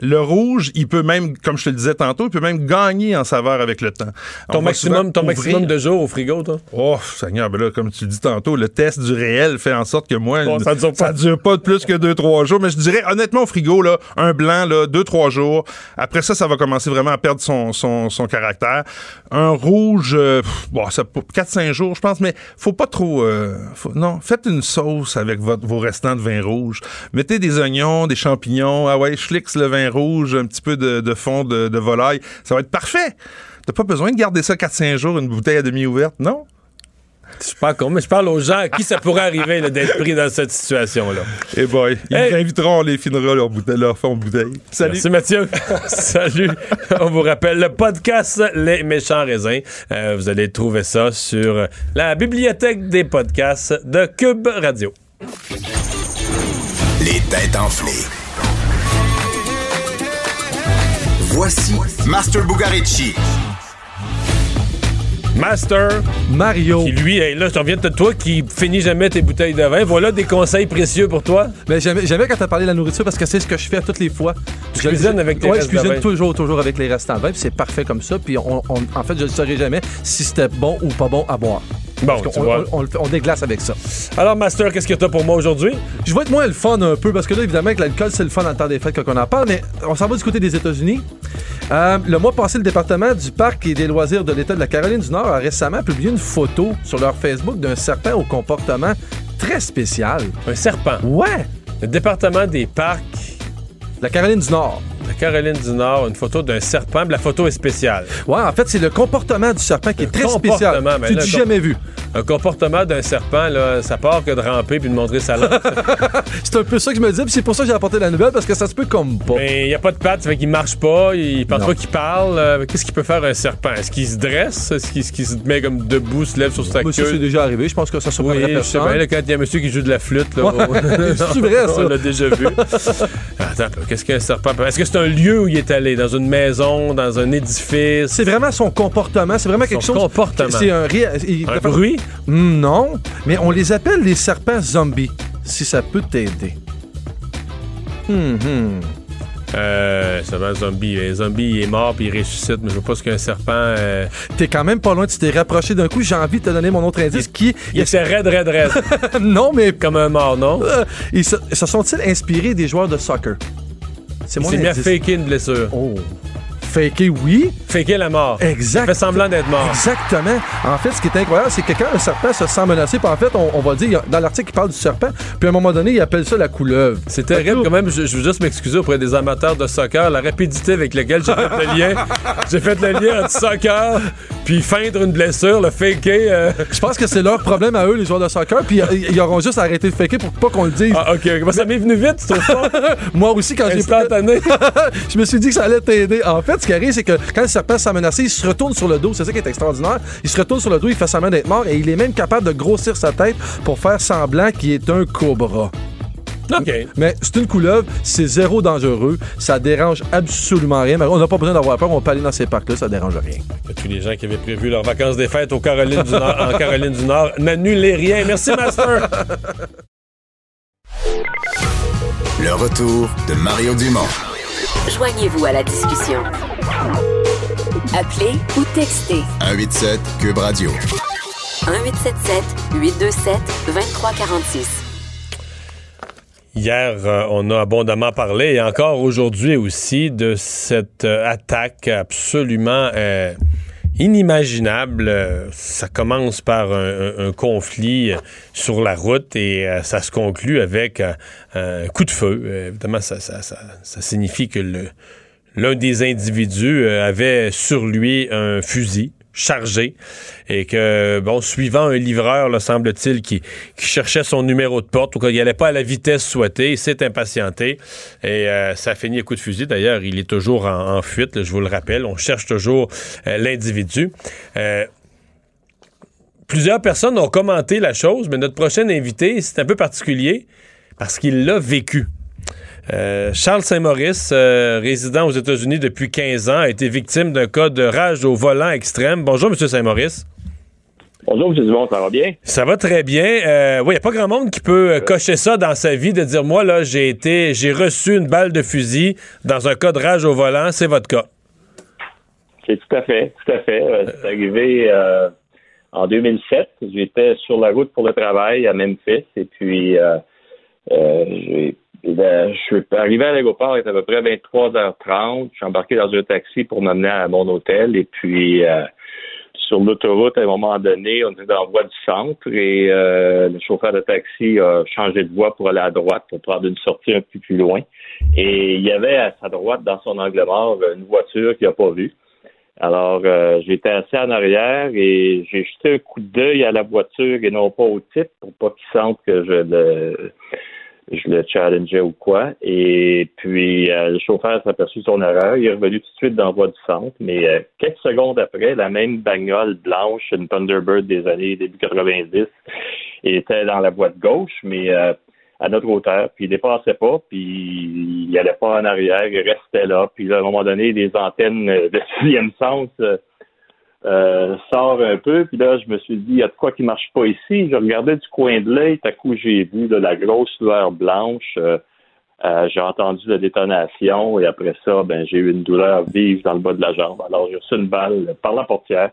Speaker 13: Le rouge, il peut même, comme je te le disais tantôt, il peut même gagner en saveur avec le temps.
Speaker 1: Ton
Speaker 13: On
Speaker 1: maximum, ton de jours au frigo, toi?
Speaker 13: Oh, Seigneur, ben là, comme tu le dis tantôt, le test du réel fait en sorte que moi,
Speaker 1: Bon, ça dure pas.
Speaker 13: dure pas de plus que 2-3 jours. Mais je dirais, honnêtement, au frigo, là, un blanc, là, 2-3 jours. Après ça, ça va commencer vraiment à perdre son, son, son caractère. Un rouge, euh, bon, ça, 4-5 jours, je pense, mais faut pas trop. euh, faut- non, faites une sauce avec votre, vos restants de vin rouge. Mettez des oignons, des champignons. Ah ouais, flixe le vin rouge, un petit peu de, de fond de, de volaille. Ça va être parfait. T'as pas besoin de garder ça 4-5 jours, une bouteille à demi ouverte, non?
Speaker 1: Je suis pas con, mais je parle aux gens à qui ça pourrait arriver d'être pris dans cette situation-là.
Speaker 13: Eh boy, ils
Speaker 1: Hey.
Speaker 13: inviteront, on les finira leur, bouteille, leur fond de bouteille. Salut.
Speaker 1: Merci Mathieu. Salut. On vous rappelle le podcast Les méchants raisins. Euh, vous allez trouver ça sur la bibliothèque des podcasts de Cube Radio.
Speaker 4: Les têtes enflées. Voici Master Bugarici.
Speaker 1: Master
Speaker 14: Mario.
Speaker 1: Qui lui, hey, là, je reviens de toi qui finis jamais tes bouteilles de vin. Voilà des conseils précieux pour toi.
Speaker 14: Jamais, jamais quand t'as parlé de la nourriture parce que c'est ce que je fais toutes les fois.
Speaker 1: Tu cuisines avec tes
Speaker 14: Ouais,
Speaker 1: restes
Speaker 14: je cuisine
Speaker 1: de vin.
Speaker 14: toujours, toujours avec les restants de vin, puis c'est parfait comme ça. Puis on, on- en fait, je ne saurais jamais si c'était bon ou pas bon à boire.
Speaker 1: Bon,
Speaker 14: Parce
Speaker 1: tu
Speaker 14: qu'on-
Speaker 1: vois.
Speaker 14: on, déglace avec ça.
Speaker 1: Alors, Master, qu'est-ce que t'as pour moi aujourd'hui?
Speaker 14: Je vais être moins le fun un peu parce que là, évidemment, que l'alcool, c'est le fun le temps des fêtes quand on en parle, mais on s'en va du côté des États-Unis. Euh, le mois passé, le département du parc et des loisirs de l'État de la Caroline du Nord a récemment publié une photo sur leur Facebook d'un serpent au comportement très spécial.
Speaker 1: Un serpent?
Speaker 14: Ouais!
Speaker 1: Le département des parcs.
Speaker 14: La Caroline du Nord.
Speaker 1: Caroline du Nord, une photo d'un serpent. La photo est spéciale.
Speaker 14: Ouais, en fait, c'est le comportement du serpent qui est très spécial.
Speaker 1: Comportement, mais
Speaker 14: Tu
Speaker 1: là,
Speaker 14: dis jamais vu.
Speaker 1: Un comportement d'un serpent, là, ça part que de ramper puis de montrer sa langue.
Speaker 14: C'est un peu ça que je me dis, puis c'est pour ça que j'ai apporté la nouvelle parce que ça se peut comme pas.
Speaker 1: Mais il n'y a pas de pattes, ça fait qu'il marche pas, il pense
Speaker 14: Non.
Speaker 1: pas qu'il parle. Euh, Qu'est-ce qu'il peut faire un serpent? Est-ce qu'il se dresse? Est-ce qu'il se met comme debout, se lève sur sa
Speaker 14: Moi, ça, c'est
Speaker 1: queue?
Speaker 14: déjà arrivé. Je pense que ça
Speaker 1: Oui,
Speaker 14: surprendrait
Speaker 1: je sais bien, là, quand il y a un monsieur qui joue de la flûte, là.
Speaker 14: Ouais, c'est vrai, ça.
Speaker 1: On l'a déjà vu. Attends, qu'est-ce qu'un serpent peut... Est-ce que c'est un lieu où il est allé, dans une maison, dans un édifice.
Speaker 14: C'est vraiment son comportement. C'est vraiment quelque
Speaker 1: Son
Speaker 14: chose.
Speaker 1: comportement.
Speaker 14: C'est un, ré- il-
Speaker 1: Un bruit?
Speaker 14: Non, mais on les appelle les serpents zombies. Si ça peut t'aider. Hum, hum.
Speaker 1: Euh, c'est un zombie. Un zombie, il est mort puis il ressuscite, mais je vois pas ce qu'un serpent. euh,
Speaker 14: T'es quand même pas loin, tu t'es rapproché d'un coup. J'ai envie de te donner mon autre indice qui.
Speaker 1: Il était raide, raide, raide.
Speaker 14: non, mais.
Speaker 1: Comme un mort, non?
Speaker 14: Euh, ils se, se sont-ils inspirés des joueurs de soccer? C'est
Speaker 1: Il
Speaker 14: mon
Speaker 1: s'est mis à
Speaker 14: indice.
Speaker 1: faker une blessure.
Speaker 14: Oh. Faker, oui.
Speaker 1: Faker la mort.
Speaker 14: Exact.
Speaker 1: Il fait semblant d'être mort.
Speaker 14: Exactement. En fait, ce qui est incroyable, c'est que quand un serpent se sent menacé, puis en fait, on, on va dire, y a- dans l'article, il parle du serpent, puis à un moment donné, il appelle ça la couleuvre.
Speaker 1: C'est terrible quand même. Je, je veux juste m'excuser auprès des amateurs de soccer. La rapidité avec laquelle j'ai fait le lien. J'ai fait le lien entre soccer puis feindre une blessure, le faker. euh.
Speaker 14: Je pense que c'est leur problème à eux, les joueurs de soccer, puis ils, auront juste arrêté de faker pour pas qu'on le dise.
Speaker 1: Ah, ok. Ça m'est venu vite, tu trouves pas?
Speaker 14: Moi aussi, quand j'ai
Speaker 1: Instantané.
Speaker 14: je me suis dit que ça allait t'aider. En fait, ce qui arrive, c'est que quand le serpent s'est menacé, il se retourne sur le dos. C'est ça qui est extraordinaire. Il se retourne sur le dos, il fait semblant d'être mort et il est même capable de grossir sa tête pour faire semblant qu'il est un cobra.
Speaker 1: OK.
Speaker 14: Mais c'est une couleuvre, c'est zéro dangereux, ça dérange absolument rien. Mais on n'a pas besoin d'avoir peur, on peut aller dans ces parcs-là, ça dérange rien.
Speaker 1: Tous les gens qui avaient prévu leurs vacances des fêtes aux Carolines du Nord, en Caroline du Nord, n'annulez rien. Merci, Master.
Speaker 4: Le retour de Mario Dumont.
Speaker 5: Joignez-vous à la discussion. Appelez ou textez
Speaker 4: 187 Cube Radio.
Speaker 5: 1877 827 2346.
Speaker 1: Hier, euh, on a abondamment parlé, et encore aujourd'hui aussi, de cette euh, attaque absolument euh, inimaginable. Euh, Ça commence par un, conflit euh, sur la route et euh, ça se conclut avec un coup de feu. Évidemment, ça, signifie que l'un des individus avait sur lui un fusil chargé et que, bon, suivant un livreur, là, semble-t-il, qui, cherchait son numéro de porte ou qu'il n'allait pas à la vitesse souhaitée, il s'est impatienté et euh, ça a fini à coup de fusil. D'ailleurs, il est toujours en, fuite, je vous le rappelle. On cherche toujours euh, l'individu. Euh, plusieurs personnes ont commenté la chose, mais notre prochain invité, c'est un peu particulier parce qu'il l'a vécu. Euh, Charles Saint-Maurice, euh, résident aux États-Unis depuis 15 ans, a été victime d'un cas de rage au volant extrême. Bonjour, M. Saint-Maurice.
Speaker 15: Bonjour, M. Dumont, ça va bien?
Speaker 1: Ça va très bien. Euh, oui, il n'y a pas grand monde qui peut cocher ça dans sa vie, de dire, moi, là, j'ai été, j'ai reçu une balle de fusil dans un cas de rage au volant. C'est votre cas.
Speaker 15: C'est tout à fait, tout à fait. C'est arrivé en 2007. J'étais sur la route pour le travail à Memphis et puis euh, j'ai- je suis arrivé à l'aéroport, il était à peu près 23h30. Je suis embarqué dans un taxi pour m'amener à mon hôtel et puis euh, sur l'autoroute, à un moment donné, on était dans la voie du centre et euh, le chauffeur de taxi a changé de voie pour aller à droite pour prendre une sortie un peu plus loin. Et il y avait à sa droite, dans son angle mort, une voiture qu'il n'a pas vue. Alors, euh, j'étais assis en arrière et j'ai jeté un coup d'œil à la voiture et non pas au type pour pas qu'il sente que je le, je le challengeais ou quoi. Et puis, euh, le chauffeur s'est aperçu de son erreur. Il est revenu tout de suite dans la voie du centre. Mais euh, quelques secondes après, la même bagnole blanche, une Thunderbird des années début 90, était dans la voie de gauche, mais euh, à notre hauteur. Puis il dépassait pas, puis il allait pas en arrière, il restait là. Puis à un moment donné, des antennes euh, de sixième sens euh, sort un peu. Puis là, je me suis dit, il y a de quoi qui marche pas ici. Je regardais du coin de l'œil, tout à coup, j'ai vu la grosse lueur blanche. Euh, euh, j'ai entendu la détonation et après ça, ben j'ai eu une douleur vive dans le bas de la jambe. Alors j'ai reçu une balle par la portière,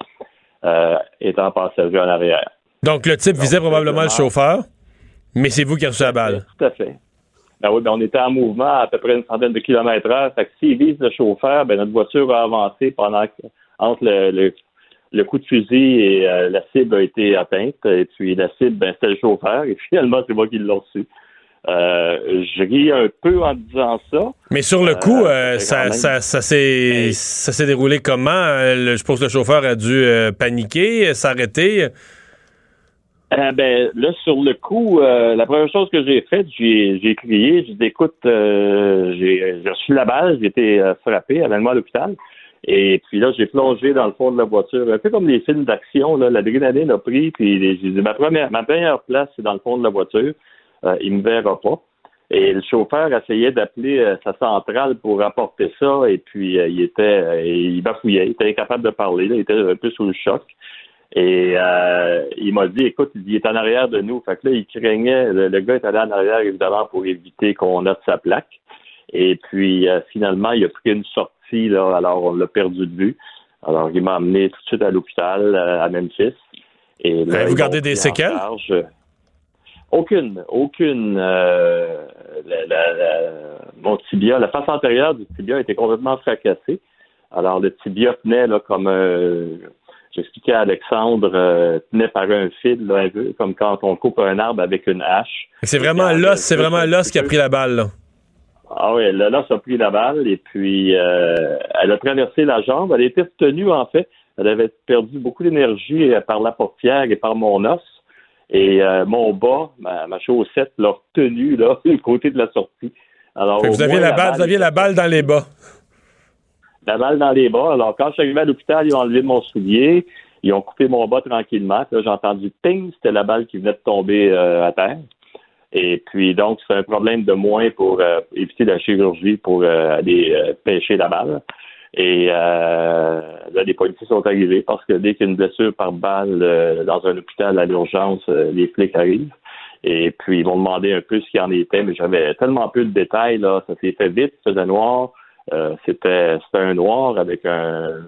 Speaker 15: euh, étant passager en arrière.
Speaker 1: Donc, le type visait probablement le chauffeur, mais c'est vous qui avez reçu la balle.
Speaker 15: Tout à fait. Ben oui, ben on était en mouvement à peu près une centaine de kilomètres heure. Fait que s'il vise le chauffeur, ben notre voiture a avancé pendant que, entre le, le, le coup de fusil et euh, la cible a été atteinte. Et puis la cible, ben c'était le chauffeur. Et finalement, c'est moi qui l'ai reçu. Euh, je ris un peu en disant ça.
Speaker 1: Mais sur le coup,
Speaker 15: Euh,
Speaker 1: euh,
Speaker 15: c'est
Speaker 1: ça,
Speaker 15: même-
Speaker 1: ça, ça s'est ça s'est déroulé comment? Euh, le- je pense que le chauffeur a dû euh, paniquer, s'arrêter.
Speaker 15: Euh, ben là, sur le coup, euh, la première chose que j'ai faite, j'ai, j'ai crié, j'ai dit écoute, euh, j'ai, j'ai reçu la balle, j'ai été euh, frappé, amène-moi à l'hôpital. Et puis là, j'ai plongé dans le fond de la voiture, un peu comme les films d'action, là, l'adrénaline a pris, puis j'ai dit ma première, ma place, c'est dans le fond de la voiture. Euh, il me verra pas. Et le chauffeur essayait d'appeler euh, sa centrale pour rapporter ça, et puis euh, il était, euh, il bafouillait, il était incapable de parler, il était un peu sous le choc. Et il m'a dit, écoute, il est en arrière de nous. Fait que là, il craignait, le, le gars est allé en arrière, évidemment, pour éviter qu'on note sa plaque. Et puis, finalement, il a pris une sortie, là, alors on l'a perdu de vue. Alors, il m'a amené tout de suite à l'hôpital, euh, à Memphis. Et là,
Speaker 1: Euh, vous gardez des séquelles?
Speaker 15: charge. Aucune, aucune. euh, la- la- la- mon tibia, la face antérieure du tibia était complètement fracassée. Alors, le tibia tenait là, comme un... J'expliquais à Alexandre, euh, tenait par un fil, là, un peu, comme quand on coupe un arbre avec une hache.
Speaker 1: C'est vraiment l'os, c'est vraiment l'os qui a pris la balle, là.
Speaker 15: Ah oui, là, là, ça a pris la balle et puis euh, elle a traversé la jambe. Elle était retenue, en fait. Elle avait perdu beaucoup d'énergie euh, par la portière et par mon os. Et euh, mon bas, ma, ma chaussette, l'a retenue, là, du côté de la sortie. Alors,
Speaker 1: vous aviez la balle, vous aviez la balle dans les bas.
Speaker 15: la balle dans les bas. Alors, quand je suis arrivé à l'hôpital, ils ont enlevé mon soulier. Ils ont coupé mon bas tranquillement. Puis Là, j'ai entendu ping, c'était la balle qui venait de tomber euh, à terre. Et puis, donc, c'est un problème de moins pour euh, éviter la chirurgie pour euh, aller euh, pêcher la balle. Et euh, là, les policiers sont arrivés parce que dès qu'il y a une blessure par balle dans un hôpital à l'urgence, les flics arrivent. Et puis, ils m'ont demandé un peu ce qu'il en était, mais j'avais tellement peu de détails, là. Ça s'est fait vite, faisait noir. C'était, c'était un noir avec un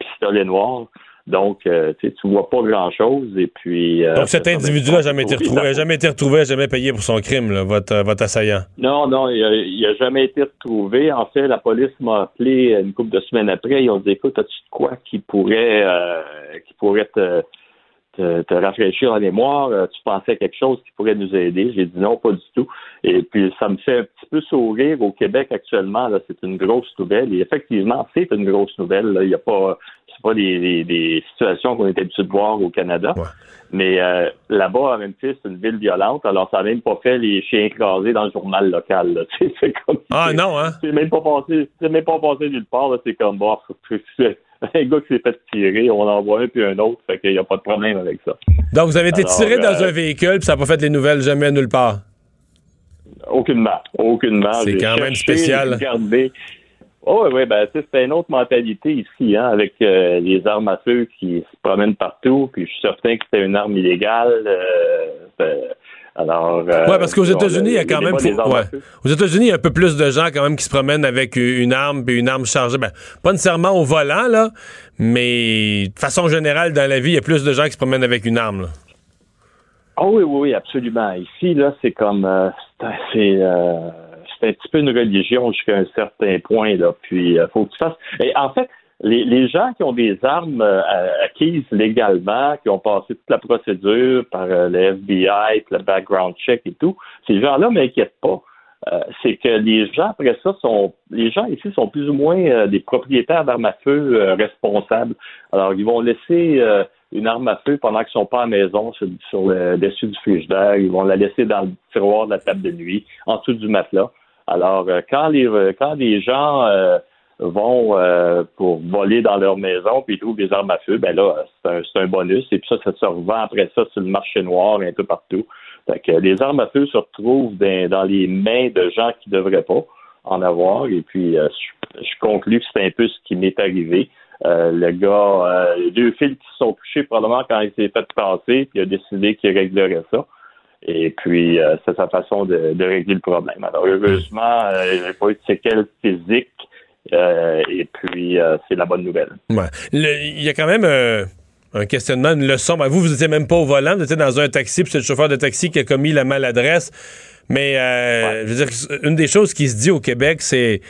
Speaker 15: pistolet noir. Donc, euh, tu vois pas grand-chose. Et puis... euh,
Speaker 1: Donc cet individu-là n'a jamais été retrouvé, jamais été retrouvé, jamais payé pour son crime, là, votre, euh, votre assaillant?
Speaker 15: Non, non, il a, il a jamais été retrouvé. En fait, la police m'a appelé une couple de semaines après. Ils ont dit, écoute, as-tu de quoi qui pourrait, euh, qui pourrait te, te, te rafraîchir la mémoire? Euh, Tu pensais à quelque chose qui pourrait nous aider? J'ai dit non, pas du tout. Et puis, ça me fait un petit peu sourire au Québec actuellement. Là, c'est une grosse nouvelle. Et effectivement, c'est une grosse nouvelle. là. Il y a pas, c'est pas des, des, des situations qu'on est habitué de voir au Canada. Mais euh, là-bas, à Memphis, c'est une ville violente. Alors, ça n'a même pas fait les chiens écrasés dans le journal local. là. C'est comme
Speaker 1: Ah non, hein?
Speaker 15: c'est même pas passé, c'est même pas passé nulle part, là. C'est comme, bon, un gars qui s'est fait tirer, on en voit un puis un autre, fait qu'il n'y a pas de problème avec ça.
Speaker 1: Donc vous avez été
Speaker 15: Alors,
Speaker 1: tiré dans
Speaker 15: euh,
Speaker 1: un véhicule, puis ça n'a pas fait les nouvelles jamais nulle part?
Speaker 15: Aucunement, aucunement.
Speaker 1: C'est quand même spécial.
Speaker 15: regardé. Oh, oui, oui, ben, c'est une autre mentalité ici, hein, avec euh, les armes à feu qui se promènent partout, puis je suis certain que c'était une arme illégale. euh, c'est- alors. euh,
Speaker 1: Ouais, parce qu'aux États-Unis, il y a quand même. ouais. Aux États-Unis, il y a un peu plus de gens quand même qui se promènent avec une arme puis une arme chargée. Ben, pas nécessairement au volant, là, mais de façon générale, dans la vie, il y a plus de gens qui se promènent avec une arme. là.
Speaker 15: Ah oui, oui, oui, absolument. Ici, là, c'est comme euh, c'est un- c'est euh, c'est un petit peu une religion jusqu'à un certain point, là. Puis euh, faut que tu fasses. Et en fait, les, les gens qui ont des armes euh, acquises légalement, qui ont passé toute la procédure par euh, le FBI, le background check et tout, ces gens-là m'inquiètent pas. Euh, c'est que les gens après ça sont les gens ici sont plus ou moins euh, des propriétaires d'armes à feu euh, responsables. Alors ils vont laisser une arme à feu pendant qu'ils sont pas à la maison sur, sur le dessus du frigidaire, ils vont la laisser dans le tiroir de la table de nuit, en dessous du matelas. Alors quand les quand les gens vont euh, pour voler dans leur maison puis ils trouvent des armes à feu, ben là c'est un, c'est un bonus et puis ça ça se revend après ça sur le marché noir un peu partout. Fait que les armes à feu se retrouvent dans, dans les mains de gens qui ne devraient pas en avoir. Et puis, euh, je, je conclus que c'est un peu ce qui m'est arrivé. Euh, le gars, euh, les deux fils qui se sont touchés probablement quand il s'est fait passer, puis il a décidé qu'il réglerait ça. Et puis, euh, c'est sa façon de, de régler le problème. Alors, heureusement, il n'y a pas eu de séquelles physiques. Euh, et puis, euh, c'est la bonne nouvelle.
Speaker 1: Ouais. Il y a quand même euh, un questionnement, une leçon. Ben, vous, vous étiez même pas au volant, vous étiez dans un taxi, puis c'est le chauffeur de taxi qui a commis la maladresse. Mais je veux dire, une des choses qui se dit au Québec, c'est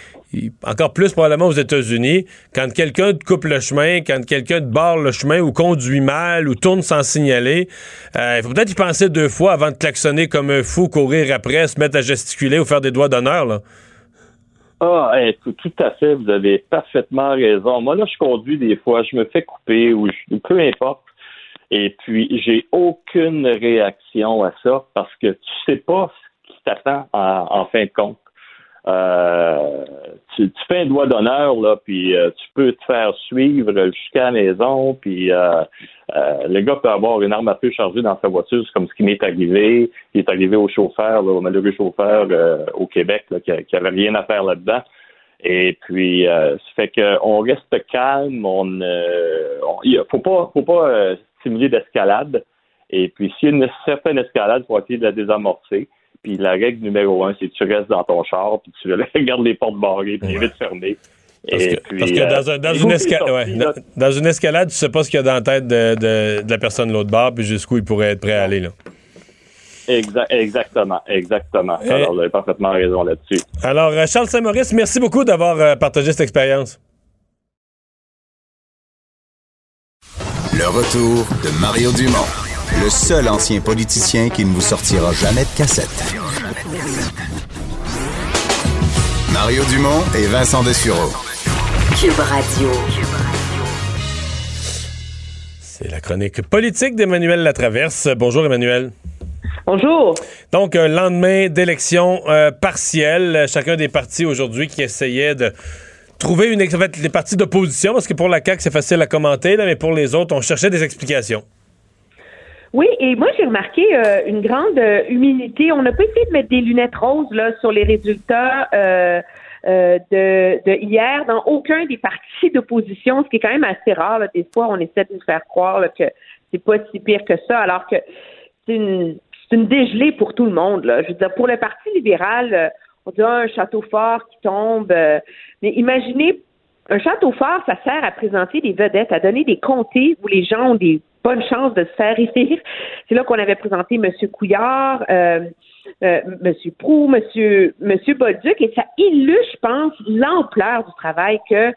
Speaker 1: encore plus probablement aux États-Unis, quand quelqu'un te coupe le chemin, quand quelqu'un te barre le chemin ou conduit mal ou tourne sans signaler, euh, il faut peut-être y penser deux fois avant de klaxonner comme un fou, courir après, se mettre à gesticuler ou faire des doigts d'honneur.
Speaker 15: Ah, tout, à fait, vous avez parfaitement raison. Moi, là, je conduis des fois, je me fais couper ou peu importe. Et puis, j'ai aucune réaction à ça parce que tu sais pas ce qui t'attend en, en fin de compte. Euh, tu, fais un doigt d'honneur, là, puis euh, tu peux te faire suivre jusqu'à la maison, puis euh, le gars peut avoir une arme à feu chargée dans sa voiture, c'est comme ce qui m'est arrivé. Il est arrivé au chauffeur, au malheureux chauffeur au Québec, qui, qui avait rien à faire là-dedans. Et puis, ça fait qu'on reste calme, on, il faut pas, faut pas stimuler d'escalade. Et puis, s'il y a une certaine escalade, il faut essayer de la désamorcer. Puis la règle numéro un, c'est que tu restes dans ton char, puis tu regardes les portes barrées, puis les vitres fermées.
Speaker 1: Parce
Speaker 15: Et
Speaker 1: que,
Speaker 15: puis,
Speaker 1: parce que
Speaker 15: euh,
Speaker 1: dans, un- dans
Speaker 15: les
Speaker 1: une ouais, dans, dans escalade, tu sais pas ce qu'il y a dans la tête de, de- de la personne de l'autre bord, puis jusqu'où il pourrait être prêt à aller. Là.
Speaker 15: Exa- exactement, exactement. Alors, vous avez parfaitement raison là-dessus.
Speaker 1: Alors, euh, Charles Saint-Maurice, merci beaucoup d'avoir euh, partagé cette expérience.
Speaker 4: Le retour de Mario Dumont, le seul ancien politicien qui ne vous sortira jamais de cassette. Mario Dumont et Vincent Dessureau.
Speaker 5: Cube Radio.
Speaker 1: C'est la chronique politique d'Emmanuel Latraverse. Bonjour, Emmanuel.
Speaker 16: Bonjour.
Speaker 1: Donc, un lendemain d'élection euh, partielle, chacun des partis aujourd'hui qui essayait de trouver une... En fait, les partis d'opposition, parce que pour la CAQ, c'est facile à commenter, là, mais pour les autres, on cherchait des explications.
Speaker 16: Oui, et moi j'ai remarqué euh, une grande euh, humilité. On n'a pas essayé de mettre des lunettes roses là sur les résultats euh, euh, de, de hier dans aucun des partis d'opposition, ce qui est quand même assez rare. là. Des fois, on essaie de nous faire croire là, que c'est pas si pire que ça, alors que c'est une une dégelée pour tout le monde. Là. Je veux dire, pour le Parti libéral, on dit ah, un château fort qui tombe. mais imaginez un château fort, ça sert à présenter des vedettes, à donner des comtés où les gens ont des bonnes chances de se faire élire. C'est là qu'on avait présenté M. Couillard, euh, euh, M. Prou, M. Monsieur Bolduc, et ça illustre, je pense, l'ampleur du travail que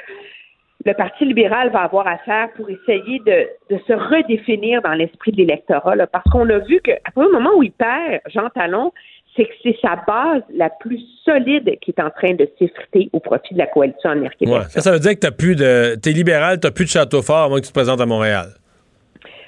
Speaker 16: le Parti libéral va avoir à faire pour essayer de, se redéfinir dans l'esprit de l'électorat. Parce qu'on a vu qu'à un moment où il perd Jean Talon, c'est que c'est sa base la plus solide qui est en train de s'effriter au profit de la coalition Québec.
Speaker 1: Ouais. Ça, ça veut dire que t'as plus de. T'es libéral, t'as plus de château fort moins que tu te présentes à Montréal.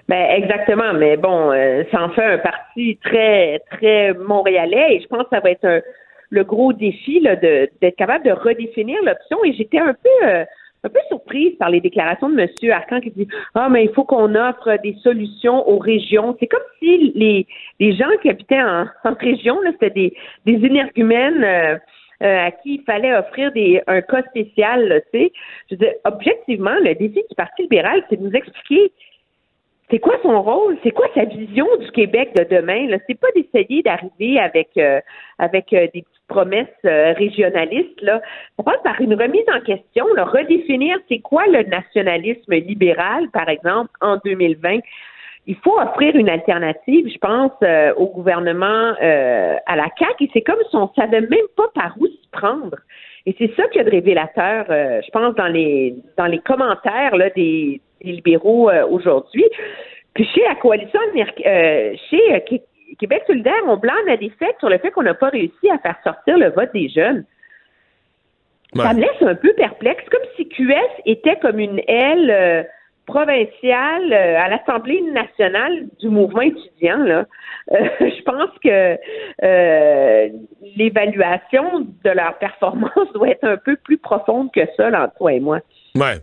Speaker 16: Ben exactement, mais bon, euh, ça en fait un parti très très montréalais et je pense que ça va être un- le gros défi là, de d'être capable de redéfinir l'option. Et j'étais un peu euh, un peu surprise par les déclarations de M. Arcan qui dit Ah, mais il faut qu'on offre des solutions aux régions. C'est comme si les, les gens qui habitaient en, en région, là, c'était des, des énergumènes euh, euh, à qui il fallait offrir des, un cas spécial. là, tu sais. Je veux dire, objectivement, le défi du Parti libéral, c'est de nous expliquer c'est quoi son rôle? C'est quoi sa vision du Québec de demain? C'est pas d'essayer d'arriver avec euh, euh, des petites promesses euh, régionalistes. Là. Passe par une remise en question, redéfinir c'est quoi le nationalisme libéral, par exemple, en 2020. Il faut offrir une alternative, je pense, au gouvernement à la CAQ, et c'est comme si on savait même pas par où s'y prendre. Et c'est ça qu'il y a de révélateur, euh, je pense, dans les dans les commentaires là, des, des libéraux euh, aujourd'hui. Puis chez la coalition, euh, chez euh, Qué- Québec solidaire, on blâme la défaite sur le fait qu'on n'a pas réussi à faire sortir le vote des jeunes. Ça me laisse un peu perplexe, comme si QS était comme une aile euh, provinciale euh, à l'Assemblée nationale du mouvement étudiant. Là. Euh, je pense que euh, l'évaluation de leur performance doit être un peu plus profonde que ça, là, entre toi et moi.
Speaker 1: Ouais.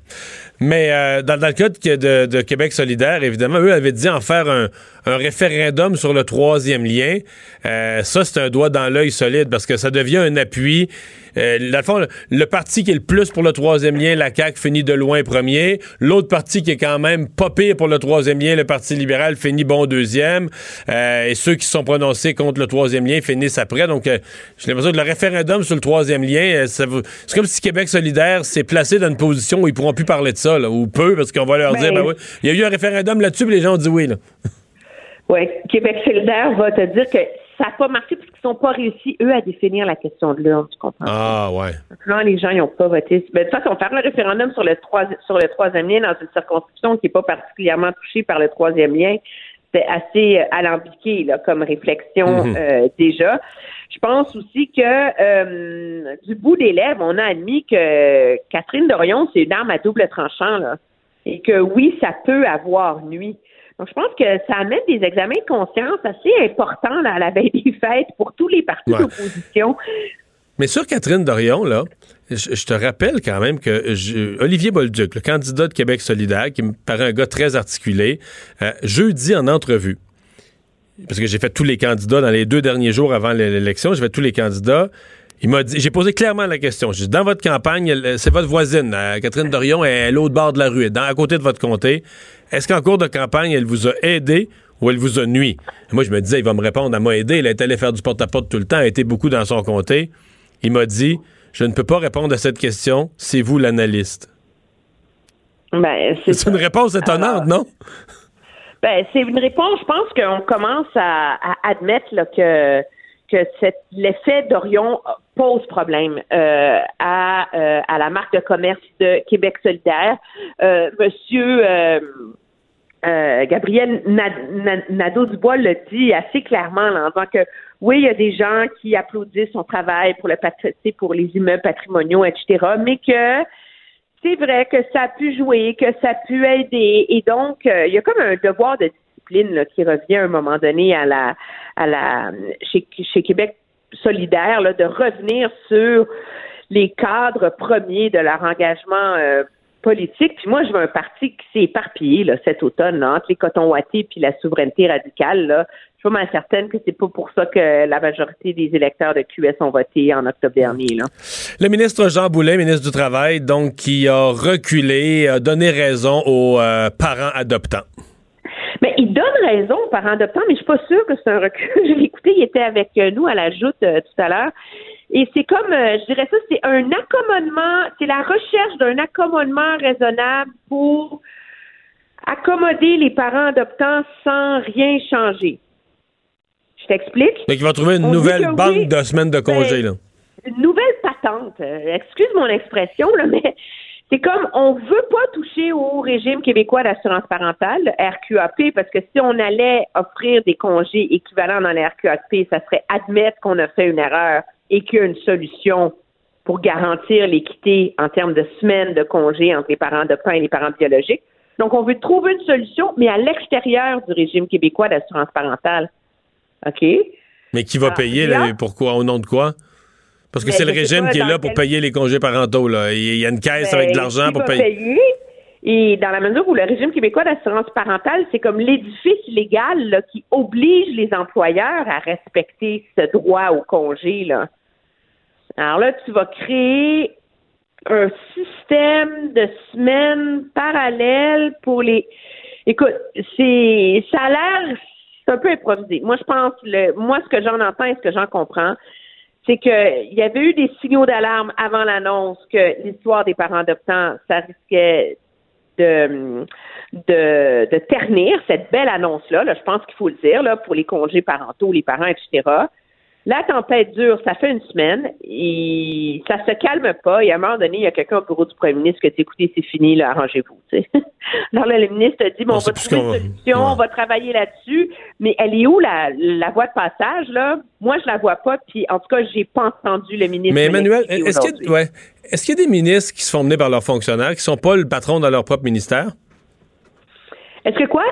Speaker 1: Mais euh, dans, le cas de, Québec solidaire, évidemment, eux avaient dit en faire un, référendum sur le troisième lien. Ça, c'est un doigt dans l'œil solide parce que ça devient un appui. Euh, dans le fond, le, parti qui est le plus pour le troisième lien, la CAQ, finit de loin premier. L'autre parti qui est quand même pas pire pour le troisième lien, le Parti libéral, finit bon deuxième. Euh, et ceux qui se sont prononcés contre le troisième lien finissent après. Donc, euh, j'ai l'impression que le référendum sur le troisième lien, euh, c'est comme si Québec solidaire s'est placé dans une position où ils pourront plus parler de ça, là, ou peu, parce qu'on va leur
Speaker 16: Ben-
Speaker 1: dire, ben oui, il y a eu un référendum là-dessus, les gens ont dit oui. Là.
Speaker 16: Oui, Québec solidaire va te dire que ça n'a pas marché parce qu'ils n'ont pas réussi, eux, à définir la question de l'urne, tu comprends?
Speaker 1: Ah, ouais.
Speaker 16: Là, les gens, ils n'ont pas voté. Ben, de toute façon, faire le référendum sur le, trois, sur le troisième lien dans une circonscription qui n'est pas particulièrement touchée par le troisième lien, c'est assez euh, alambiqué là, comme réflexion
Speaker 17: Mhm.
Speaker 16: euh, déjà. Je pense aussi que euh, du bout des lèvres, on a admis que Catherine Dorion, c'est une arme à double tranchant. Là, et que oui, ça peut avoir nuit. Donc, je pense que ça amène des examens de conscience assez importants là, à la veille des fêtes pour tous les partis
Speaker 1: Ouais.
Speaker 16: d'opposition.
Speaker 1: Mais sur Catherine Dorion, là, je, je te rappelle quand même que je- Olivier Bolduc, le candidat de Québec solidaire, qui me paraît un gars très articulé, euh, jeudi en entrevue, parce que j'ai fait tous les candidats dans les deux derniers jours avant l'élection, j'ai fait tous les candidats. Il m'a dit, j'ai posé clairement la question. J'ai dit, dans votre campagne, c'est votre voisine, euh, Catherine Dorion, elle est à l'autre bord de la rue, elle est dans, à côté de votre comté. Est-ce qu'en cours de campagne, elle vous a aidé ou elle vous a nuit? Et moi, je me disais, il va me répondre, elle m'a aidé, elle est allée faire du porte-à-porte tout le temps, elle a été beaucoup dans son comté. Il m'a dit, je ne peux pas répondre à cette question, c'est vous l'analyste.
Speaker 16: Ben,
Speaker 1: C'est une réponse étonnante, non?
Speaker 16: Ben, c'est une réponse. Je pense qu'on commence à, à admettre là, que que l'effet d'Orion pose problème euh, à, euh, à la marque de commerce de Québec solidaire. Euh, Monsieur Gabriel Na- Na- Nadeau-Dubois le dit assez clairement là, en disant que oui, il y a des gens qui applaudissent son travail pour le pour les immeubles patrimoniaux, etc., mais que c'est vrai que ça a pu jouer, que ça a pu aider. Et donc, il y a comme un devoir de discipline qui revient à un moment donné à la, à la, chez Québec solidaire, là, de revenir sur les cadres premiers de leur engagement euh, politique. Puis moi, je veux un parti qui s'est éparpillé là, cet automne entre les cotons wattés puis la souveraineté radicale. Là. Je suis pas certaine que c'est pas pour ça que la majorité des électeurs de QS ont voté en octobre dernier. Là.
Speaker 1: Le ministre Jean Boulet, ministre du Travail, donc, qui a reculé, a donné raison aux euh, parents adoptants.
Speaker 16: Mais il donne raison aux parents adoptants, mais je suis pas sûre que c'est un recul. Je l'ai écouté, il était avec euh, nous à la joute euh, tout à l'heure. Et c'est comme, euh, je dirais ça, c'est un accommodement, c'est la recherche d'un accommodement raisonnable pour accommoder les parents adoptants sans rien changer. Je t'explique.
Speaker 1: Donc, il va trouver une
Speaker 16: On
Speaker 1: nouvelle
Speaker 16: que
Speaker 1: banque
Speaker 16: oui,
Speaker 1: de semaines de congés, là.
Speaker 16: une nouvelle patente. Excuse mon expression, là, mais c'est comme on veut pas toucher au régime québécois d'assurance parentale, le RQAP, parce que si on allait offrir des congés équivalents dans le RQAP, ça serait admettre qu'on a fait une erreur et qu'il y a une solution pour garantir l'équité en termes de semaines de congés entre les parents adoptants et les parents biologiques. Donc, on veut trouver une solution, mais à l'extérieur du régime québécois d'assurance parentale. OK?
Speaker 1: Mais qui va
Speaker 16: Ah,
Speaker 1: payer,
Speaker 16: là,
Speaker 1: pourquoi, au nom de quoi? Parce que c'est le régime
Speaker 16: pas
Speaker 1: qui est là pour
Speaker 16: quel-
Speaker 1: payer les congés parentaux, là. Il y a une caisse avec de
Speaker 16: Ben,
Speaker 1: l'argent pour
Speaker 16: va
Speaker 1: payer?
Speaker 16: Et dans la mesure où le régime québécois d'assurance parentale, c'est comme l'édifice légal là, qui oblige les employeurs à respecter ce droit au congé. Là. Alors là, tu vas créer un système de semaines parallèles pour les. Écoute, c'est ça a l'air c'est un peu improvisé. Moi, je pense le moi ce que j'en entends et ce que j'en comprends, c'est qu'il y avait eu des signaux d'alarme avant l'annonce que l'histoire des parents adoptants, ça risquait de, de, ternir cette belle annonce-là. Là, je pense qu'il faut le dire, là, pour les congés parentaux, les parents, etc. La tempête dure, ça fait une semaine, et ça se calme pas. Et à un moment donné, il y a quelqu'un au bureau du premier ministre qui a dit écoutez, c'est fini, arrangez-vous. Alors là, le ministre a dit bon,
Speaker 1: On
Speaker 16: va trouver une solution, on va travailler là-dessus. Mais elle est où la, la voie de passage, là? Moi, je la vois pas, puis en tout cas, j'ai pas entendu le ministre.
Speaker 1: Mais Emmanuel, est-ce qu'il y, ouais. Y a des ministres qui se font mener par leurs fonctionnaires, qui sont pas le patron dans leur propre ministère?
Speaker 16: Est-ce que quoi?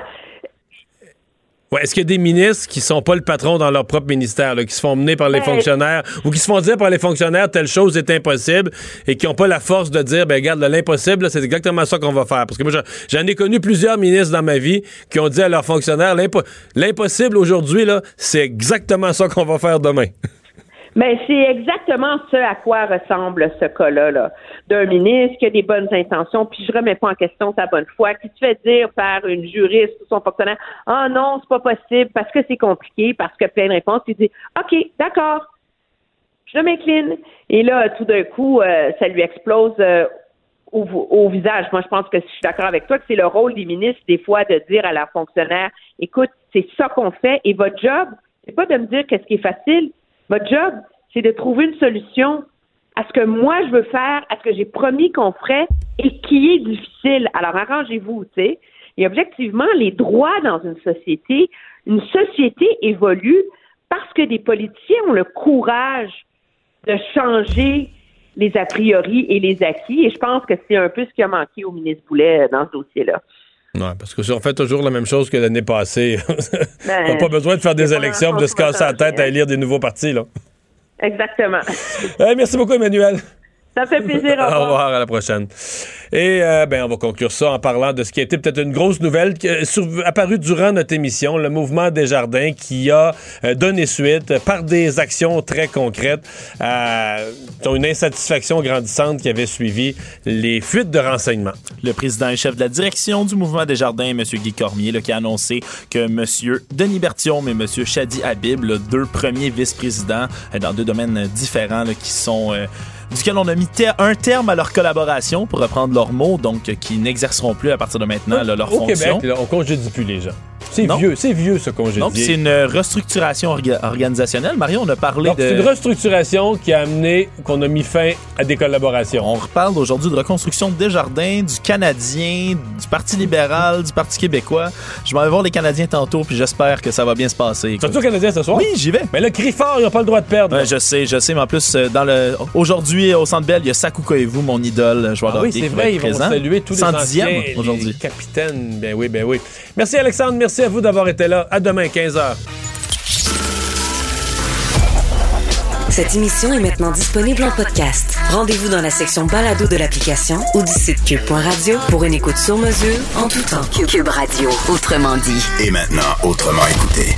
Speaker 1: Ouais, est-ce qu'il y a des ministres qui sont pas le patron dans leur propre ministère, là, qui se font mener par les
Speaker 16: Ben-
Speaker 1: fonctionnaires ou qui se font dire par les fonctionnaires telle chose est impossible et qui n'ont pas la force de dire, ben regarde, l'impossible, là, c'est exactement ça qu'on va faire. Parce que moi, j'en- ai connu plusieurs ministres dans ma vie qui ont dit à leurs fonctionnaires, l'impo- l'impossible aujourd'hui, là, c'est exactement ça qu'on va faire demain.
Speaker 16: Mais c'est exactement ce à quoi ressemble ce cas-là, là, d'un ministre qui a des bonnes intentions, puis je remets pas en question sa bonne foi, qui se fait dire par une juriste ou son fonctionnaire, ah non, c'est pas possible parce que c'est compliqué, parce que plein de réponses, il dit, ok, d'accord, je m'incline. Et là, tout d'un coup, euh, ça lui explose euh, au, au visage. Moi, je pense que je suis d'accord avec toi que c'est le rôle des ministres, des fois, de dire à leurs fonctionnaires, écoute, c'est ça qu'on fait, et votre job, c'est pas de me dire qu'est-ce qui est facile. Votre job, c'est de trouver une solution à ce que moi je veux faire, à ce que j'ai promis qu'on ferait et qui est difficile. Alors arrangez-vous, tu sais. Et objectivement, les droits dans une société, une société évolue parce que des politiciens ont le courage de changer les a priori et les acquis. Et je pense que c'est un peu ce qui a manqué au ministre Boulet dans ce dossier-là.
Speaker 1: Ouais, parce que si on fait toujours la même chose que l'année passée,
Speaker 16: Ben,
Speaker 1: on n'a pas besoin de faire des élections, de se casser la tête à élire des nouveaux partis, là.
Speaker 16: Exactement.
Speaker 1: Euh, merci beaucoup, Emmanuel.
Speaker 16: Ça fait plaisir. Au
Speaker 1: Au
Speaker 16: revoir.
Speaker 1: revoir, à la prochaine. Et euh, ben, on va conclure ça en parlant de ce qui a été peut-être une grosse nouvelle qui est sur- apparue durant notre émission, le mouvement des jardins qui a euh, donné suite euh, par des actions très concrètes à une insatisfaction grandissante qui avait suivi les fuites de renseignements.
Speaker 2: Le président et chef de la direction du mouvement des jardins, M. Guy Cormier, là, qui a annoncé que M. Denis Berthiaume et M. Shadi Habib, là, deux premiers vice-présidents euh, dans deux domaines euh, différents là, qui sont... duquel on a mis ter- un terme à leur collaboration, pour reprendre leurs mots, donc euh, qui n'exerceront plus à partir de maintenant là, leur
Speaker 1: Au
Speaker 2: fonction.
Speaker 1: Québec, là, on congédie plus les gens. C'est vieux, c'est vieux ce congédier.
Speaker 2: Donc, c'est une restructuration orga- organisationnelle. Mario, on a parlé
Speaker 1: Donc,
Speaker 2: de...
Speaker 1: c'est une restructuration qui a amené qu'on a mis fin à des collaborations.
Speaker 2: On reparle aujourd'hui de reconstruction des jardins, du Canadien, du Parti libéral, du Parti québécois. Je vais aller voir les Canadiens tantôt, puis j'espère que ça va bien se passer.
Speaker 1: Tu vas au Canadien ce soir?
Speaker 2: Oui, j'y vais.
Speaker 1: Mais là, crie fort, ils n'ont pas le droit de perdre.
Speaker 2: Ouais, je sais, je sais, mais en plus, euh, dans le aujourd'hui au Centre Bell, il y a Sakuka et vous, mon idole, joueur
Speaker 1: Ah oui, c'est vrai, ils vont
Speaker 2: présent.
Speaker 1: saluer tous les
Speaker 2: 110e
Speaker 1: anciens,
Speaker 2: aujourd'hui.
Speaker 1: capitaines. Ben oui, ben oui. Merci Alexandre, merci à vous d'avoir été là. À demain, 15h.
Speaker 5: Cette émission est maintenant disponible en podcast. Rendez-vous dans la section balado de l'application ou du site cube.radio pour une écoute sur mesure en tout temps. Cube Radio, autrement dit.
Speaker 4: Et maintenant, autrement écouté.